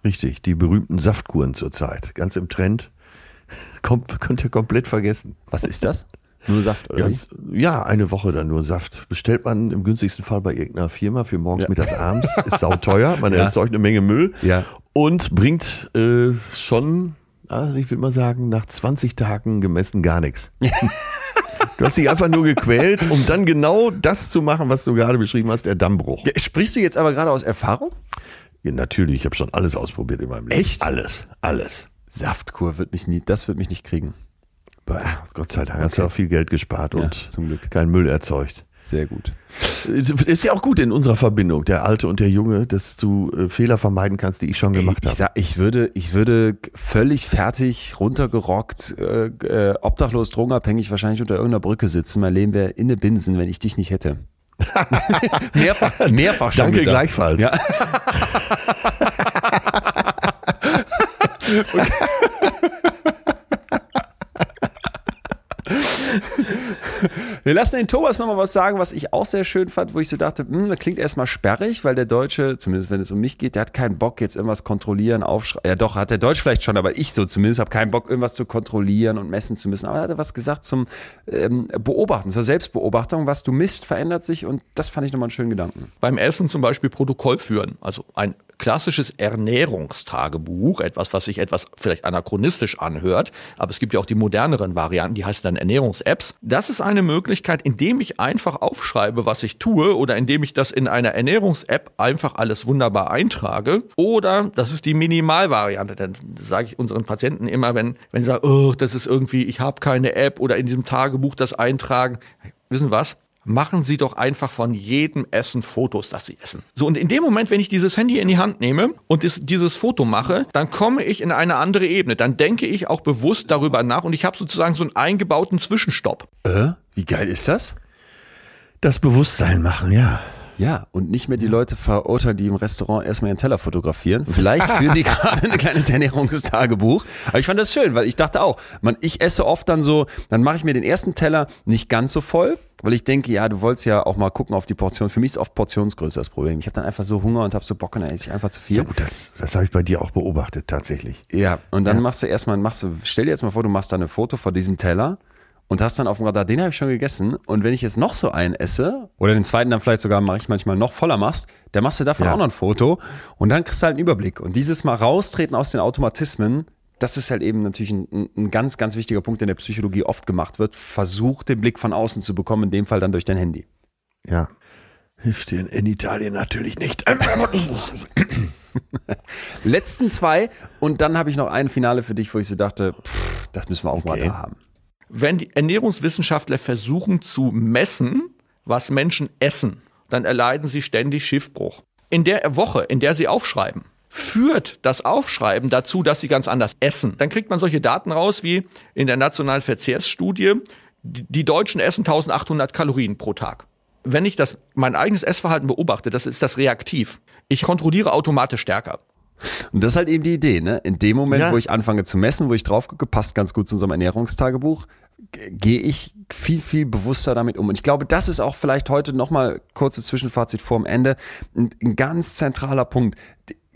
Richtig, die berühmten Saftkuren zurzeit. Ganz im Trend. Kom könnt ihr komplett vergessen. Was ist das? Nur Saft oder Ja, ja, eine Woche dann nur Saft. Bestellt man im günstigsten Fall bei irgendeiner Firma für morgens, Ja. mittags, abends. Ist sauteuer. Man Ja. erzeugt eine Menge Müll. Ja. Und bringt äh, schon, also ich würde mal sagen, nach 20 Tagen gemessen gar nichts. Du hast dich einfach nur gequält, um dann genau das zu machen, was du gerade beschrieben hast, der Dammbruch. Sprichst du jetzt aber gerade aus Erfahrung? Ja, natürlich, ich habe schon alles ausprobiert in meinem Leben. Echt? Alles, alles. Saftkur wird mich nie, das wird mich nicht kriegen. Bah, Gott sei Dank hast du auch viel Geld gespart Ja, und zum Glück. keinen Müll erzeugt. Sehr gut. Ist ja auch gut in unserer Verbindung, der Alte und der Junge, dass du äh, Fehler vermeiden kannst, die ich schon gemacht ich, habe. sag, ich würde, ich würde völlig fertig, runtergerockt, äh, äh, obdachlos, drogenabhängig wahrscheinlich unter irgendeiner Brücke sitzen. Mein Leben wäre in der Binsen, wenn ich dich nicht hätte. mehrfach, mehrfach schon Danke gedacht. gleichfalls. Ja. Wir lassen den Thomas nochmal was sagen, was ich auch sehr schön fand, wo ich so dachte, hm, das klingt erstmal sperrig, weil der Deutsche, zumindest wenn es um mich geht, der hat keinen Bock, jetzt irgendwas kontrollieren, aufschreiben. Ja, doch, hat der Deutsch vielleicht schon, aber ich so zumindest habe keinen Bock, irgendwas zu kontrollieren und messen zu müssen. Aber er hat was gesagt zum ähm, Beobachten, zur Selbstbeobachtung. Was du misst, verändert sich und das fand ich nochmal einen schönen Gedanken. Beim Essen zum Beispiel Protokoll führen, also ein klassisches Ernährungstagebuch, etwas, was sich etwas vielleicht anachronistisch anhört, aber es gibt ja auch die moderneren Varianten, die heißen dann Ernährungs-Apps. Das ist eine Möglichkeit, indem ich einfach aufschreibe, was ich tue oder indem ich das in einer Ernährungs-App einfach alles wunderbar eintrage. Oder das ist die Minimalvariante. Dann sage ich unseren Patienten immer, wenn, wenn sie sagen, oh, das ist irgendwie, ich habe keine App oder in diesem Tagebuch das eintragen. Wissen was? machen Sie doch einfach von jedem Essen Fotos, das Sie essen. So, und in dem Moment, wenn ich dieses Handy in die Hand nehme und dieses Foto mache, dann komme ich in eine andere Ebene. Dann denke ich auch bewusst darüber nach und ich habe sozusagen so einen eingebauten Zwischenstopp. Äh, wie geil ist das? Das Bewusstsein machen, ja. Ja, und nicht mehr die Leute verurteilen, die im Restaurant erstmal ihren Teller fotografieren. Vielleicht führen die gerade ein kleines Ernährungstagebuch. Aber ich fand das schön, weil ich dachte auch, man, ich esse oft dann so, dann mache ich mir den ersten Teller nicht ganz so voll, weil ich denke, ja, du wolltest ja auch mal gucken auf die Portion. Für mich ist oft Portionsgröße das Problem. Ich habe dann einfach so Hunger und habe so Bock und dann esse ich einfach zu viel. Ja gut, das, das habe ich bei dir auch beobachtet, tatsächlich. Ja, und dann Ja. machst du erstmal, machst du, stell dir jetzt mal vor, du machst da eine Foto von diesem Teller und hast dann auf dem Radar, den habe ich schon gegessen. Und wenn ich jetzt noch so einen esse, oder den zweiten dann vielleicht sogar mache ich manchmal noch voller machst, dann machst du davon Ja. auch noch ein Foto und dann kriegst du halt einen Überblick. Und dieses Mal raustreten aus den Automatismen, das ist halt eben natürlich ein, ein- ganz, ganz wichtiger Punkt, der in der Psychologie oft gemacht wird. Versuch den Blick von außen zu bekommen, in dem Fall dann durch dein Handy. Ja. Hilft dir in, in Italien natürlich nicht. Letzten zwei und dann habe ich noch ein Finale für dich, wo ich so dachte, pff, das müssen wir auch Okay. mal da haben. Wenn die Ernährungswissenschaftler versuchen zu messen, was Menschen essen, dann erleiden sie ständig Schiffbruch. In der Woche, in der sie aufschreiben, führt das Aufschreiben dazu, dass sie ganz anders essen. Dann kriegt man solche Daten raus wie in der nationalen Verzehrsstudie, die Deutschen essen 1800 Kalorien pro Tag. Wenn ich das, mein eigenes Essverhalten beobachte, das ist das reaktiv. Ich kontrolliere automatisch stärker. Und das ist halt eben die Idee, ne? In dem Moment, Ja. wo ich anfange zu messen, wo ich drauf gucke, passt ganz gut zu unserem Ernährungstagebuch, gehe ich viel, viel bewusster damit um. Und ich glaube, das ist auch vielleicht heute nochmal kurzes Zwischenfazit vorm Ende, ein, ein ganz zentraler Punkt.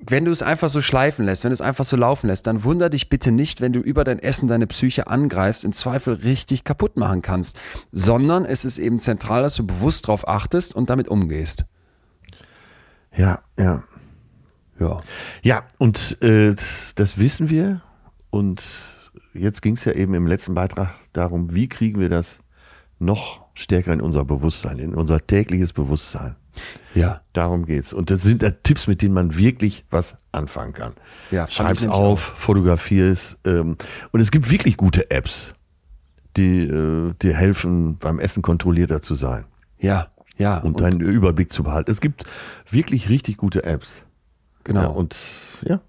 Wenn du es einfach so schleifen lässt, wenn du es einfach so laufen lässt, dann wunder dich bitte nicht, wenn du über dein Essen deine Psyche angreifst, im Zweifel richtig kaputt machen kannst, sondern es ist eben zentral, dass du bewusst drauf achtest und damit umgehst. ja, ja. Ja. Ja, und äh, das wissen wir. Und jetzt ging es ja eben im letzten Beitrag darum, wie kriegen wir das noch stärker in unser Bewusstsein, in unser tägliches Bewusstsein. Ja. Darum geht's. Und das sind äh, Tipps, mit denen man wirklich was anfangen kann. Ja, Schreib's auf, fotografier es. Ähm, und es gibt wirklich gute Apps, die äh, dir helfen, beim Essen kontrollierter zu sein Ja. Ja. und, deinen Überblick zu behalten. Es gibt wirklich richtig gute Apps. Genau. Ja, und ja.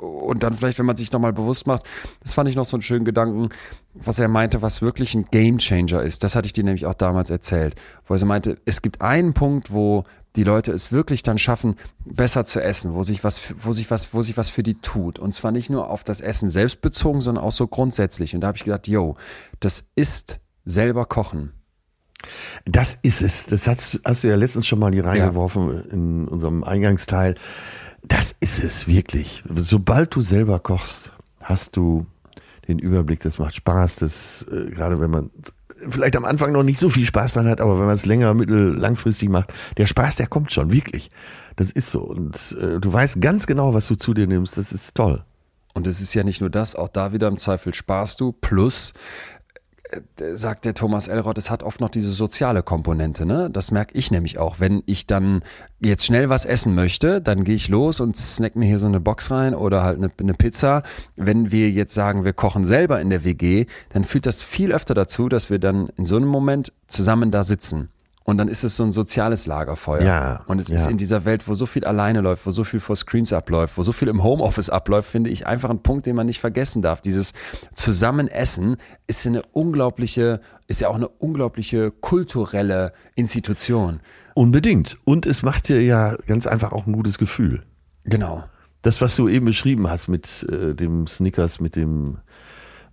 und dann vielleicht, wenn man sich nochmal bewusst macht, das fand ich noch so einen schönen Gedanken, was er meinte, was wirklich ein Gamechanger ist. Das hatte ich dir nämlich auch damals erzählt, wo er so meinte, es gibt einen Punkt, wo die Leute es wirklich dann schaffen, besser zu essen, wo sich was, für- wo sich was, wo sich was für die tut. Und zwar nicht nur auf das Essen selbst bezogen, sondern auch so grundsätzlich. Und da habe ich gedacht, yo, das ist selber kochen. Das ist es. Das hast, hast du ja letztens schon mal hier reingeworfen in unserem Eingangsteil. Das ist es wirklich. Sobald du selber kochst, hast du den Überblick. Das macht Spaß. Das, äh, gerade wenn man vielleicht am Anfang noch nicht so viel Spaß dran hat, aber wenn man es länger, mittel, langfristig macht, der Spaß, der kommt schon, wirklich. Das ist so. Und äh, du weißt ganz genau, was du zu dir nimmst. Das ist toll. Und es ist ja nicht nur das, auch da wieder im Zweifel sparst du. Plus, sagt der Thomas Elrod, es hat oft noch diese soziale Komponente. Ne? Das merke ich nämlich auch. Wenn ich dann jetzt schnell was essen möchte, dann gehe ich los und snack mir hier so eine Box rein oder halt eine, eine Pizza. Wenn wir jetzt sagen, wir kochen selber in der WG, dann führt das viel öfter dazu, dass wir dann in so einem Moment zusammen da sitzen. Und dann ist es so ein soziales Lagerfeuer. Ja, Und es ist ja. in dieser Welt, wo so viel alleine läuft, wo so viel vor Screens abläuft, wo so viel im Homeoffice abläuft, finde ich einfach ein Punkt, den man nicht vergessen darf. Dieses Zusammenessen ist eine unglaubliche, ist ja auch eine unglaubliche kulturelle Institution. Unbedingt. Und es macht dir ja ganz einfach auch ein gutes Gefühl. Genau. Das, was du eben beschrieben hast mit äh, dem Snickers, mit dem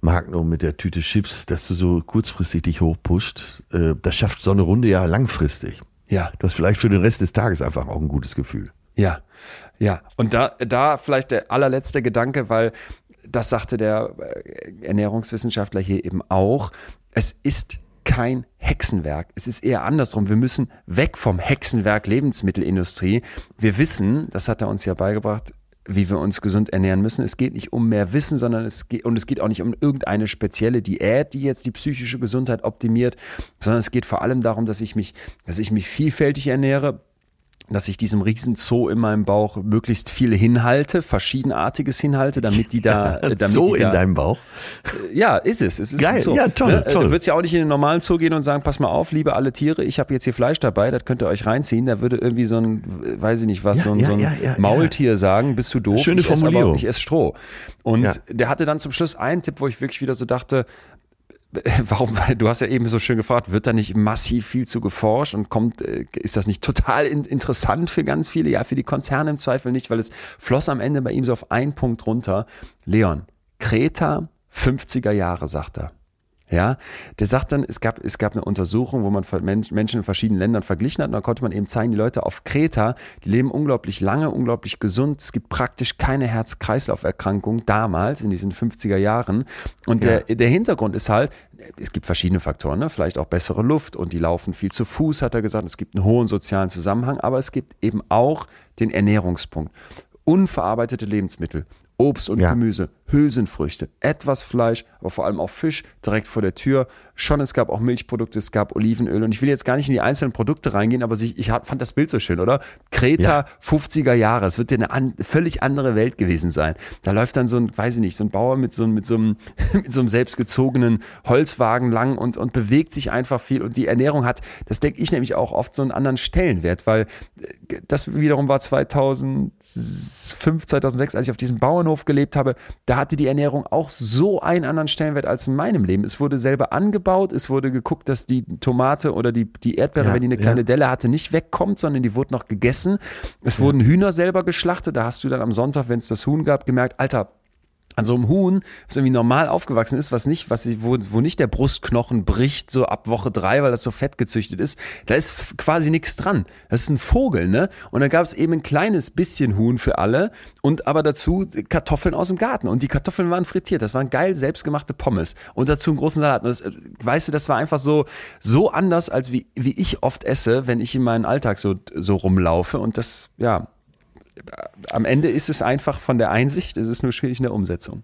Magnum, mit der Tüte Chips, dass du so kurzfristig dich hochpusht, äh, das schafft so eine Runde ja langfristig. Ja. Du hast vielleicht für den Rest des Tages einfach auch ein gutes Gefühl. Ja, ja. Und da, da vielleicht der allerletzte Gedanke, weil das sagte der äh, Ernährungswissenschaftler hier eben auch. Es ist kein Hexenwerk. Es ist eher andersrum. Wir müssen weg vom Hexenwerk Lebensmittelindustrie. Wir wissen, das hat er uns ja beigebracht, wie wir uns gesund ernähren müssen. Es geht nicht um mehr Wissen, sondern es geht, und es geht auch nicht um irgendeine spezielle Diät, die jetzt die psychische Gesundheit optimiert, sondern es geht vor allem darum, dass ich mich, dass ich mich vielfältig ernähre, dass ich diesem riesen Zoo in meinem Bauch möglichst viel hinhalte, verschiedenartiges hinhalte, damit die da, Ja, damit so die in da, deinem Bauch. ja, ist es. Es ist Geil. Ja, toll, Ne? toll. Du würdest ja auch nicht in den normalen Zoo gehen und sagen, pass mal auf, liebe alle Tiere, ich habe jetzt hier Fleisch dabei, das könnt ihr euch reinziehen. Da würde irgendwie so ein, weiß ich nicht was, Ja, so ein, ja, so ein ja, Maultier sagen, bist du doof. Schöne ich esse aber Formulierung. ich esse Stroh. Und der hatte dann zum Schluss einen Tipp, wo ich wirklich wieder so dachte, Warum? Weil du hast ja eben so schön gefragt, wird da nicht massiv viel zu geforscht und kommt, äh, ist das nicht total in, interessant für ganz viele? Ja, für die Konzerne im Zweifel nicht, weil es floss am Ende bei ihm so auf einen Punkt runter. Leon, Kreta, 50er Jahre, sagt er. Ja, der sagt dann, es gab, es gab eine Untersuchung, wo man Menschen in verschiedenen Ländern verglichen hat. Und da konnte man eben zeigen, die Leute auf Kreta, die leben unglaublich lange, unglaublich gesund. Es gibt praktisch keine Herz-Kreislauf-Erkrankung damals in diesen 50er Jahren. Und der, der Hintergrund ist halt, es gibt verschiedene Faktoren, ne? vielleicht auch bessere Luft und die laufen viel zu Fuß, hat er gesagt. Es gibt einen hohen sozialen Zusammenhang, aber es gibt eben auch den Ernährungspunkt. Unverarbeitete Lebensmittel, Obst und Ja. Gemüse, Hülsenfrüchte, etwas Fleisch, aber vor allem auch Fisch direkt vor der Tür. Schon, es gab auch Milchprodukte, es gab Olivenöl und ich will jetzt gar nicht in die einzelnen Produkte reingehen, aber ich, fand das Bild so schön, oder? Kreta, Ja. 50er Jahre, es wird ja eine an, völlig andere Welt gewesen sein. Da läuft dann so ein, weiß ich nicht, so ein Bauer mit so, einem- mit so einem, mit so einem selbstgezogenen Holzwagen lang und, und bewegt sich einfach viel und die Ernährung hat, das denke ich nämlich auch oft so einen anderen Stellenwert, weil äh, das wiederum war 2005, 2006, als ich auf diesem Bauernhof gelebt habe, da hatte die Ernährung auch so einen anderen Stellenwert als in meinem Leben. Es wurde selber angebaut, es wurde geguckt, dass die Tomate oder die, die Erdbeere, Ja, wenn die eine ja. kleine Delle hatte, nicht wegkommt, sondern die wurde noch gegessen. Es wurden Hühner selber geschlachtet, da hast du dann am Sonntag, wenn es das Huhn gab, gemerkt, Alter, an so einem Huhn, das irgendwie normal aufgewachsen ist, was nicht, was, wo, wo nicht der Brustknochen bricht, so ab Woche drei, weil das so fett gezüchtet ist, da ist quasi nichts dran. Das ist ein Vogel, ne? Und da gab es eben ein kleines bisschen Huhn für alle und aber dazu Kartoffeln aus dem Garten. Und die Kartoffeln waren frittiert. Das waren geil selbstgemachte Pommes. Und dazu einen großen Salat. Und das, äh, weißt du, das war einfach so, so anders, als wie, wie ich oft esse, wenn ich in meinen Alltag so, so rumlaufe. Und das, ja, am Ende ist es einfach von der Einsicht, es ist nur schwierig in der Umsetzung.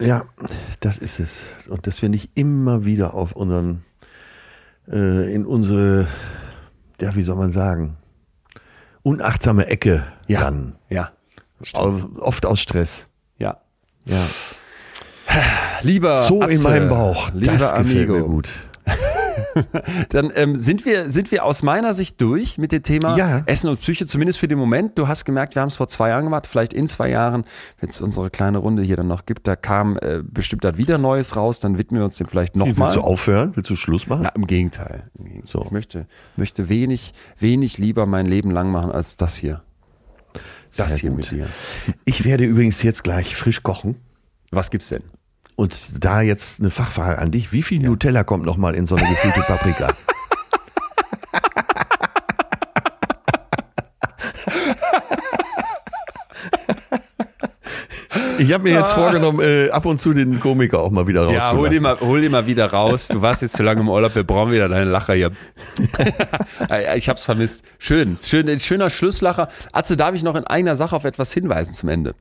Ja, das ist es. Und dass wir nicht immer wieder auf unseren, äh, in unsere, ja, wie soll man sagen, unachtsame Ecke dann. Ja. Au- Oft aus Stress. Ja. Ja. Lieber So in Atze, meinem Bauch. Lieber Das gefällt Amigo. mir gut. Dann ähm, sind, wir, sind wir aus meiner Sicht durch mit dem Thema Ja. Essen und Psyche, zumindest für den Moment. Du hast gemerkt, wir haben es vor zwei Jahren gemacht, vielleicht in zwei Jahren, wenn es unsere kleine Runde hier dann noch gibt, da kam äh, bestimmt da wieder Neues raus, dann widmen wir uns dem vielleicht Willst nochmal. du aufhören? Willst du Schluss machen? Na, im Gegenteil. Im Gegenteil. So. Ich möchte, möchte wenig, wenig lieber mein Leben lang machen als das hier. Das Sehr hier gut. mit dir. Ich werde übrigens jetzt gleich frisch kochen. Was gibt's denn? Und da jetzt eine Fachfrage an dich. Wie viel Nutella kommt noch mal in so eine gefüllte Paprika? Ich habe mir jetzt vorgenommen, äh, ab und zu den Komiker auch mal wieder Ja, hol den, mal, hol den mal wieder raus. Du warst jetzt zu lange im Urlaub, wir brauchen wieder deine Lacher hier. ich hab's vermisst. Schön, schön, schöner Schlusslacher. Atze, darf ich noch in einer Sache auf etwas hinweisen zum Ende?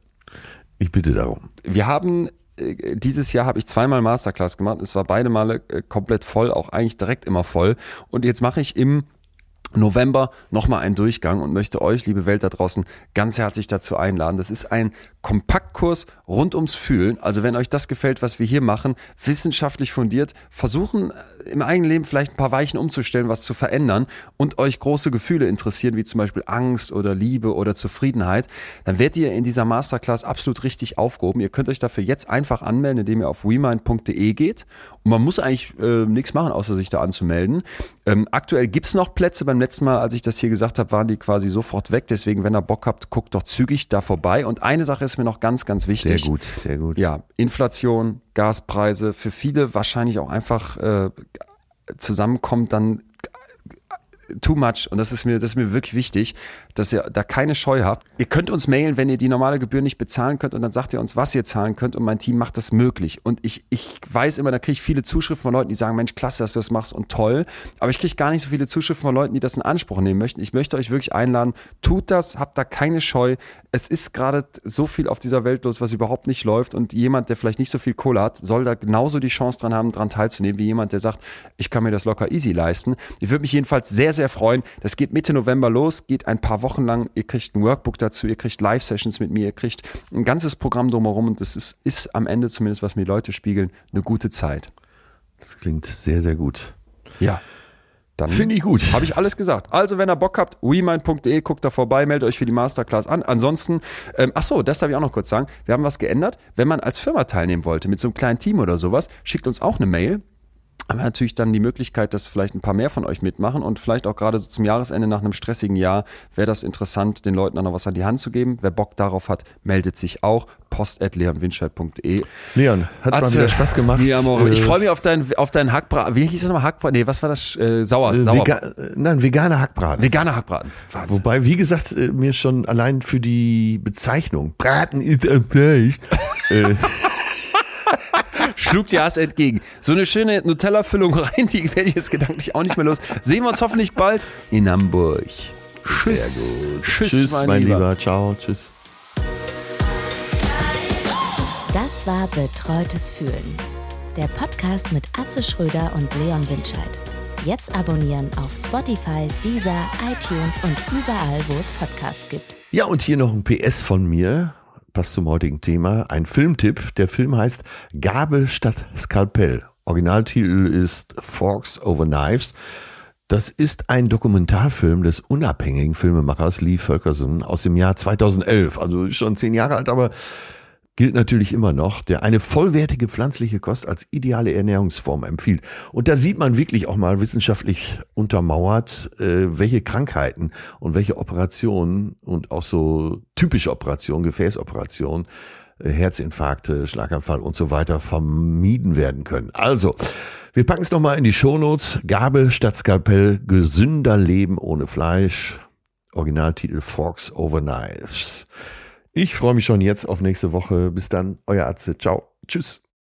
Ich bitte darum. Wir haben dieses Jahr habe ich zweimal Masterclass gemacht. Es war beide Male äh, komplett voll, auch eigentlich direkt immer voll. Und jetzt mache ich im November nochmal einen Durchgang und möchte euch, liebe Welt da draußen, ganz herzlich dazu einladen. Das ist ein Kompaktkurs rund ums Fühlen. Also wenn euch das gefällt, was wir hier machen, wissenschaftlich fundiert, versuchen äh, im eigenen Leben vielleicht ein paar Weichen umzustellen, was zu verändern und euch große Gefühle interessieren, wie zum Beispiel Angst oder Liebe oder Zufriedenheit, dann werdet ihr in dieser Masterclass absolut richtig aufgehoben. Ihr könnt euch dafür jetzt einfach anmelden, indem ihr auf wemind.de geht. Und man muss eigentlich äh, nichts machen, außer sich da anzumelden. Ähm, aktuell gibt's noch Plätze. Beim letzten Mal, als ich das hier gesagt habe, waren die quasi sofort weg. Deswegen, wenn ihr Bock habt, guckt doch zügig da vorbei. Und eine Sache ist mir noch ganz, ganz Sehr wichtig. gut, sehr gut. Ja, Inflation, Gaspreise, für viele wahrscheinlich auch einfach äh, zusammenkommt, dann too much und das ist mir, das ist mir wirklich wichtig, dass ihr da keine Scheu habt. Ihr könnt uns mailen, wenn ihr die normale Gebühr nicht bezahlen könnt und dann sagt ihr uns, was ihr zahlen könnt und mein Team macht das möglich. Und ich, ich weiß immer, da kriege ich viele Zuschriften von Leuten, die sagen, Mensch, klasse, dass du das machst und toll. Aber ich kriege gar nicht so viele Zuschriften von Leuten, die das in Anspruch nehmen möchten. Ich möchte euch wirklich einladen, tut das, habt da keine Scheu. Es ist gerade so viel auf dieser Welt los, was überhaupt nicht läuft und jemand, der vielleicht nicht so viel Kohle hat, soll da genauso die Chance dran haben, dran teilzunehmen, wie jemand, der sagt, ich kann mir das locker easy leisten. Ich würde mich jedenfalls sehr, sehr freuen. Das geht Mitte November los, geht ein paar Wochen lang. Ihr kriegt ein Workbook dazu, ihr kriegt Live-Sessions mit mir, ihr kriegt ein ganzes Programm drumherum und das ist, ist am Ende zumindest, was mir Leute spiegeln, eine gute Zeit. Das klingt sehr, sehr gut. Ja. Dann Finde ich gut. Habe ich alles gesagt. Also, wenn ihr Bock habt, wemind.de, guckt da vorbei, meldet euch für die Masterclass an. Ansonsten, ähm, ach so, das darf ich auch noch kurz sagen. Wir haben was geändert. Wenn man als Firma teilnehmen wollte, mit so einem kleinen Team oder sowas, schickt uns auch eine Mail haben wir natürlich dann die Möglichkeit, dass vielleicht ein paar mehr von euch mitmachen und vielleicht auch gerade so zum Jahresende nach einem stressigen Jahr wäre das interessant, den Leuten auch noch was an die Hand zu geben. Wer Bock darauf hat, meldet sich auch. post.leonwinscheid.de Leon, hat mal Atze, wieder Spaß gemacht. Ja, Mauro, ich Äh, freue mich auf deinen auf deinen Hackbraten. Wie hieß das nochmal? Hackbraten? Nee, was war das? Äh, sauer, äh, sauer. Vega äh, nein, veganer Hackbraten. Veganer Hackbraten. Wahnsinn. Wobei, wie gesagt, äh, mir schon allein für die Bezeichnung, Braten ist ein Fleisch, äh, Schlug dir Hass entgegen. So eine schöne Nutella-Füllung rein, die werde ich jetzt gedanklich auch nicht mehr los. Sehen wir uns hoffentlich bald in Hamburg. Tschüss. Tschüss, Tschüss, mein, mein Lieber. Lieber. Ciao, tschüss. Das war Betreutes Fühlen. Der Podcast mit Atze Schröder und Leon Winscheid. Jetzt abonnieren auf Spotify, Deezer, iTunes und überall, wo es Podcasts gibt. Ja, und hier noch ein PS von mir, passt zum heutigen Thema, ein Filmtipp. Der Film heißt Gabel statt Skalpell. Originaltitel ist Forks over Knives. Das ist ein Dokumentarfilm des unabhängigen Filmemachers Lee Fulkerson aus dem Jahr 2011. Also schon zehn Jahre alt, aber gilt natürlich immer noch, der eine vollwertige pflanzliche Kost als ideale Ernährungsform empfiehlt. Und da sieht man wirklich auch mal wissenschaftlich untermauert, äh, welche Krankheiten und welche Operationen und auch so typische Operationen, Gefäßoperationen, äh, Herzinfarkte, Schlaganfall und so weiter vermieden werden können. Also, wir packen es nochmal in die Shownotes. Gabel statt Skalpell, gesünder Leben ohne Fleisch. Originaltitel Forks over Knives. Ich freue mich schon jetzt auf nächste Woche. Bis dann, euer Atze. Ciao. Tschüss.